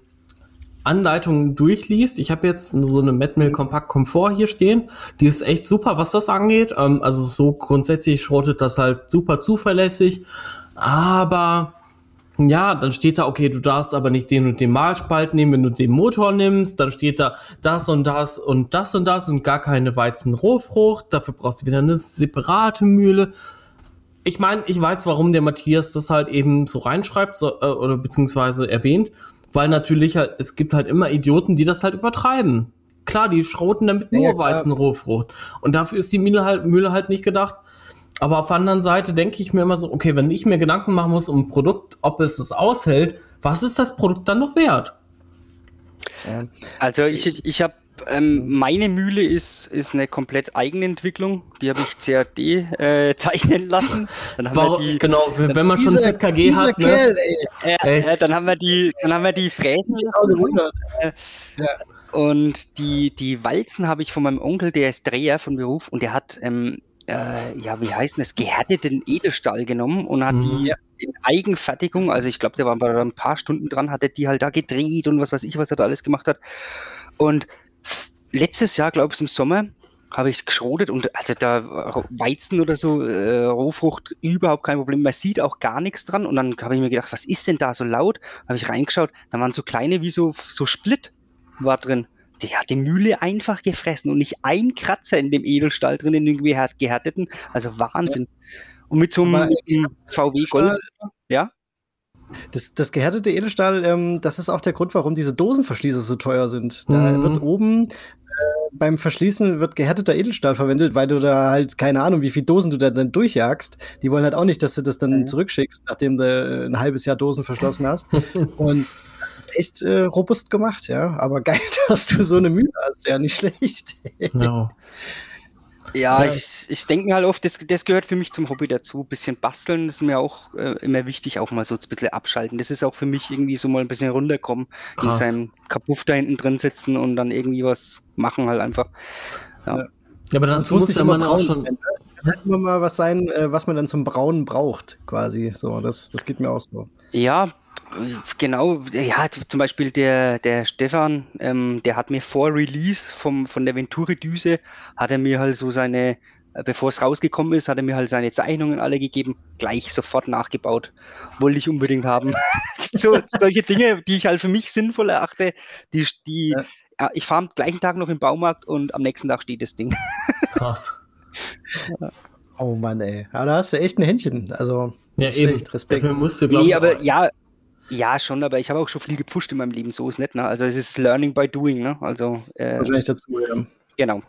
Anleitungen durchliest, ich habe jetzt so eine Mettmill Kompakt Komfort hier stehen, die ist echt super, was das angeht. Ähm, also so grundsätzlich schrotet das halt super zuverlässig, aber ja, dann steht da, okay, du darfst aber nicht den und den Mahlspalt nehmen, wenn du den Motor nimmst, dann steht da das und das und das und das und gar keine Weizenrohfrucht, dafür brauchst du wieder eine separate Mühle. Ich meine, ich weiß, warum der Matthias das halt eben so reinschreibt so, äh, oder beziehungsweise erwähnt, weil natürlich halt, es gibt halt immer Idioten, die das halt übertreiben. Klar, die schroten damit nur ja. Weizenrohfrucht. Und dafür ist die Mühle halt, Mühle halt nicht gedacht. Aber auf der anderen Seite denke ich mir immer so, okay, wenn ich mir Gedanken machen muss um ein Produkt, ob es es aushält, was ist das Produkt dann noch wert? Also ich, ich habe ähm, meine Mühle ist, ist eine komplett Eigenentwicklung. Die habe ich CAD äh, zeichnen lassen. Dann haben Warum, wir die, genau, wenn man schon Dieser- ZKG hat, ne? Kerl, ey. äh, äh, dann haben wir die, dann haben wir die Fräsen. Und die, die Walzen habe ich von meinem Onkel, der ist Dreher von Beruf und der hat, ähm, äh, ja, wie heißt das, gehärteten Edelstahl genommen und hat Mhm. die in Eigenfertigung, also ich glaube, der war bei ein paar Stunden dran, hat er die halt da gedreht und was weiß ich, was er da alles gemacht hat. Und letztes Jahr, glaube ich, im Sommer, habe ich geschrotet und also da Weizen oder so, äh, Rohfrucht, überhaupt kein Problem. Man sieht auch gar nichts dran. Und dann habe ich mir gedacht, was ist denn da so laut? Habe ich reingeschaut, da waren so kleine wie so, so Split war drin. Die hat die Mühle einfach gefressen und nicht ein Kratzer in dem Edelstahl drin, in dem gehär- gehärteten. Also Wahnsinn. Und mit so einem, VW Gold, ja? Das, das gehärtete Edelstahl, ähm, das ist auch der Grund, warum diese Dosenverschließer so teuer sind. Da Mhm. wird oben beim Verschließen wird gehärteter Edelstahl verwendet, weil du da halt keine Ahnung, wie viele Dosen du da dann durchjagst. Die wollen halt auch nicht, dass du das dann Mhm. zurückschickst, nachdem du äh, ein halbes Jahr Dosen verschlossen hast. Und das ist echt äh, robust gemacht, ja. Aber geil, dass du so eine Mühle hast, ja, nicht schlecht. Ja. Ja, Ja. ich, ich denke mir halt oft, das, das gehört für mich zum Hobby dazu. Ein bisschen basteln ist mir auch äh, immer wichtig, auch mal so ein bisschen abschalten. Das ist auch für mich irgendwie so mal ein bisschen runterkommen, in Krass. seinem Kapuff da hinten drin sitzen und dann irgendwie was machen halt einfach. Ja, aber Sonst dazu muss muss ich ja immer man auch schon. Es kann immer mal was sein, äh, was man dann zum Brauen braucht, quasi. So, das, das geht mir auch so. Ja, genau. Ja, zum Beispiel der, der Stefan, ähm, der hat mir vor Release vom, von der Venturi-Düse, hat er mir halt so seine, äh, bevor es rausgekommen ist, hat er mir halt seine Zeichnungen alle gegeben, gleich sofort nachgebaut. Wollte ich unbedingt haben. so, solche Dinge, die ich halt für mich sinnvoll erachte, die, die Ja. ja, ich fahre am gleichen Tag noch im Baumarkt und am nächsten Tag steht das Ding. Krass. Oh Mann, ey. Ja, da hast du echt ein Händchen. Also, Ja, nicht eben. schlecht. Respekt. Dafür musst du, glaube Nee, ich, aber ja, ja, schon, aber ich habe auch schon viel gepfuscht in meinem Leben, so ist nicht, ne? Also es ist Learning by Doing, ne? Also, äh, Wahrscheinlich dazu, ja. genau.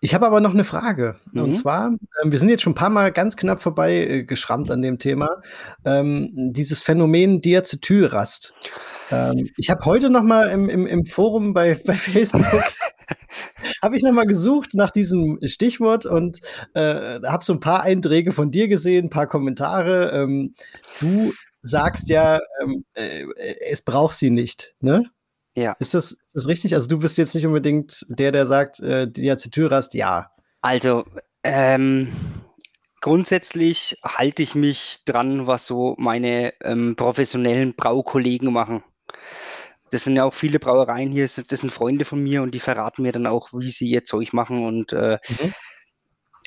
Ich habe aber noch eine Frage. Mhm. Und zwar, äh, wir sind jetzt schon ein paar Mal ganz knapp vorbei äh, geschrammt an dem Thema. Ähm, dieses Phänomen Diacetylrast. Ähm, ich habe heute noch mal im, im, im Forum bei, bei Facebook habe ich noch mal gesucht nach diesem Stichwort und äh, habe so ein paar Einträge von dir gesehen, ein paar Kommentare. Ähm, du sagst ja, ähm, äh, es braucht sie nicht, ne? Ja. Ist das, ist das richtig? Also du bist jetzt nicht unbedingt der, der sagt, äh, Diacetylrast, ja. Also, ähm, grundsätzlich halte ich mich dran, was so meine ähm, professionellen Braukollegen machen. Das sind ja auch viele Brauereien hier, das sind Freunde von mir und die verraten mir dann auch, wie sie ihr Zeug machen. Und äh, mhm.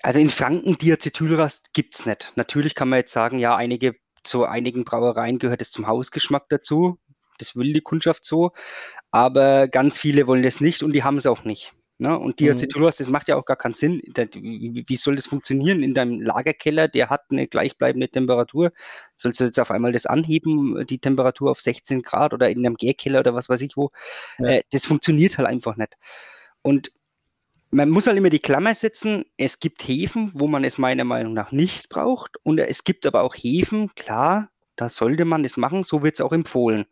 also in Franken Diacetylrast gibt es nicht. Natürlich kann man jetzt sagen, ja, einige zu einigen Brauereien gehört es zum Hausgeschmack dazu. Das will die Kundschaft so. Aber ganz viele wollen das nicht und die haben es auch nicht. Ne? Und Diacetylos, mhm. das macht ja auch gar keinen Sinn. Wie soll das funktionieren in deinem Lagerkeller? Der hat eine gleichbleibende Temperatur. Sollst du jetzt auf einmal das anheben, die Temperatur auf 16 Grad oder in einem Gärkeller oder was weiß ich wo? Ja. Äh, das funktioniert halt einfach nicht. Und man muss halt immer die Klammer setzen, es gibt Hefen, wo man es meiner Meinung nach nicht braucht. Und es gibt aber auch Hefen, klar, da sollte man es machen, so wird es auch empfohlen.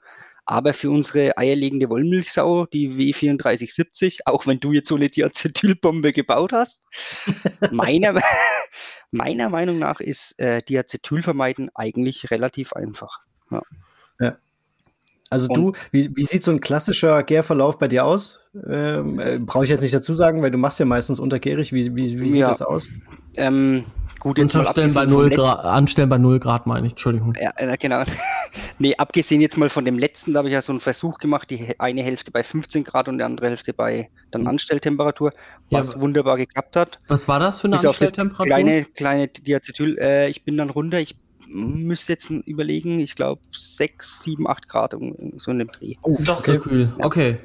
Aber für unsere eierlegende Wollmilchsau, die W3470, auch wenn du jetzt so eine Diacetylbombe gebaut hast, meiner, meiner Meinung nach ist äh, Diacetyl vermeiden eigentlich relativ einfach. Ja. ja. Also du, wie, wie sieht so ein klassischer Gärverlauf bei dir aus? Ähm, äh, Brauche ich jetzt nicht dazu sagen, weil du machst ja meistens untergärig. Wie, wie, wie sieht ja. das aus? Ähm, gut, jetzt Unterstellen bei 0 Grad, anstellen bei 0 Grad meine ich, Entschuldigung. Ja, genau. nee, abgesehen jetzt mal von dem letzten, da habe ich ja so einen Versuch gemacht, die eine Hälfte bei 15 Grad und die andere Hälfte bei dann mhm. Anstelltemperatur, was ja, wunderbar geklappt hat. Was war das für eine Bis Anstelltemperatur? kleine, kleine Diacetyl. Äh, ich bin dann runter, ich müsste jetzt überlegen, ich glaube 6, 7, 8 Grad so in dem Dreh. Oh, doch okay. so kühl. Ja. Okay.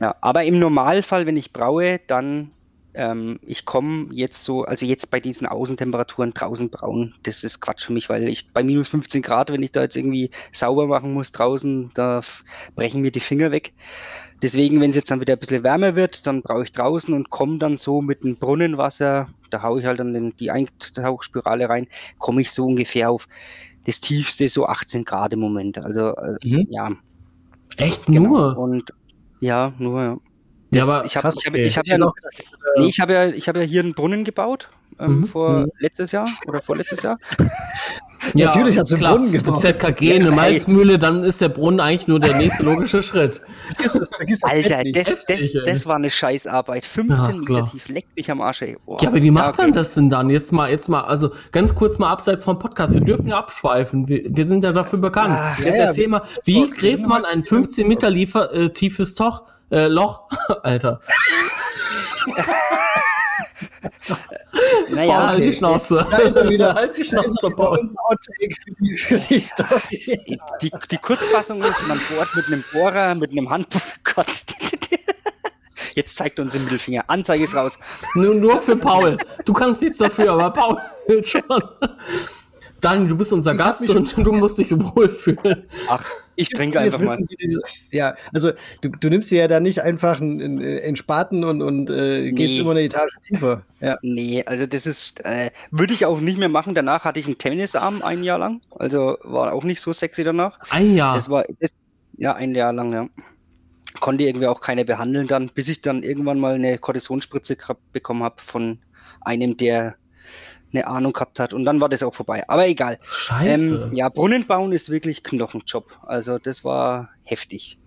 Ja, aber im Normalfall, wenn ich braue, dann ähm, ich komme jetzt so, also jetzt bei diesen Außentemperaturen draußen braun, das ist Quatsch für mich, weil ich bei minus 15 Grad, wenn ich da jetzt irgendwie sauber machen muss draußen, da brechen mir die Finger weg. Deswegen, wenn es jetzt dann wieder ein bisschen wärmer wird, dann brauche ich draußen und komme dann so mit dem Brunnenwasser, da haue ich halt dann den, die Eintauchspirale rein, komme ich so ungefähr auf das tiefste, so 18 Grad im Moment. Also, äh, mhm. ja. Echt genau. nur? Und ja, nur, ja. Das, ja, aber ich habe hab, ich hab ja, noch, nee, ich hab ja, ich hab ja hier einen Brunnen gebaut ähm, mhm. vor mhm. letztes Jahr oder vorletztes Jahr. Ja, Natürlich hast du einen Brunnen gebaut. ZKG, eine Malzmühle, dann ist der Brunnen eigentlich nur der nächste logische Schritt. Vergiss das, vergiss das Alter, das, das, das, war eine Scheißarbeit. 15 Meter tief, leckt mich am Arsch, ey. Oh. Ja, aber wie macht ja, okay. man das denn dann? Jetzt mal, jetzt mal, also ganz kurz mal abseits vom Podcast. Wir dürfen ja abschweifen. Wir, wir sind ja dafür bekannt. Ach, jetzt ja, erzähl mal, wie gräbt man ein 15 Meter Liefer, äh, tiefes Toch, äh, Loch? Alter. Naja, Paul, halt die Schnauze. Da ist er wieder. halt die Schnauze, Paul. Für die, Story. Die, die, Kurzfassung ist, man bohrt mit einem Bohrer, mit einem Handbuch. Gott. Jetzt zeigt uns den Mittelfinger. Anzeige ist raus. Nur, nur für Paul. Du kannst nichts dafür, aber Paul schon. Daniel, du bist unser Gast und du musst dich so wohlfühlen. Ach, ich trinke einfach mal. Diese, ja, also du, du nimmst dir ja da nicht einfach einen, einen Spaten und, und äh, nee. gehst immer eine Etage tiefer. Ja. Nee, also das ist, äh, würde ich auch nicht mehr machen. Danach hatte ich einen Tennisarm ein Jahr lang. Also war auch nicht so sexy danach. Ein Jahr? Das war, das, ja, ein Jahr lang, ja. Konnte irgendwie auch keine behandeln dann, bis ich dann irgendwann mal eine Kortisonspritze bekommen habe von einem, der eine Ahnung gehabt hat. Und dann war das auch vorbei. Aber egal. Scheiße. Ähm, ja, Brunnen bauen ist wirklich Knochenjob. Also das war heftig.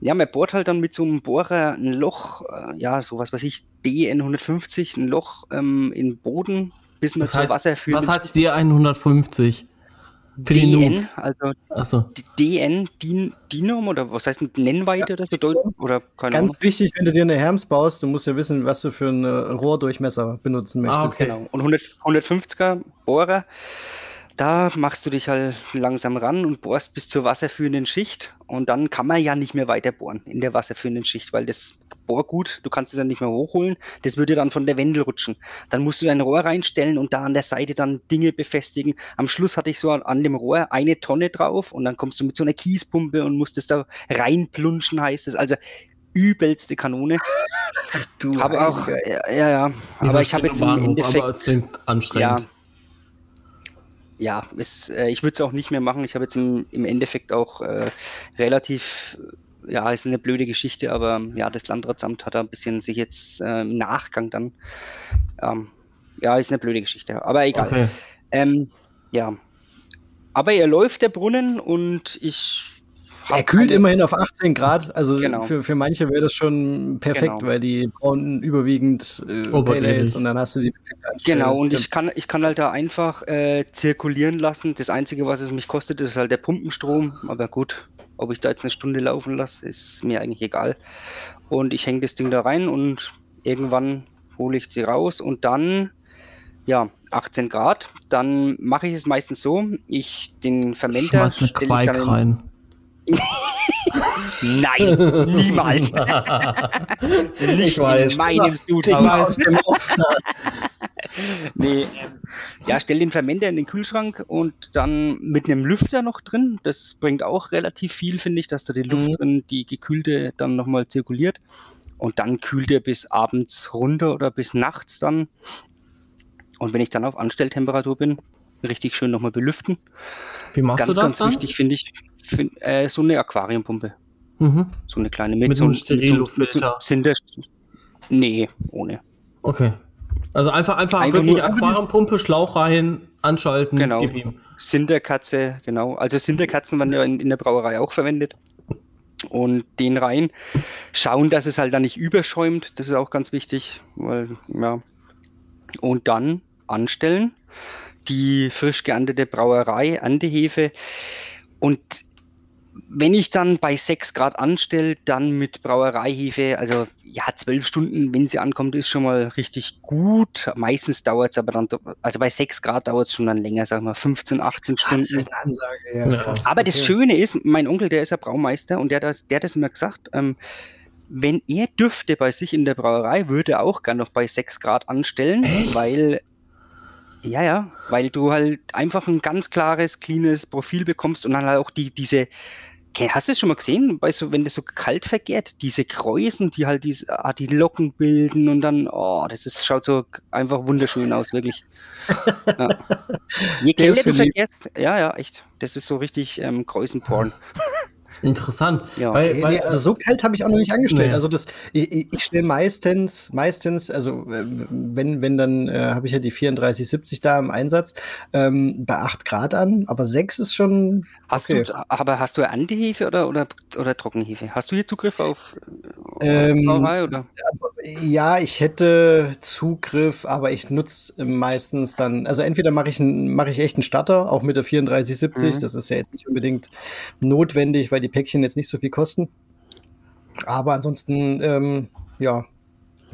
Ja, man bohrt halt dann mit so einem Bohrer ein Loch, äh, ja, so was weiß ich, DN 150, ein Loch ähm, in den Boden, bis man zu Wasser führt. Was heißt D 150? Für DN, die Noobs. also so. DN, Din, Dinom oder was heißt Nennweite ja. das bedeutet? Oder keine Ganz Ahnung. wichtig, wenn du dir eine Herms baust, du musst ja wissen, was du für einen Rohrdurchmesser benutzen möchtest. Ah, okay. Genau. Und 100, 150er Bohrer, da machst du dich halt langsam ran und bohrst bis zur wasserführenden Schicht und dann kann man ja nicht mehr weiter bohren in der wasserführenden Schicht, weil das Bohrgut, du kannst es dann nicht mehr hochholen, das würde dann von der Wendel rutschen. Dann musst du dein Rohr reinstellen und da an der Seite dann Dinge befestigen. Am Schluss hatte ich so an, an dem Rohr eine Tonne drauf und dann kommst du mit so einer Kiespumpe und musst es da reinplunschen, heißt es. Also übelste Kanone. Ach, du habe auch, ja, ja, ja. aber ich habe jetzt im Endeffekt, aber es klingt anstrengend. Ja, ja, es, äh, ich würde es auch nicht mehr machen. Ich habe jetzt im, im Endeffekt auch äh, relativ, ja, ist eine blöde Geschichte, aber ja, das Landratsamt hat da ein bisschen sich jetzt äh, im Nachgang dann, ähm, ja, ist eine blöde Geschichte, aber egal. Okay. Ähm, ja, aber er läuft der Brunnen und ich er kühlt immerhin auf 18 Grad, also genau. für, für manche wäre das schon perfekt, genau. weil die brauchen überwiegend äh, Ales und dann hast du die perfekte Genau, und ich kann, ich kann halt da einfach äh, zirkulieren lassen. Das Einzige, was es mich kostet, ist halt der Pumpenstrom, aber gut, ob ich da jetzt eine Stunde laufen lasse, ist mir eigentlich egal. Und ich hänge das Ding da rein und irgendwann hole ich sie raus und dann, ja, 18 Grad, dann mache ich es meistens so, ich den Fermenter stelle ich dann in, rein. Nein, niemals. Nicht ich weiß. in meinem Sudhaus. nee, ja, stell den Fermenter in den Kühlschrank und dann mit einem Lüfter noch drin. Das bringt auch relativ viel, finde ich, dass da die Luft mhm. drin, die gekühlte, dann nochmal zirkuliert. Und dann kühlt er bis abends runter oder bis nachts dann. Und wenn ich dann auf Anstelltemperatur bin, richtig schön nochmal belüften. Wie machst ganz, du das ganz dann? wichtig finde ich äh, so eine Aquariumpumpe. Mhm. So eine kleine mit, mit so einem Sterilofilter. Sind das, nee, ohne. Okay. Also einfach, einfach, einfach wirklich Aquariumpumpe, Schlauch rein, anschalten, genau. gib ihm. Sinterkatze, genau. Also Sinterkatzen werden ja in, in der Brauerei auch verwendet. Und den rein. Schauen, dass es halt dann nicht überschäumt. Das ist auch ganz wichtig. Weil, ja. Und dann anstellen die frisch geerntete Brauerei, Erntehefe. Und wenn ich dann bei 6 Grad anstelle, dann mit Brauereihefe, also ja, 12 Stunden, wenn sie ankommt, ist schon mal richtig gut. Meistens dauert es aber dann, also bei 6 Grad dauert es schon dann länger, sagen wir 15, 18 Stunden. Ansage, ja, aber das Schöne ist, mein Onkel, der ist ja Braumeister und der, der hat das immer gesagt, ähm, wenn er dürfte bei sich in der Brauerei, würde er auch gern noch bei 6 Grad anstellen, Echt? weil ja, ja, weil du halt einfach ein ganz klares, cleanes Profil bekommst und dann halt auch die, diese, hast du es schon mal gesehen, weißt du, wenn das so kalt vergeht, diese Kräusen, die halt diese, ah, die Locken bilden und dann, oh, das ist, schaut so einfach wunderschön aus, wirklich. Ja. Je kälter du vergehst, ja, ja, echt, das ist so richtig ähm, Kräusenporn. Interessant. Ja. Weil, okay, weil, nee, also so kalt habe ich auch noch nicht angestellt. Nee. Also das, ich, ich stelle meistens, meistens, also äh, wenn, wenn dann äh, habe ich ja die 3470 da im Einsatz, ähm, bei 8 Grad an, aber 6 ist schon. Hast okay. du, aber hast du Antihefe oder, oder, oder Trockenhefe? Hast du hier Zugriff auf ähm, Brauerei, oder? Ja, ich hätte Zugriff, aber ich nutze meistens dann, also entweder mache ich, mach ich echt einen Starter, auch mit der 3470, mhm. das ist ja jetzt nicht unbedingt notwendig, weil die die Päckchen jetzt nicht so viel kosten. Aber ansonsten, ähm, ja,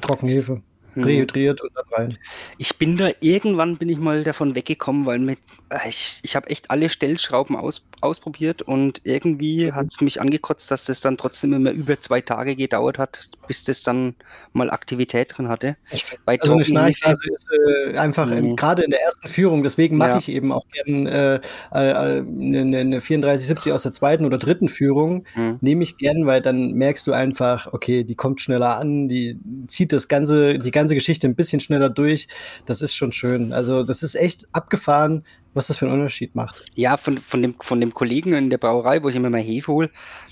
Trockenhefe. Mhm. Rehydriert und dann rein. Ich bin da, irgendwann bin ich mal davon weggekommen, weil mit, äh, ich, ich habe echt alle Stellschrauben aus, ausprobiert und irgendwie mhm. hat es mich angekotzt, dass das dann trotzdem immer über zwei Tage gedauert hat, bis das dann mal Aktivität drin hatte. Bei also eine Schnarchphase ist äh, einfach mhm. gerade in der ersten Führung, deswegen mache ja. ich eben auch gerne äh, äh, eine, eine 3470 aus der zweiten oder dritten Führung, mhm. nehme ich gern, weil dann merkst du einfach, okay, die kommt schneller an, die zieht das ganze, die ganze Geschichte ein bisschen schneller durch. Das ist schon schön. Also das ist echt abgefahren, was das für einen Unterschied macht. Ja, von, von, dem, von dem Kollegen in der Brauerei, wo ich immer mal Hefe hole,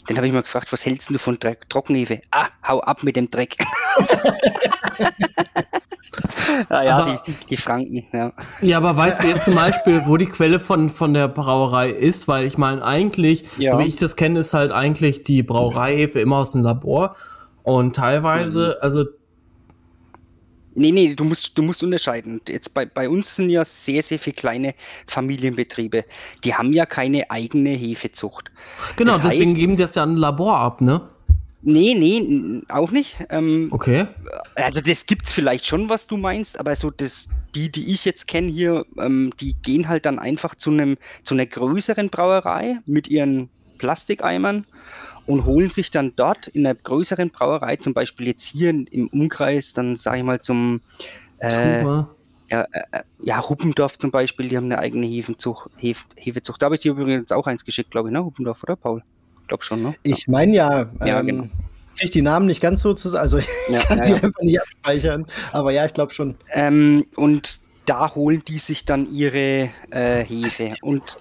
den habe ich mal gefragt, was hältst du von Dreck, Trockenhefe? Ah, hau ab mit dem Dreck. ah, ja, aber, die, die, Franken, ja. Ja, aber weißt du jetzt zum Beispiel, wo die Quelle von, von der Brauerei ist? Weil ich meine, eigentlich, ja. so wie ich das kenne, ist halt eigentlich die Brauereihefe immer aus dem Labor. Und teilweise, mhm. also Nee, nee, du musst, du musst unterscheiden. Jetzt bei, bei uns sind ja sehr, sehr viele kleine Familienbetriebe. Die haben ja keine eigene Hefezucht. Genau, das deswegen heißt, geben die das ja an ein Labor ab, ne? Nee, nee, auch nicht. Ähm, okay. Also das gibt's vielleicht schon, was du meinst, aber so das, die, die ich jetzt kenne hier, ähm, die gehen halt dann einfach zu einem, zu einer größeren Brauerei mit ihren Plastikeimern und holen sich dann dort in einer größeren Brauerei, zum Beispiel jetzt hier im Umkreis, dann sage ich mal zum äh, ja, äh, äh, ja, Huppendorf zum Beispiel, die haben eine eigene Hefenzucht. Hef, Hefezucht. Da habe ich dir übrigens auch eins geschickt, glaube ich, ne? Huppendorf, oder Paul? Ich glaube schon, ne? Ich meine ja. Ja, ähm, genau. kriege die Namen nicht ganz so zusammen, also ich ja, kann ja, die ja. einfach nicht abspeichern. Aber ja, ich glaube schon. Ähm, und da holen die sich dann ihre äh, Hefe. Und,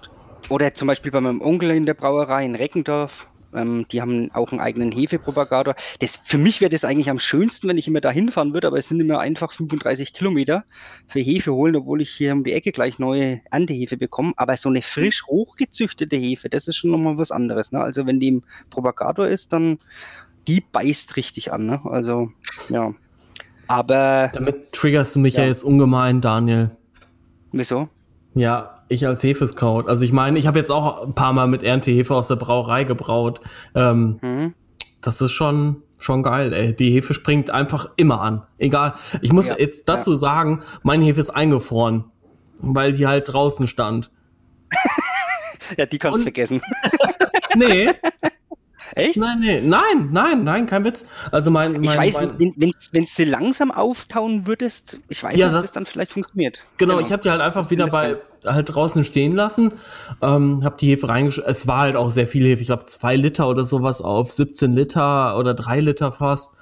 oder zum Beispiel bei meinem Onkel in der Brauerei in Reckendorf, ähm, die haben auch einen eigenen Hefepropagator. Das, für mich wäre das eigentlich am schönsten, wenn ich immer da hinfahren würde, aber es sind immer einfach 35 Kilometer für Hefe holen, obwohl ich hier um die Ecke gleich neue Erntehefe bekomme. Aber so eine frisch hochgezüchtete Hefe, das ist schon nochmal was anderes. Ne? Also wenn die im Propagator ist, dann die beißt richtig an. Ne? Also ja. Aber. Damit triggerst du mich ja, ja jetzt ungemein, Daniel. Wieso? Ja, ich als Hefeskraut. Also ich meine, ich habe jetzt auch ein paar Mal mit Erntehefe aus der Brauerei gebraut. Ähm, mhm. Das ist schon schon geil, ey. Die Hefe springt einfach immer an. Egal. Ich muss ja, jetzt dazu ja. sagen, meine Hefe ist eingefroren, weil die halt draußen stand. ja, die kannst du vergessen. nee, Echt? Nein, nee. nein, nein, nein, kein Witz. Also mein, mein ich weiß, mein, wenn wenn sie langsam auftauen würdest, ich weiß ja, nicht, ob das dann vielleicht funktioniert. Genau, genau. ich habe die halt einfach wieder bei halt draußen stehen lassen, ähm, habe die Hefe reingeschmissen. Es war halt auch sehr viel Hefe, ich glaube zwei Liter oder sowas auf 17 Liter oder drei Liter fast.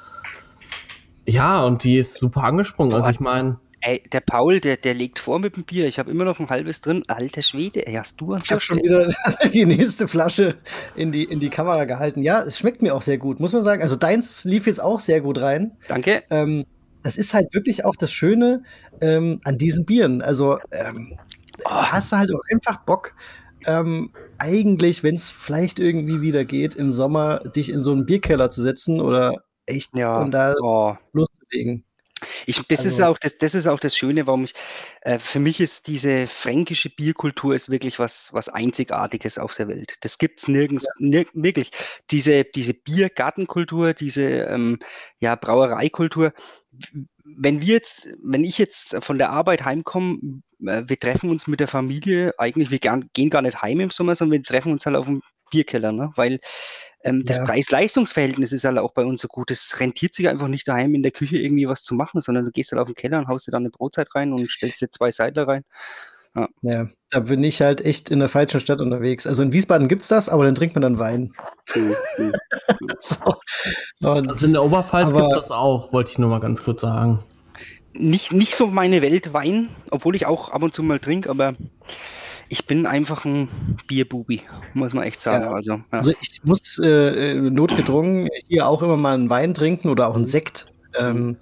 Ja, und die ist super angesprungen. Also ich meine. Ey, der Paul, der, der legt vor mit dem Bier. Ich habe immer noch ein halbes drin. Alter Schwede, ey, hast du Ich habe schon wieder die nächste Flasche in die, in die Kamera gehalten. Ja, es schmeckt mir auch sehr gut, muss man sagen. Also deins lief jetzt auch sehr gut rein. Danke. Ähm, das ist halt wirklich auch das Schöne ähm, an diesen Bieren. Also ähm, oh. hast du halt auch einfach Bock, ähm, eigentlich, wenn es vielleicht irgendwie wieder geht, im Sommer dich in so einen Bierkeller zu setzen oder echt ja. und da oh. loszulegen. Ich, das, also, ist auch das, das ist auch das Schöne, warum ich, äh, für mich ist diese fränkische Bierkultur ist wirklich was, was Einzigartiges auf der Welt. Das gibt es nirgends, ja. nirg wirklich. Diese, diese Biergartenkultur, diese ähm, ja, Brauereikultur. Wenn wir jetzt, wenn ich jetzt von der Arbeit heimkomme, äh, wir treffen uns mit der Familie, eigentlich, wir gehen gar nicht heim im Sommer, sondern wir treffen uns halt auf dem Bierkeller, ne? weil ähm, das ja. Preis-Leistungs-Verhältnis ist halt auch bei uns so gut. Es rentiert sich einfach nicht daheim in der Küche irgendwie was zu machen, sondern du gehst halt auf den Keller und haust dir dann eine Brotzeit rein und stellst dir zwei Seidler rein. Ja. ja. da bin ich halt echt in der falschen Stadt unterwegs. Also in Wiesbaden gibt es das, aber dann trinkt man dann Wein. so. also in der Oberpfalz gibt es das auch, wollte ich nur mal ganz kurz sagen. Nicht, nicht so meine Welt Wein, obwohl ich auch ab und zu mal trinke, aber ich bin einfach ein Bierbubi, muss man echt sagen. Ja. Also, ja. also, ich muss äh, notgedrungen hier auch immer mal einen Wein trinken oder auch einen Sekt. Ähm,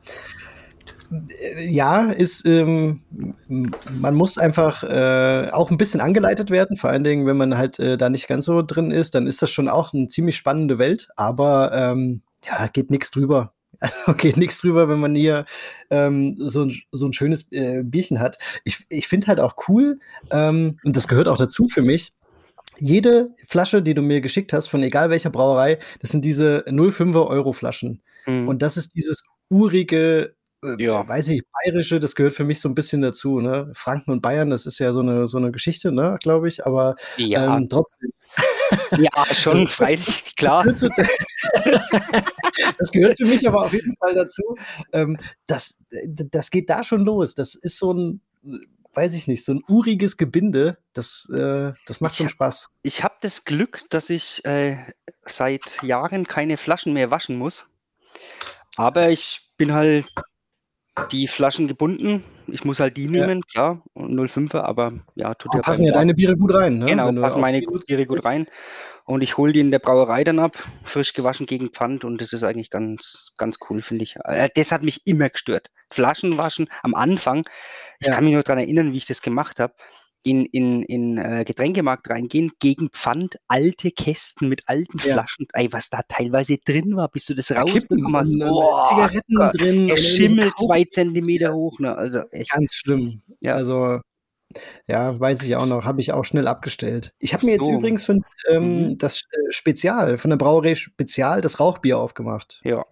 äh, ja, ist, ähm, man muss einfach äh, auch ein bisschen angeleitet werden, vor allen Dingen, wenn man halt äh, da nicht ganz so drin ist, dann ist das schon auch eine ziemlich spannende Welt, aber ähm, ja, geht nichts drüber. Also geht nichts drüber, wenn man hier ähm, so, ein, so ein schönes äh, Bierchen hat. Ich, ich finde halt auch cool, ähm, und das gehört auch dazu für mich, jede Flasche, die du mir geschickt hast, von egal welcher Brauerei, das sind diese 05er Euro Flaschen. Mhm. Und das ist dieses urige, äh, ja. weiß ich, bayerische, das gehört für mich so ein bisschen dazu. Ne? Franken und Bayern, das ist ja so eine, so eine Geschichte, ne, glaube ich, aber ja. ähm, trotzdem. Ja, schon, freilich, klar. das gehört für mich aber auf jeden Fall dazu. Ähm, das, das geht da schon los. Das ist so ein, weiß ich nicht, so ein uriges Gebinde. Das, äh, das macht schon Spaß. ich habe das Glück, dass ich äh, seit Jahren keine Flaschen mehr waschen muss. Aber ich bin halt die Flaschen gebunden. Ich muss halt die nehmen, ja. klar, 05er, aber ja, tut ja passen ja deine Biere gut rein, ne? Genau, passen meine Biere gut rein. Und ich hole die in der Brauerei dann ab, frisch gewaschen gegen Pfand und das ist eigentlich ganz, ganz cool, finde ich. Äh, das hat mich immer gestört. Flaschen waschen am Anfang. Ich ja. kann mich noch daran erinnern, wie ich das gemacht habe in, in, in äh, Getränkemarkt reingehen, gegen Pfand, alte Kästen mit alten ja. Flaschen, ey, was da teilweise drin war, bis du das rausbekommen hast. Oh, Zigaretten Gott, drin. Er schimmelt zwei Zentimeter hoch, ne? Also echt. Ganz schlimm. Ja. Also, ja, weiß ich auch noch, habe ich auch schnell abgestellt. Ich habe mir so. jetzt übrigens von, ähm, mhm. das äh, Spezial, von der Brauerei Spezial, das Rauchbier aufgemacht. Ja.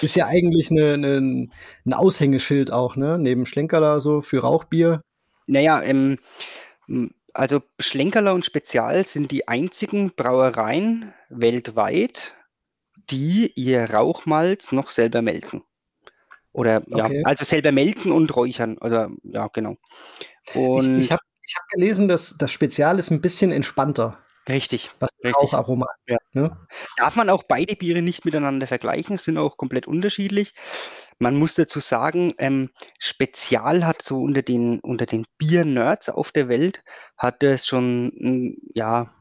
Ist ja eigentlich eine, eine, ein Aushängeschild auch, ne? Neben Schlenkerler so für Rauchbier. Naja, ähm, also Schlenkerler und Spezial sind die einzigen Brauereien weltweit, die ihr Rauchmalz noch selber melzen. Oder okay. ja, also selber melzen und räuchern. Oder ja, genau. Und ich, ich habe ich hab gelesen, dass das Spezial ist ein bisschen entspannter. Richtig. Was richtig. auch Aroma ja. ne? Darf man auch beide Biere nicht miteinander vergleichen, sind auch komplett unterschiedlich. Man muss dazu sagen, ähm, Spezial hat so unter den, unter den Bier-Nerds auf der Welt, hat es schon, ja,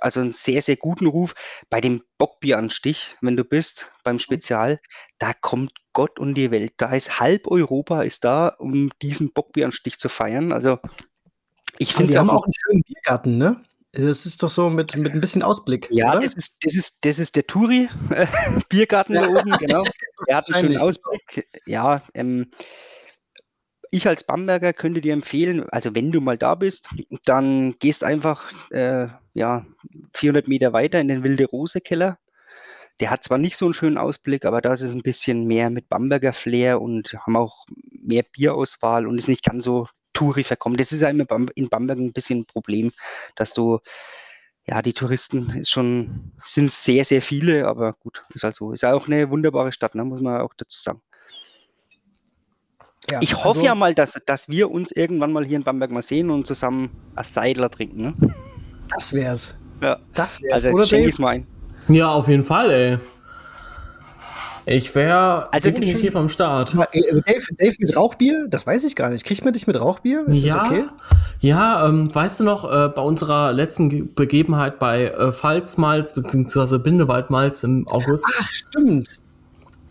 also einen sehr, sehr guten Ruf. Bei dem Bockbieranstich, wenn du bist, beim mhm. Spezial, da kommt Gott und die Welt. Da ist halb Europa ist da, um diesen Bockbieranstich zu feiern. Also ich finde es auch, auch einen schönen Biergarten, ne? Das ist doch so mit, mit ein bisschen Ausblick. Ja, das ist, das ist, das ist der Turi, äh, Biergarten da oben, genau. Der hat einen schönen Ausblick. Ja, ähm, ich als Bamberger könnte dir empfehlen, also wenn du mal da bist, dann gehst einfach äh, ja, 400 Meter weiter in den Wilde Rose Keller. Der hat zwar nicht so einen schönen Ausblick, aber da ist es ein bisschen mehr mit Bamberger Flair und haben auch mehr Bierauswahl und ist nicht ganz so Touri verkommen. Das ist ja immer in Bamberg ein bisschen ein Problem, dass du ja, die Touristen ist schon, sind sehr, sehr viele, aber gut, ist halt so. Ist ja auch eine wunderbare Stadt, ne, muss man auch dazu sagen. Ja, ich hoffe also, ja mal, dass, dass wir uns irgendwann mal hier in Bamberg mal sehen und zusammen ein Seidler trinken. Ne? Das wär's. Ja. Das wär's. Also schenke ich mal ein. Ja, auf jeden Fall, ey. Ich wäre also definitiv am Start. Äh, Dave, Dave, mit Rauchbier? Das weiß ich gar nicht. Kriegt man dich mit Rauchbier? Ist ja, das okay? Ja, ähm, weißt du noch, äh, bei unserer letzten Begebenheit bei äh, Pfalzmalz bzw. Bindewaldmalz im August. Ach, stimmt.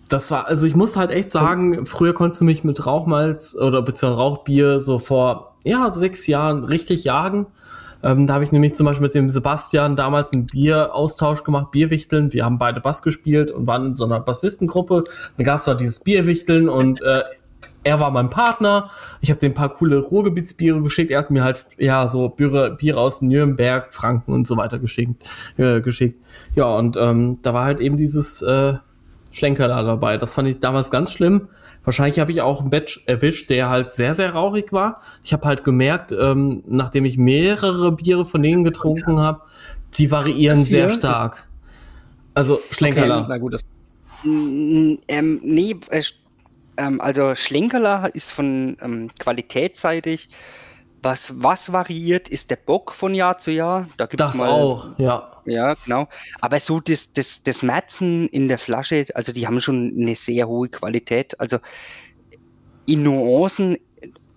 Das war, also ich muss halt echt sagen, früher konntest du mich mit Rauchmalz oder beziehungsweise Rauchbier so vor, ja, sechs Jahren richtig jagen. Ähm, da habe ich nämlich zum Beispiel mit dem Sebastian damals einen Bieraustausch gemacht, Bierwichteln. Wir haben beide Bass gespielt und waren in so einer Bassistengruppe. Dann gab es da dieses Bierwichteln und äh, er war mein Partner. Ich habe dem ein paar coole Ruhrgebietsbiere geschickt. Er hat mir halt ja so Biere, Biere aus Nürnberg, Franken und so weiter geschickt. Äh, geschickt. Ja, und ähm, da war halt eben dieses äh, Schlenker da dabei. Das fand ich damals ganz schlimm. Wahrscheinlich habe ich auch einen Batch erwischt, der halt sehr, sehr rauchig war. Ich habe halt gemerkt, ähm, nachdem ich mehrere Biere von denen getrunken habe, die variieren sehr stark. Also Schlenkerler. Okay, na gut, das ähm, nee, äh, ähm, also Schlenkerler ist von ähm, qualitätsseitig was, was variiert, ist der Bock von Jahr zu Jahr. Da gibt's das mal, auch, ja. Ja, genau. Aber so das, das, das Matzen in der Flasche, also die haben schon eine sehr hohe Qualität. Also in Nuancen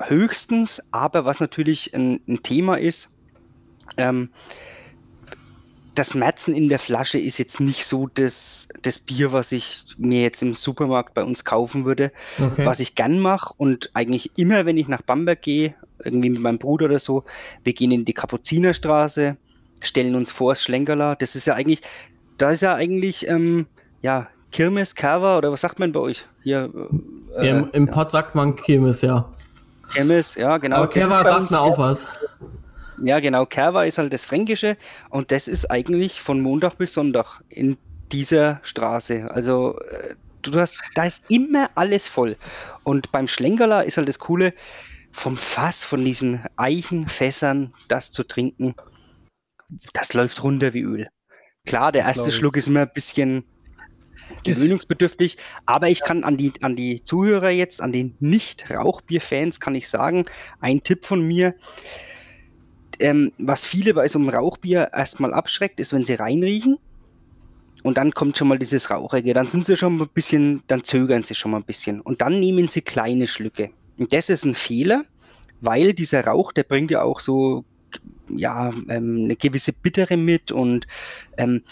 höchstens, aber was natürlich ein, ein Thema ist, ähm, das Matzen in der Flasche ist jetzt nicht so das, das Bier, was ich mir jetzt im Supermarkt bei uns kaufen würde. Okay. Was ich gern mache und eigentlich immer, wenn ich nach Bamberg gehe, irgendwie mit meinem Bruder oder so, wir gehen in die Kapuzinerstraße, stellen uns vor das Schlenkerler. Das ist ja eigentlich, da ist ja eigentlich, ähm, ja, Kirmes, Kerwa oder was sagt man bei euch? Hier, äh, ja, Im, im ja. Pott sagt man Kirmes, ja. Kirmes, ja, genau. Aber Kerwa sagt mir auch was. Ja, genau. Kerwa ist halt das Fränkische und das ist eigentlich von Montag bis Sonntag in dieser Straße. Also äh, du hast, da ist immer alles voll. Und beim Schlenkerler ist halt das Coole, vom Fass, von diesen Eichenfässern, das zu trinken, das läuft runter wie Öl. Klar, der das erste Schluck ist immer ein bisschen gewöhnungsbedürftig, aber ich kann an die, an die Zuhörer jetzt, an die Nicht-Rauchbier-Fans, kann ich sagen, ein Tipp von mir, ähm, was viele bei so einem Rauchbier erstmal abschreckt, ist, wenn sie reinriechen und dann kommt schon mal dieses Rauchige, dann sind sie schon ein bisschen, dann zögern sie schon mal ein bisschen und dann nehmen sie kleine Schlücke. Und das ist ein Fehler, weil dieser Rauch, der bringt ja auch so ja, ähm, eine gewisse Bittere mit und ähm,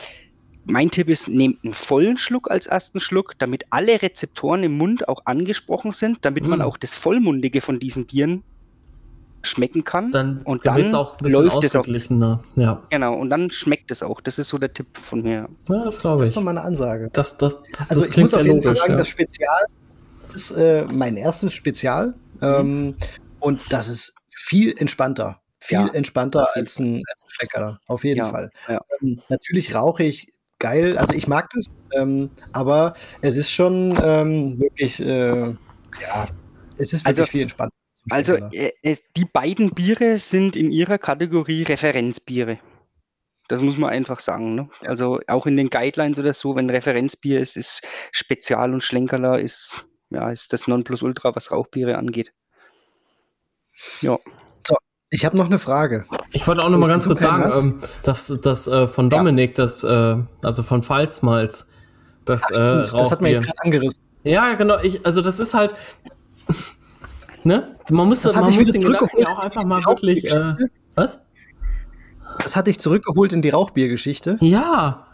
mein Tipp ist, nehmt einen vollen Schluck als ersten Schluck, damit alle Rezeptoren im Mund auch angesprochen sind, damit mm. man auch das Vollmundige von diesen Bieren schmecken kann. Dann, und dann, auch ein läuft es auch. Ja. Genau, und dann schmeckt es auch. Das ist so der Tipp von mir. Ja, das glaube ich. Das ist doch mal eine Ansage. Das, das, das, also das klingt sehr logisch. Sagen, ja. Das Spezial, das ist äh, mein erstes Spezial. Mhm. Ähm, und das ist viel entspannter. Viel ja. entspannter als ein, als ein Schleckerler. Auf jeden ja. Fall. Ähm, natürlich rauche ich geil. Also ich mag das, ähm, aber es ist schon ähm, wirklich, äh, ja, es ist wirklich also, viel entspannter. Also äh, die beiden Biere sind in ihrer Kategorie Referenzbiere. Das muss man einfach sagen. Ne? Also auch in den Guidelines oder so, wenn Referenzbier ist, ist Spezial und Schlenkerler ist, ja, ist das Nonplusultra, was Rauchbiere angeht. Ja. So, Ich habe noch eine Frage. Ich wollte auch noch mal ganz kurz sagen, ähm, dass das äh, von Dominik, ja. das äh, also von Pfalzmalz, das Ach, äh, Das hat man jetzt gerade angerissen. Ja, genau. Ich, also das ist halt, ne? Man muss, das man muss den Gedanken auch einfach mal wirklich. Äh, was? Das hat dich zurückgeholt in die Rauchbiergeschichte. Ja.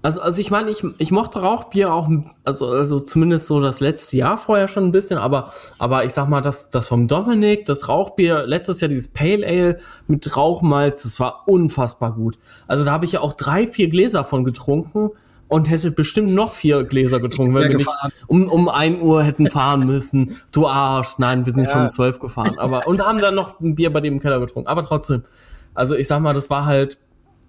Also, also ich meine, ich, ich mochte Rauchbier auch, also, also zumindest so das letzte Jahr vorher schon ein bisschen, aber, aber ich sag mal, das, das vom Dominik, das Rauchbier, letztes Jahr dieses Pale Ale mit Rauchmalz, das war unfassbar gut. Also da habe ich ja auch drei, vier Gläser von getrunken und hätte bestimmt noch vier Gläser getrunken, wenn wir nicht um, um ein Uhr hätten fahren müssen. Du Arsch, nein, wir sind ja. schon um zwölf gefahren. Aber, und haben dann noch ein Bier bei dem im Keller getrunken. Aber trotzdem, also ich sag mal, das war halt,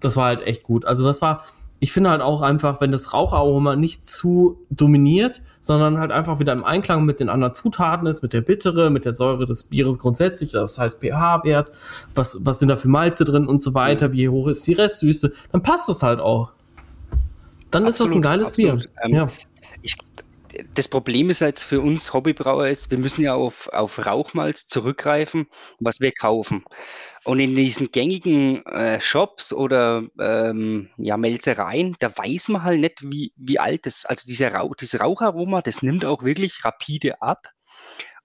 das war halt echt gut. Also das war, ich finde halt auch einfach, wenn das Raucharoma nicht zu dominiert, sondern halt einfach wieder im Einklang mit den anderen Zutaten ist, mit der Bittere, mit der Säure des Bieres grundsätzlich, das heißt pH-Wert, was, was sind da für Malze drin und so weiter, wie hoch ist die Restsüße, dann passt das halt auch. Dann absolut, ist das ein geiles absolut. Bier. Ähm, ja. Ich, das Problem ist jetzt für uns Hobbybrauer ist, wir müssen ja auf, auf Rauchmalz zurückgreifen, was wir kaufen. Und in diesen gängigen äh, Shops oder ähm, ja, Melzereien, da weiß man halt nicht, wie, wie alt das, also dieser Rauch, dieses Raucharoma, das nimmt auch wirklich rapide ab.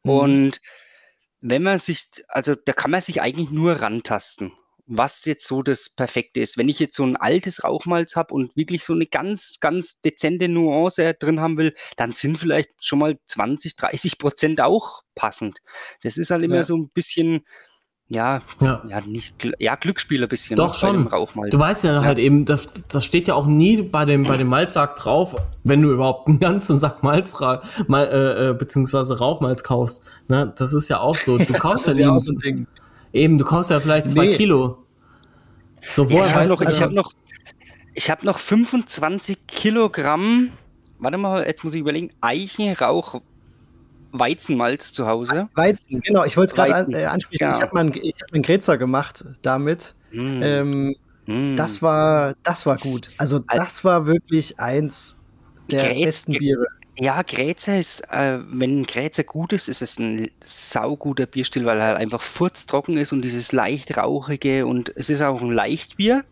Mhm. Und wenn man sich, also da kann man sich eigentlich nur rantasten was jetzt so das Perfekte ist. Wenn ich jetzt so ein altes Rauchmalz habe und wirklich so eine ganz, ganz dezente Nuance drin haben will, dann sind vielleicht schon mal 20, 30 Prozent auch passend. Das ist halt immer ja. so ein bisschen, ja, ja, ja, nicht, ja, Glücksspiel ein bisschen. Doch schon. Du weißt ja, ja, halt eben, das, das steht ja auch nie bei dem, bei dem Malzsack drauf, wenn du überhaupt einen ganzen Sack Malz, mal, äh, äh, beziehungsweise Rauchmalz kaufst. Ne? Das ist ja auch so. Du kaufst ja, ja so ein Ding. Eben, du kaufst ja vielleicht zwei nee. Kilo. So, woher ich habe noch, ich hab noch, ich hab noch 25 Kilogramm, warte mal, jetzt muss ich überlegen, Eichenrauch Weizenmalz zu Hause. Weizen, genau, ich wollte es gerade an, äh, ansprechen. Ja. Ich habe mal einen, hab einen Grätzer gemacht damit. Mm. Ähm, mm. Das war, das war gut. Also das war wirklich eins der Grätz, besten Biere. Ja, Grätzer ist, äh, wenn ein Grätzer gut ist, ist es ein sauguter Bierstil, weil er halt einfach furztrocken ist und dieses leicht rauchige und es ist auch ein Leichtbier.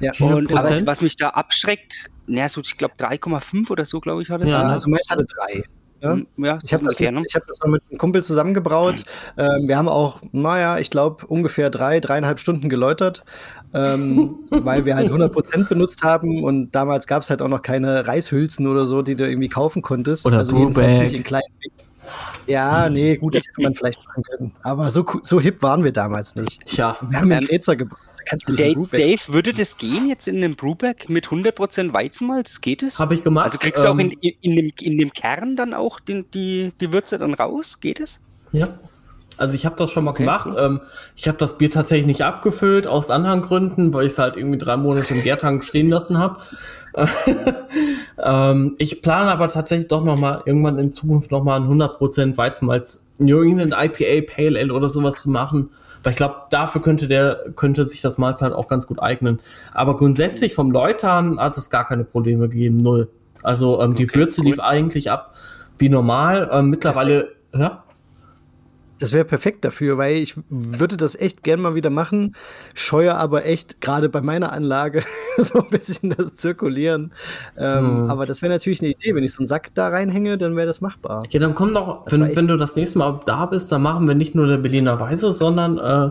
Ja, und aber was mich da abschreckt, naja, so ich glaube 3,5 oder so, glaube ich, hat es. Ja, also meins hatte 3. Ja, ja ich habe das, mit, ich hab das mit einem Kumpel zusammengebraut. Mhm. Ähm, wir haben auch, naja, ich glaube, ungefähr drei, dreieinhalb Stunden geläutert, ähm, weil wir halt 100% benutzt haben und damals gab es halt auch noch keine Reishülsen oder so, die du irgendwie kaufen konntest. Oder also jedenfalls nicht in kleinen ja, nee, gut, das hätte man vielleicht machen können. Aber so, so hip waren wir damals nicht. Tja. Wir haben einen ähm, Grätzer gebaut. Dave, Dave, würde das gehen jetzt in einem Brewback mit 100% Weizenmalz? Geht es? Habe ich gemacht. Also kriegst du auch in, ähm, in, dem, in dem Kern dann auch die, die, die Würze dann raus? Geht es? Ja. Also ich habe das schon mal okay, gemacht. Cool. Ähm, ich habe das Bier tatsächlich nicht abgefüllt, aus anderen Gründen, weil ich es halt irgendwie drei Monate im Gärtank stehen lassen habe. ähm, ich plane aber tatsächlich doch noch mal irgendwann in Zukunft noch mal ein 100% Weizenmalz, irgendein IPA, Pale Ale oder sowas zu machen. Weil ich glaube, dafür könnte der, könnte sich das Malz halt auch ganz gut eignen. Aber grundsätzlich vom Läutern hat es gar keine Probleme gegeben, null. Also ähm, die okay, Würze cool. lief eigentlich ab wie normal. Ähm, mittlerweile, ja? Das wäre perfekt dafür, weil ich würde das echt gern mal wieder machen, scheue aber echt gerade bei meiner Anlage so ein bisschen das Zirkulieren. Ähm, hm. Aber das wäre natürlich eine Idee. Wenn ich so einen Sack da reinhänge, dann wäre das machbar. Ja, dann komm doch, wenn, wenn, du das nächste Mal da bist, dann machen wir nicht nur der Berliner Weise, sondern äh,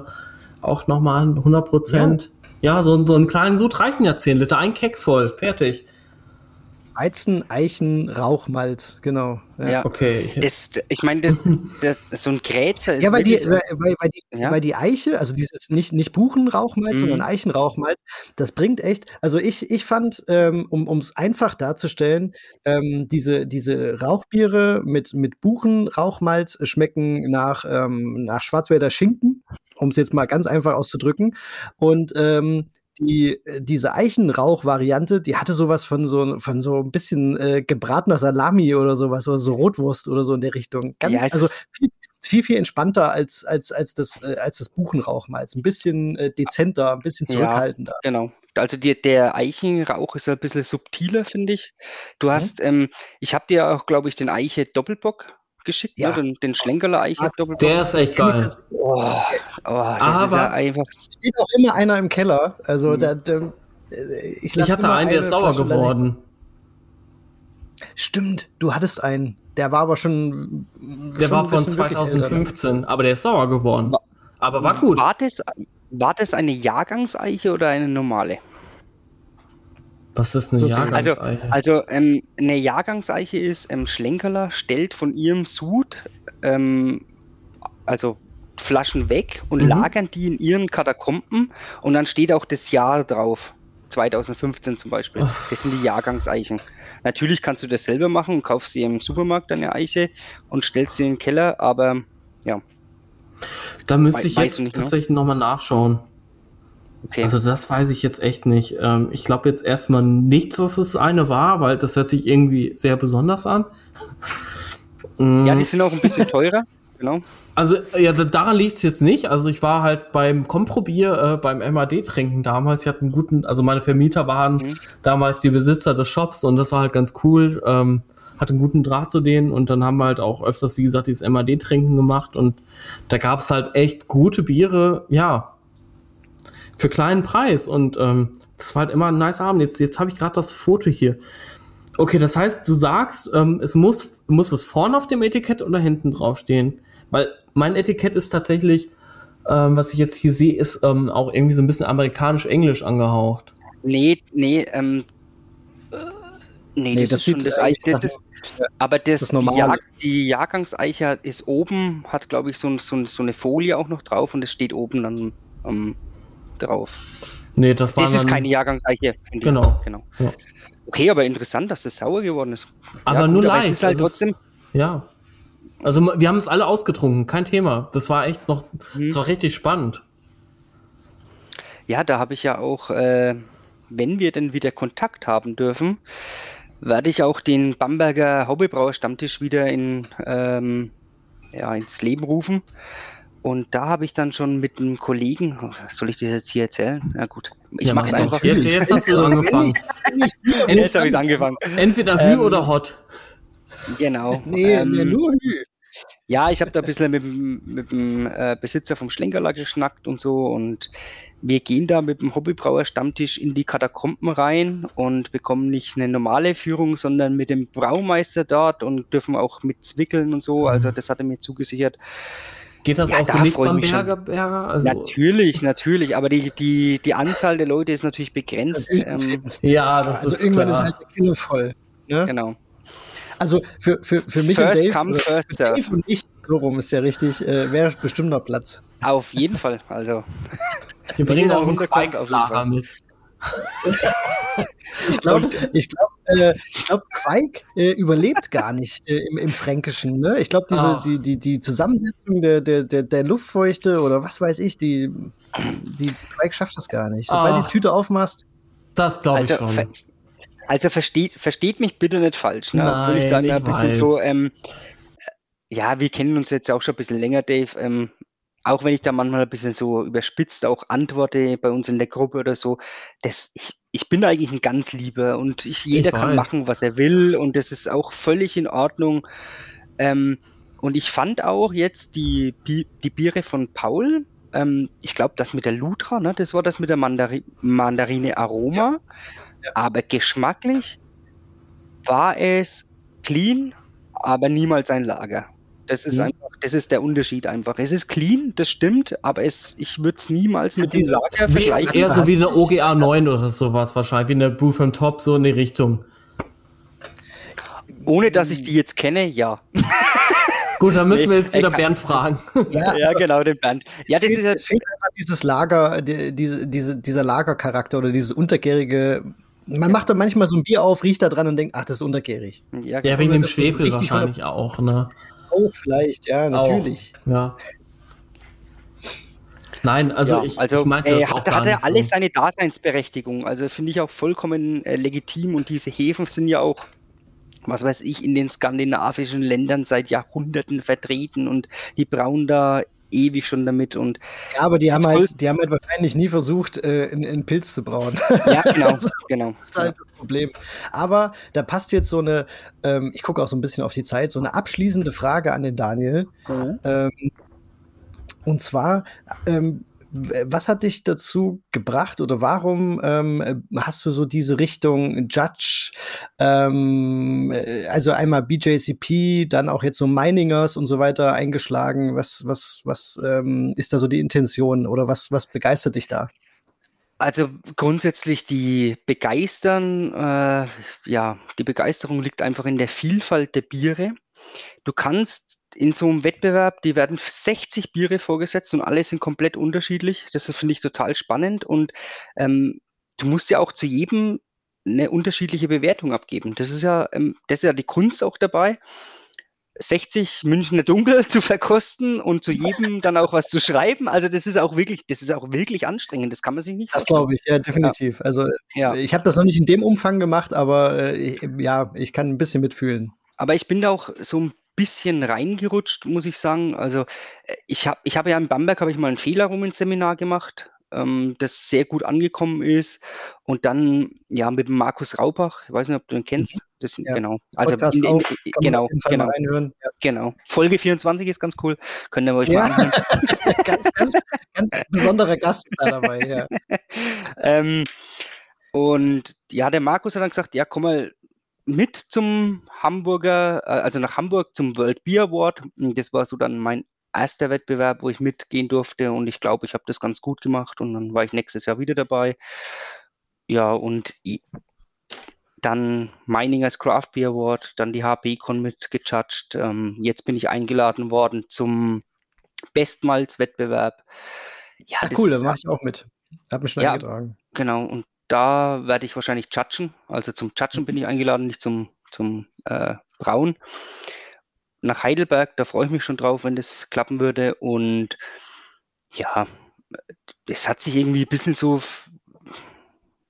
auch nochmal 100 Prozent. Ja, ja so, so einen kleinen Sud reichen ja 10 Liter, ein Keck voll, fertig. Weizen, Eichen, Rauchmalz, genau. Ja, ja okay. Das, ich meine, das, das, so ein Grätzer ist. Ja, weil die, weil, weil, die, ja? weil die Eiche, also dieses nicht, nicht Buchenrauchmalz, mhm. sondern Eichenrauchmalz, das bringt echt. Also ich, ich fand, ähm, um es einfach darzustellen, ähm, diese, diese Rauchbiere mit, mit Buchenrauchmalz schmecken nach, ähm, nach Schwarzwälder Schinken, um es jetzt mal ganz einfach auszudrücken. Und ähm, die, äh, diese Eichenrauch-Variante, die hatte sowas von so, von so ein bisschen äh, gebratener Salami oder sowas, oder so Rotwurst oder so in der Richtung. Ganz, ja, also viel, viel, viel entspannter als, als, als, das, äh, als das Buchenrauchmalz. Ein bisschen äh, dezenter, ein bisschen zurückhaltender. Ja, genau. Also die, der Eichenrauch ist ein bisschen subtiler, finde ich. Du mhm. hast, mhm. ähm, ich habe dir auch, glaube ich, den Eiche Doppelbock geschickt, ja. ne? den, den Schlenkerler Eiche Doppelbock. Der ist echt geil. Oh, oh, das Aber ist ja einfach. Steht auch immer einer im Keller. Also, mhm. da, da, ich, ich hatte einen, der ist sauer Flasche, geworden. Stimmt, du hattest einen. Der war aber schon. Der schon war von 2015, aber der ist sauer geworden. War, aber war gut. War das, war das eine Jahrgangseiche oder eine normale? Was ist eine so, Jahrgangseiche? Also, also ähm, eine Jahrgangseiche ist, ähm, Schlenkerler stellt von ihrem Sud, ähm, also Flaschen weg und mhm. lagern die in ihren Katakomben und dann steht auch das Jahr drauf. 2015 zum Beispiel. Oh. Das sind die Jahrgangseichen. Natürlich kannst du das selber machen und kaufst sie im Supermarkt eine Eiche und stellst sie in den Keller, aber ja. Da müsste ich jetzt nicht, ne? tatsächlich ne? nochmal nachschauen. Okay. Also das weiß ich jetzt echt nicht. Ähm, ich glaube jetzt erstmal nicht, dass es eine war, weil das hört sich irgendwie sehr besonders an. ja, die sind auch ein bisschen teurer, genau. Also ja, daran liegt es jetzt nicht. Also ich war halt beim Komprobier, äh, beim MAD-Trinken damals. Ich hatte einen guten, also meine Vermieter waren mhm. damals die Besitzer des Shops und das war halt ganz cool. Ähm, hatte einen guten Draht zu denen und dann haben wir halt auch öfters, wie gesagt, dieses MAD-Trinken gemacht und da gab es halt echt gute Biere, ja, für kleinen Preis. Und ähm, das war halt immer ein nice Abend. Jetzt, jetzt habe ich gerade das Foto hier. Okay, das heißt, du sagst, ähm, es muss, muss es vorne auf dem Etikett oder hinten draufstehen? Weil mein Etikett ist tatsächlich, ähm, was ich jetzt hier sehe, ist ähm, auch irgendwie so ein bisschen amerikanisch-englisch angehaucht. Nee, nee, ähm, äh, nee, nee, das, das ist schon das, das ist, aber das, das die, Jahr, die Jahrgangseiche ist oben, hat glaube ich so, so, so, eine Folie auch noch drauf und es steht oben dann am, drauf. Nee, das war. Das ist keine Jahrgangseiche. Genau. genau. Ja. Okay, aber interessant, dass das sauer geworden ist. Aber ja, nur gut, leicht. Es ist halt also trotzdem. ja. Also wir haben es alle ausgetrunken, kein Thema. Das war echt noch, hm. das war richtig spannend. Ja, da habe ich ja auch, äh, wenn wir denn wieder Kontakt haben dürfen, werde ich auch den Bamberger Hobbybrauer Stammtisch wieder in, ähm, ja, ins Leben rufen. Und da habe ich dann schon mit einem Kollegen, soll ich das jetzt hier erzählen? Ja gut, ich ja, mache es einfach. Jetzt, jetzt hast du es angefangen. jetzt habe ich angefangen. Entweder Hü ähm, oder Hot. Genau. Nee, ähm, nur Hü. Ja, ich habe da ein bisschen mit, mit dem äh, Besitzer vom Schlenkerler geschnackt und so und wir gehen da mit dem Hobbybrauer Stammtisch in die Katakomben rein und bekommen nicht eine normale Führung, sondern mit dem Braumeister dort und dürfen auch mit zwickeln und so. Also das hat er mir zugesichert. Geht das ja, auch da für Nicht-Bamberger Berger? Also natürlich, natürlich, aber die, die, die Anzahl der Leute ist natürlich begrenzt. Ähm, ja, das also ist irgendwann klar. ist halt die Kille voll. Ne? Genau. Also für, für, für mich first und Dave, come, first Dave und ich, so rum ist ja richtig, äh, wäre bestimmt noch Platz. Auf jeden Fall, also. Wir bringen auch einen Quaik mit. ich glaube, ich glaub, äh, glaub, Quaik äh, überlebt gar nicht äh, im, im, Fränkischen. Ne? Ich glaube, diese die, die, die Zusammensetzung der, der, der, der Luftfeuchte oder was weiß ich, die, die, die Quaik schafft das gar nicht. Sobald Ach, die Tüte aufmachst. Das glaube ich also, schon. Ver also versteht, versteht mich bitte nicht falsch. Ne? Nein, ich dann ich ein bisschen weiß. so, ähm, ja, wir kennen uns jetzt auch schon ein bisschen länger, Dave. Ähm, auch wenn ich da manchmal ein bisschen so überspitzt auch antworte bei uns in der Gruppe oder so, das, ich, ich bin eigentlich ein ganz lieber und ich, jeder ich kann machen, was er will und das ist auch völlig in Ordnung. Ähm, und ich fand auch jetzt die, die Biere von Paul, ähm, ich glaube, das mit der Lutra, ne, das war das mit der Mandari Mandarine Aroma, ja. Ja. aber geschmacklich war es clean, aber niemals ein Lager. Das ist mhm. einfach, das ist der Unterschied einfach. Es ist clean, das stimmt, aber es, ich würde es niemals mit dem Lager vergleichen. Eher so wie eine OGA 9 oder sowas wahrscheinlich, wie eine Brew from Top, so in die Richtung. Ohne dass ich die jetzt kenne, ja. Gut, dann müssen nee, wir jetzt wieder Bernd fragen. Ja, ja, genau, den Bernd. Ja, das ist jetzt fehlt einfach dieses Lager, die, diese, diese, dieser Lagercharakter oder dieses untergärige. Man macht da manchmal so ein Bier auf, riecht da dran und denkt, ach, das ist untergärig. Ja, ja wegen dem Schwefel wahrscheinlich auch, ne? Auch vielleicht, ja, natürlich. Auch, ja. Nein, also ja, ich, also, ich meinte äh, hat, hat er alles so. seine Daseinsberechtigung. Also finde ich auch vollkommen äh, legitim und diese Häfen sind ja auch, was weiß ich, in den skandinavischen Ländern seit Jahrhunderten vertreten und die brauen da ewig schon damit und ja, aber die haben halt, die haben halt wahrscheinlich nie versucht, äh, einen, Pilz zu brauen. Ja, genau, genau. Das ist halt das Problem. Aber da passt jetzt so eine, ähm, ich gucke auch so ein bisschen auf die Zeit, so eine abschließende Frage an den Daniel. Mhm. Ähm, und zwar, ähm, was hat dich dazu gebracht oder warum ähm, hast du so diese Richtung Judge, ähm, äh, also einmal BJCP, dann auch jetzt so Miningers und so weiter eingeschlagen? Was, was, was ähm, ist da so die Intention oder was, was begeistert dich da? Also grundsätzlich die Begeistern, äh, ja, die Begeisterung liegt einfach in der Vielfalt der Biere. Du kannst in so einem Wettbewerb, die werden 60 Biere vorgesetzt und alle sind komplett unterschiedlich. Das finde ich total spannend und ähm, du musst ja auch zu jedem eine unterschiedliche Bewertung abgeben. Das ist ja, ähm, das ist ja die Kunst auch dabei. 60 Münchner Dunkel zu verkosten und zu jedem dann auch was zu schreiben. Also das ist auch wirklich, das ist auch wirklich anstrengend. Das kann man sich nicht. Das glaube ich, ja, definitiv. Ja. Also ja. ich habe das noch nicht in dem Umfang gemacht, aber äh, ja, ich kann ein bisschen mitfühlen. Aber ich bin da auch so ein bisschen reingerutscht, muss ich sagen. Also äh, ich habe ich hab ja in Bamberg habe ich mal ein Fehler rum ins Seminar gemacht, ähm, das sehr gut angekommen ist. Und dann ja mit Markus Raubach, ich weiß nicht, ob du ihn kennst. Mhm. Das, ja. Genau. Also in, in, in, genau, genau, ja. genau. Folge 24 ist ganz cool. Könnt ihr euch ja. mal anhören. ganz, ganz, ganz besonderer Gast da dabei, ja. ähm, und ja, der Markus hat dann gesagt, ja, komm mal, mit zum Hamburger, äh, also nach Hamburg zum World Beer Award. Das war so dann mein erster Wettbewerb, wo ich mitgehen durfte und ich glaube, ich habe das ganz gut gemacht und dann war ich nächstes Jahr wieder dabei. Ja, und dann Miningers Craft Beer Award, dann die HB-Con mitgejudged. Ähm, jetzt bin ich eingeladen worden zum Bestmalz-Wettbewerb. Ja, Ach, cool, da mache ich auch mit. Hat mich schon ja, eingetragen. Genau, und da werde ich wahrscheinlich judgen. Also zum Judgen bin ich eingeladen, nicht zum, zum äh, Brauen. Nach Heidelberg, da freue ich mich schon drauf, wenn das klappen würde. Und ja, es hat sich irgendwie ein bisschen so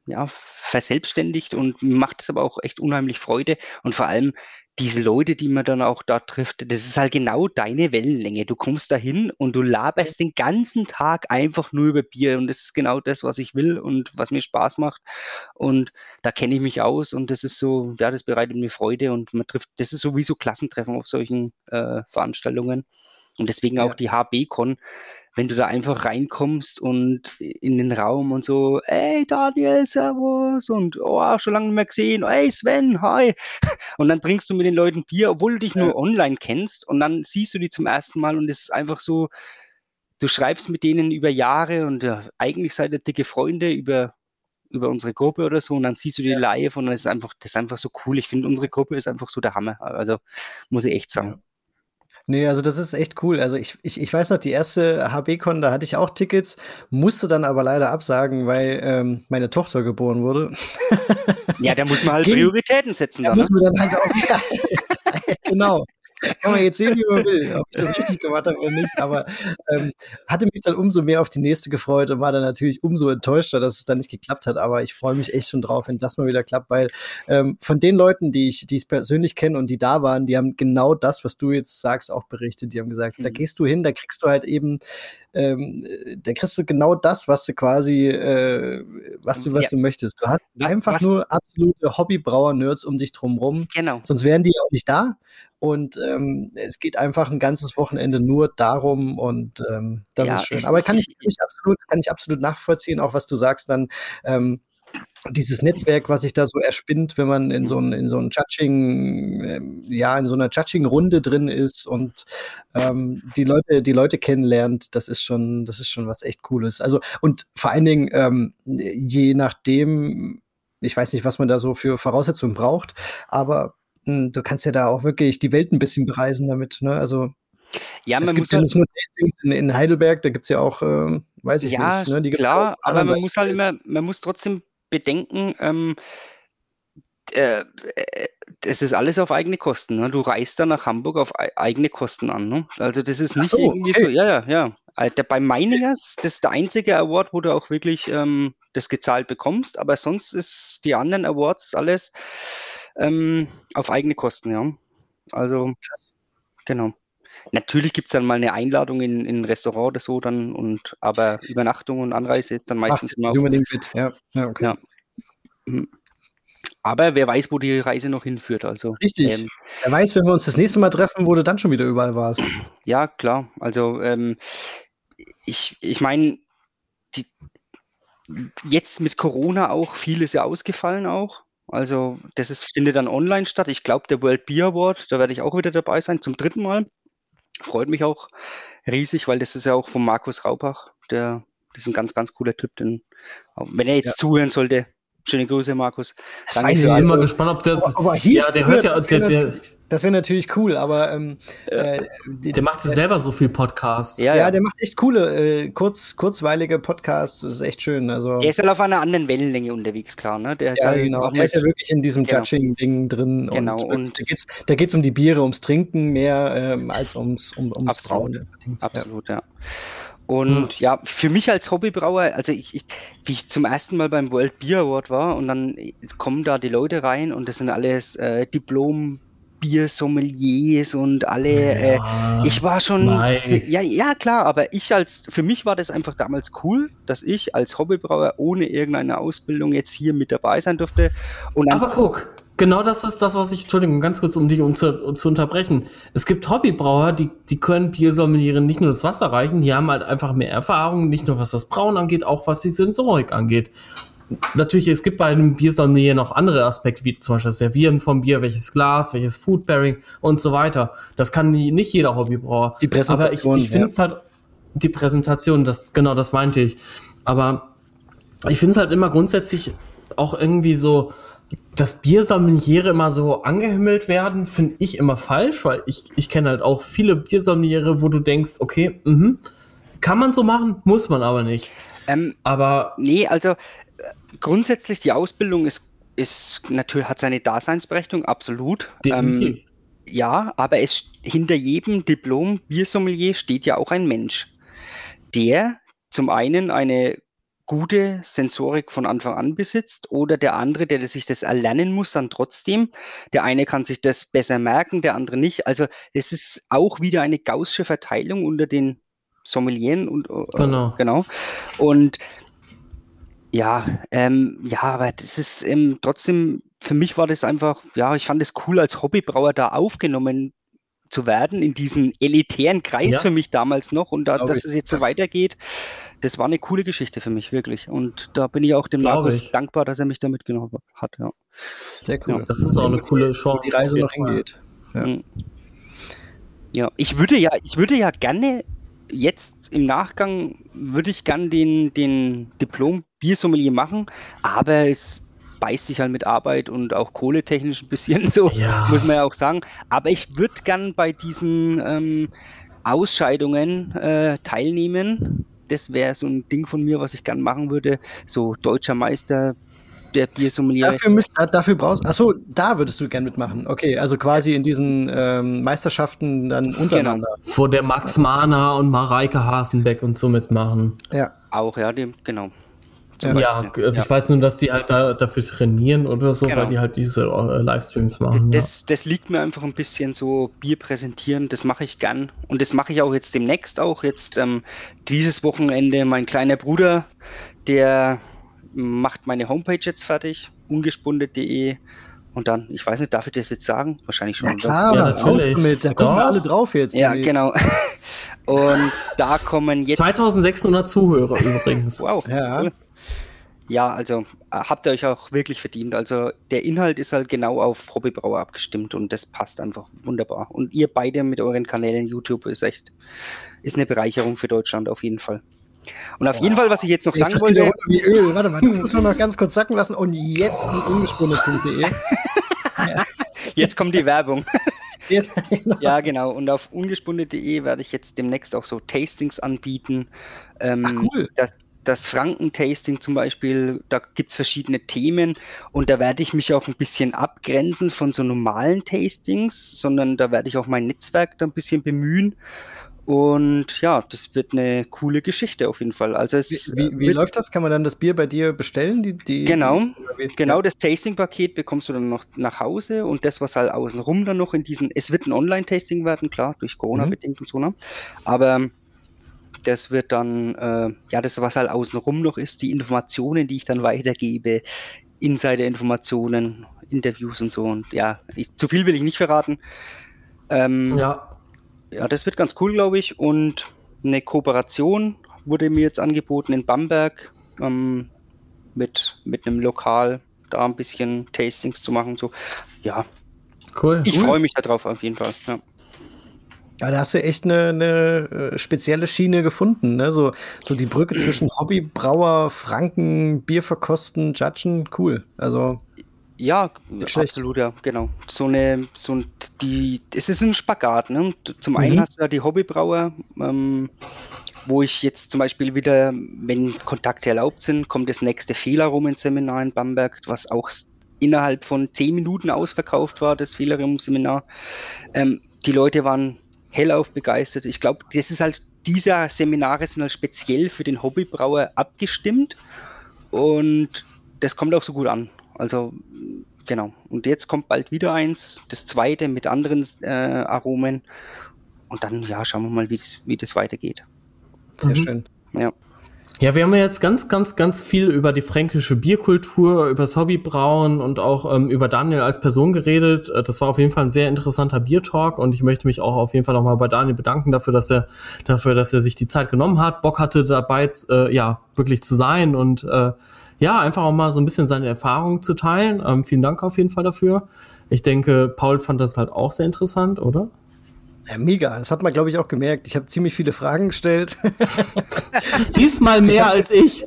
ja, verselbstständigt und macht es aber auch echt unheimlich Freude. Und vor allem diese Leute, die man dann auch da trifft, das ist halt genau deine Wellenlänge. Du kommst da hin und du laberst den ganzen Tag einfach nur über Bier und das ist genau das, was ich will und was mir Spaß macht. Und da kenne ich mich aus und das ist so, ja, das bereitet mir Freude und man trifft, das ist sowieso Klassentreffen auf solchen äh, Veranstaltungen. Und deswegen auch ja. die HB-Con, wenn du da einfach reinkommst und in den Raum und so, ey Daniel, servus und oh, schon lange nicht mehr gesehen, ey Sven, hi. Und dann trinkst du mit den Leuten Bier, obwohl du dich ja. nur online kennst und dann siehst du die zum ersten Mal und es ist einfach so, du schreibst mit denen über Jahre und ja, eigentlich seid ihr dicke Freunde über über unsere Gruppe oder so und dann siehst du die ja. live und dann ist einfach, das ist einfach so cool. Ich finde, unsere Gruppe ist einfach so der Hammer. Also muss ich echt sagen. Nee, also das ist echt cool. Also ich, ich, ich weiß noch, die erste HB-Con, da hatte ich auch Tickets, musste dann aber leider absagen, weil ähm, meine Tochter geboren wurde. Ja, da muss man halt Ging, Prioritäten setzen. Da dann, muss ne? man dann halt auch, ja, genau kann man jetzt sehen, wie man will, ob ich das richtig gemacht habe oder nicht. Aber ähm, hatte mich dann umso mehr auf die nächste gefreut und war dann natürlich umso enttäuschter, dass es dann nicht geklappt hat. Aber ich freue mich echt schon drauf, wenn das mal wieder klappt, weil ähm, von den Leuten, die ich, die ich persönlich kenne und die da waren, die haben genau das, was du jetzt sagst, auch berichtet. Die haben gesagt, mhm. da gehst du hin, da kriegst du halt eben ähm, da kriegst du genau das, was du quasi, äh, was du, was ja. du möchtest. Du hast einfach was? nur absolute Hobbybrauer-Nerds um dich drumherum. Genau. Sonst wären die auch nicht da. Und ähm, es geht einfach ein ganzes Wochenende nur darum und ähm, das ja, ist schön. Aber kann ich, ich, absolut, kann ich absolut nachvollziehen, auch was du sagst dann. Ähm, dieses Netzwerk, was sich da so erspinnt, wenn man in so ein, in so ein Judging, äh, ja, in so einer Judging-Runde drin ist und ähm, die Leute, die Leute kennenlernt, das ist schon, das ist schon was echt Cooles. Also, und vor allen Dingen, ähm, je nachdem, ich weiß nicht, was man da so für Voraussetzungen braucht, aber du kannst ja da auch wirklich die Welt ein bisschen bereisen damit, ne? Also, ja, man es gibt ja nicht nur in, in Heidelberg, da gibt es ja auch, äh, weiß ich ja, nicht. Ne? Die klar, aber man muss halt immer, man muss trotzdem bedenken, ähm, äh, äh, das ist alles auf eigene Kosten. Ne? Du reist da nach Hamburg auf eigene Kosten an. Ne? Also das ist nicht so, irgendwie okay. so, ja, ja, ja. Alter, bei Miningers, das ist der einzige Award, wo du auch wirklich ähm, das gezahlt bekommst, aber sonst ist die anderen Awards alles ähm, auf eigene Kosten, ja. Also, Krass. genau. natürlich gibt es dann mal eine Einladung in, in ein Restaurant oder so dann und aber Übernachtung und Anreise ist dann meistens Ach, immer unbedingt mit. Ja, ja, okay. Ja. Mhm. Aber wer weiß, wo die Reise noch hinführt. Also, Richtig. ähm, Wer weiß, wenn wir uns das nächste Mal treffen, wo du dann schon wieder überall warst. ja, klar. Also ähm, ich, ich meine, jetzt mit Corona auch vieles ja ausgefallen auch. Also das ist, findet dann online statt. Ich glaube, der World Beer Award, da werde ich auch wieder dabei sein, zum dritten Mal. Freut mich auch riesig, weil das ist ja auch von Markus Raubach. Der, das ist ein ganz, ganz cooler Typ. Den, wenn er jetzt Ja. zuhören sollte, schöne Grüße, Markus. Das Danke weiß ich bin immer gespannt, ob der. Aber, aber hier, ja, der hört ja. das wäre natürlich, das wär natürlich cool, aber ähm, äh, der macht selber so viel Podcasts. Ja, ja, ja. der macht echt coole, äh, kurz, kurzweilige Podcasts. Das ist echt schön. Also, Der ist halt auf einer anderen Wellenlänge unterwegs, klar. Ne? Der ist ja, halt genau. auch Der ist ja wirklich in diesem Genau. Judging-Ding drin. Genau, Und, und- da geht's, da geht's um die Biere, ums Trinken mehr ähm, als ums, um, ums Absolut. Brauen. Ja. Absolut, ja. Und ja, für mich als Hobbybrauer, also ich, ich, wie ich zum ersten Mal beim World Beer Award war und dann kommen da die Leute rein und das sind alles äh, Diplom Biersommeliers und alle äh, Ja, ich war schon, ja, ja klar, aber ich als, für mich war das einfach damals cool, dass ich als Hobbybrauer ohne irgendeine Ausbildung jetzt hier mit dabei sein durfte. Und dann, Aber guck, genau das ist das, was ich, Entschuldigung, ganz kurz, um dich um zu, um zu unterbrechen. Es gibt Hobbybrauer, die, die können Biersommelieren nicht nur das Wasser reichen, die haben halt einfach mehr Erfahrung, nicht nur was das Brauen angeht, auch was die Sensorik angeht. Natürlich, es gibt bei einem Biersommelier noch andere Aspekte, wie zum Beispiel das Servieren vom Bier, welches Glas, welches Food Pairing und so weiter. Das kann nicht jeder Hobbybrauer. Die Präsentation, Aber ich, ich finde ja. es halt, die Präsentation, das, genau, das meinte ich. Aber ich finde es halt immer grundsätzlich auch irgendwie so, dass Biersommeliere immer so angehimmelt werden, finde ich immer falsch, weil ich, ich kenne halt auch viele Biersommeliere, wo du denkst, okay, mhm, kann man so machen, muss man aber nicht. ähm, Aber Nee, also äh, grundsätzlich die Ausbildung ist, ist natürlich hat seine Daseinsberechtigung, absolut. definitiv. Ähm, ja, aber es hinter jedem Diplom Biersommelier steht ja auch ein Mensch, der zum einen eine gute Sensorik von Anfang an besitzt oder der andere, der sich das erlernen muss, dann trotzdem. Der eine kann sich das besser merken, der andere nicht. Also es ist auch wieder eine gaußsche Verteilung unter den Sommelieren und äh, Genau. genau. Und ja, ähm, ja, aber das ist ähm, trotzdem, für mich war das einfach, ja, ich fand es cool, als Hobbybrauer da aufgenommen zu werden, in diesen elitären Kreis Ja. für mich damals noch und da, dass es jetzt so weitergeht, das war eine coole Geschichte für mich, wirklich. Und da bin ich auch dem Glaub Markus ich. dankbar, dass er mich da mitgenommen hat, ja. Sehr cool. Ja. das ist auch eine coole Chance. Die Reise noch hingeht. Ja. Mhm. Ja, ich würde ja, ich würde ja gerne jetzt im Nachgang würde ich gern den, den Diplom Biersommelier machen, aber es beißt sich halt mit Arbeit und auch kohletechnisch ein bisschen so, Ja. muss man ja auch sagen. Aber ich würde gern bei diesen ähm, Ausscheidungen äh, teilnehmen. Das wäre so ein Ding von mir, was ich gern machen würde. So deutscher Meister der Biersommelier. Dafür, müsst, dafür brauchst Achso, da würdest du gern mitmachen. Okay, also quasi in diesen ähm, Meisterschaften dann untereinander. Wo der Max Mahner und Mareike Hasenbeck und so mitmachen. Ja. Auch, ja, dem, genau. Zum Ja, Beispiel. also ich weiß nur, dass die halt da, dafür trainieren oder so, Genau. weil die halt diese äh, Livestreams machen. Das, das liegt mir einfach ein bisschen so Bier präsentieren, das mache ich gern. Und das mache ich auch jetzt demnächst auch. Jetzt ähm, dieses Wochenende mein kleiner Bruder, der macht meine Homepage jetzt fertig, ungespundet.de. Und dann, ich weiß nicht, darf ich das jetzt sagen? Wahrscheinlich schon. Ja klar, Ja, natürlich. damit. Da gucken wir alle drauf jetzt. Ja, Die- genau. Und da kommen Ja. jetzt. 2600 Zuhörer übrigens. Wow. Ja. cool. Ja, also äh, habt ihr euch auch wirklich verdient. Also der Inhalt ist halt genau auf Hobbybrauer abgestimmt und das passt einfach wunderbar. Und ihr beide mit euren Kanälen YouTube ist echt, ist eine Bereicherung für Deutschland auf jeden Fall. Und auf jeden Fall, was ich jetzt noch Jetzt sagen wollte, wie Öl. Warte mal, das müssen wir noch ganz kurz sacken lassen. Und jetzt kommt ungesponnen.de. jetzt kommt die Werbung. Jetzt- genau. Ja, genau. Und auf ungespundet.de werde ich jetzt demnächst auch so Tastings anbieten. Ähm, Ach, cool. Das, das Franken-Tasting zum Beispiel, da gibt es verschiedene Themen und da werde ich mich auch ein bisschen abgrenzen von so normalen Tastings, sondern da werde ich auch mein Netzwerk da ein bisschen bemühen. Und ja, das wird eine coole Geschichte auf jeden Fall. Also es wie, wie, wie läuft das? Kann man dann das Bier bei dir bestellen? Die, die, genau, die, genau das Tasting-Paket bekommst du dann noch nach Hause und das, was halt außenrum dann noch in diesen, es wird ein Online-Tasting werden, klar, durch Corona mhm. und so, ne? Aber das wird dann, äh, ja, das, was halt außenrum noch ist, die Informationen, die ich dann weitergebe, Insider-Informationen, Interviews und so. Und ja, ich, zu viel will ich nicht verraten. Ähm, ja ja, das wird ganz cool, glaube ich. Und eine Kooperation wurde mir jetzt angeboten in Bamberg ähm, mit, mit einem Lokal, da ein bisschen Tastings zu machen. So, ja. Cool. Ich cool. freue mich darauf auf jeden Fall. Ja. Ja, da hast du echt eine, eine äh, spezielle Schiene gefunden, ne? So, so die Brücke zwischen Hobbybrauer, Franken, Bier verkosten, Judgen, cool. Also ja, absolut, ja, genau. So eine, so ein, die, es ist ein Spagat, ne? Zum einen mhm. hast du ja die Hobbybrauer, ähm, wo ich jetzt zum Beispiel wieder, wenn Kontakte erlaubt sind, kommt das nächste Fehler rum ins Seminar in Bamberg, was auch innerhalb von zehn Minuten ausverkauft war, das Fehlerraum-Seminar. Ähm, die Leute waren hellauf begeistert. Ich glaube, das ist halt, diese Seminare sind halt speziell für den Hobbybrauer abgestimmt und das kommt auch so gut an. Also genau. Und jetzt kommt bald wieder eins, das zweite mit anderen äh, Aromen. Und dann, ja, schauen wir mal, wie das, wie das weitergeht. Sehr mhm. schön. Ja. Ja, wir haben ja jetzt ganz, ganz, ganz viel über die fränkische Bierkultur, über das Hobbybrauen und auch ähm, über Daniel als Person geredet. Äh, das war auf jeden Fall ein sehr interessanter Biertalk und ich möchte mich auch auf jeden Fall nochmal bei Daniel bedanken dafür, dass er dafür, dass er sich die Zeit genommen hat, Bock hatte dabei, äh, ja, wirklich zu sein und äh, ja, einfach auch mal so ein bisschen seine Erfahrungen zu teilen. Ähm, vielen Dank auf jeden Fall dafür. Ich denke, Paul fand das halt auch sehr interessant, oder? Ja, mega. Das hat man, glaube ich, auch gemerkt. Ich habe ziemlich viele Fragen gestellt. Diesmal mehr als ich.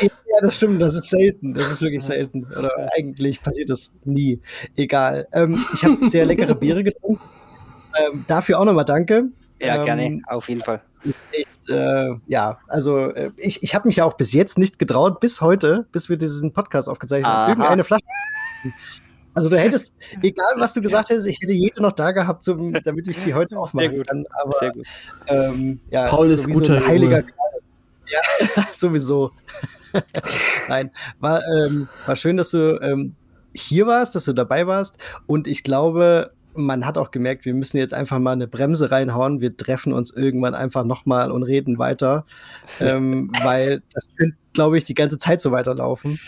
Ja, das stimmt. Das ist selten. Das ist wirklich selten. Oder eigentlich passiert das nie. Egal. Ähm, ich habe sehr leckere Biere getrunken. Ähm, dafür auch nochmal danke. Ja, ähm, gerne. Auf jeden Fall. Echt, äh, ja, also äh, ich, ich habe mich ja auch bis jetzt nicht getraut, bis heute, bis wir diesen Podcast aufgezeichnet haben, irgendeine Flasche. Also du hättest, egal was du gesagt hättest, ich hätte jede noch da gehabt, zum, damit ich sie heute aufmachen kann. Aber Sehr gut. Ähm, ja, Paul ist guter so heiliger Ja, sowieso. Nein, war, ähm, war schön, dass du ähm, hier warst, dass du dabei warst. Und ich glaube, man hat auch gemerkt, wir müssen jetzt einfach mal eine Bremse reinhauen. Wir treffen uns irgendwann einfach nochmal und reden weiter, ähm, weil das könnte, glaube ich, die ganze Zeit so weiterlaufen.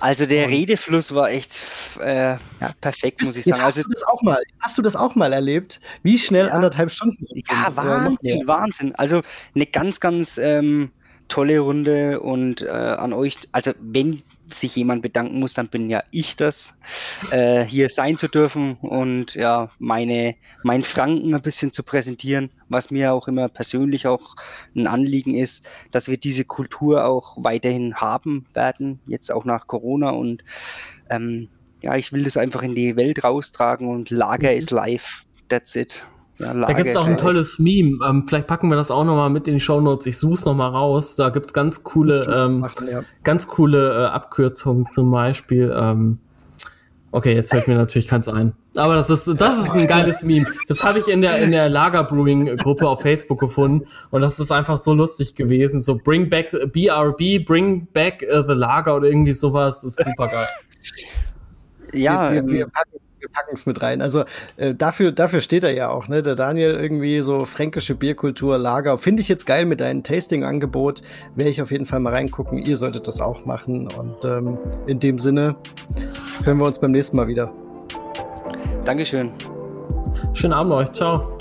Also der Redefluss war echt äh, ja. perfekt, muss ich sagen. Hast, also, du das auch mal, hast du das auch mal erlebt? Wie schnell ja, anderthalb Stunden? Ja, Wahnsinn, Wahnsinn. Also eine ganz, ganz ähm, tolle Runde und äh, an euch, also wenn sich jemand bedanken muss, dann bin ja ich das, äh, hier sein zu dürfen und ja, meine, mein Franken ein bisschen zu präsentieren, was mir auch immer persönlich auch ein Anliegen ist, dass wir diese Kultur auch weiterhin haben werden, jetzt auch nach Corona und ähm, ja, ich will das einfach in die Welt raustragen und Lager mhm. ist live. That's it. Ja, da gibt es auch ein tolles Meme. Ähm, vielleicht packen wir das auch nochmal mit in die Show Notes. Ich suche es nochmal raus. Da gibt es ganz coole, ähm, machen, ja. ganz coole äh, Abkürzungen zum Beispiel. Ähm, okay, jetzt fällt mir natürlich keins ein. Aber das ist, das ist ein geiles Meme. Das habe ich in der, in der Lagerbrewing-Gruppe auf Facebook gefunden. Und das ist einfach so lustig gewesen. So, bring back BRB, bring back uh, the Lager oder irgendwie sowas. Das ist super geil. Ja, wir, wir, wir ähm, packen wir packen es mit rein. Also äh, dafür, dafür steht er ja auch, ne? Der Daniel irgendwie so fränkische Bierkultur, Lager. Finde ich jetzt geil mit deinem Tasting-Angebot. Werde ich auf jeden Fall mal reingucken. Ihr solltet das auch machen. Und ähm, in dem Sinne hören wir uns beim nächsten Mal wieder. Dankeschön. Schönen Abend euch. Ciao.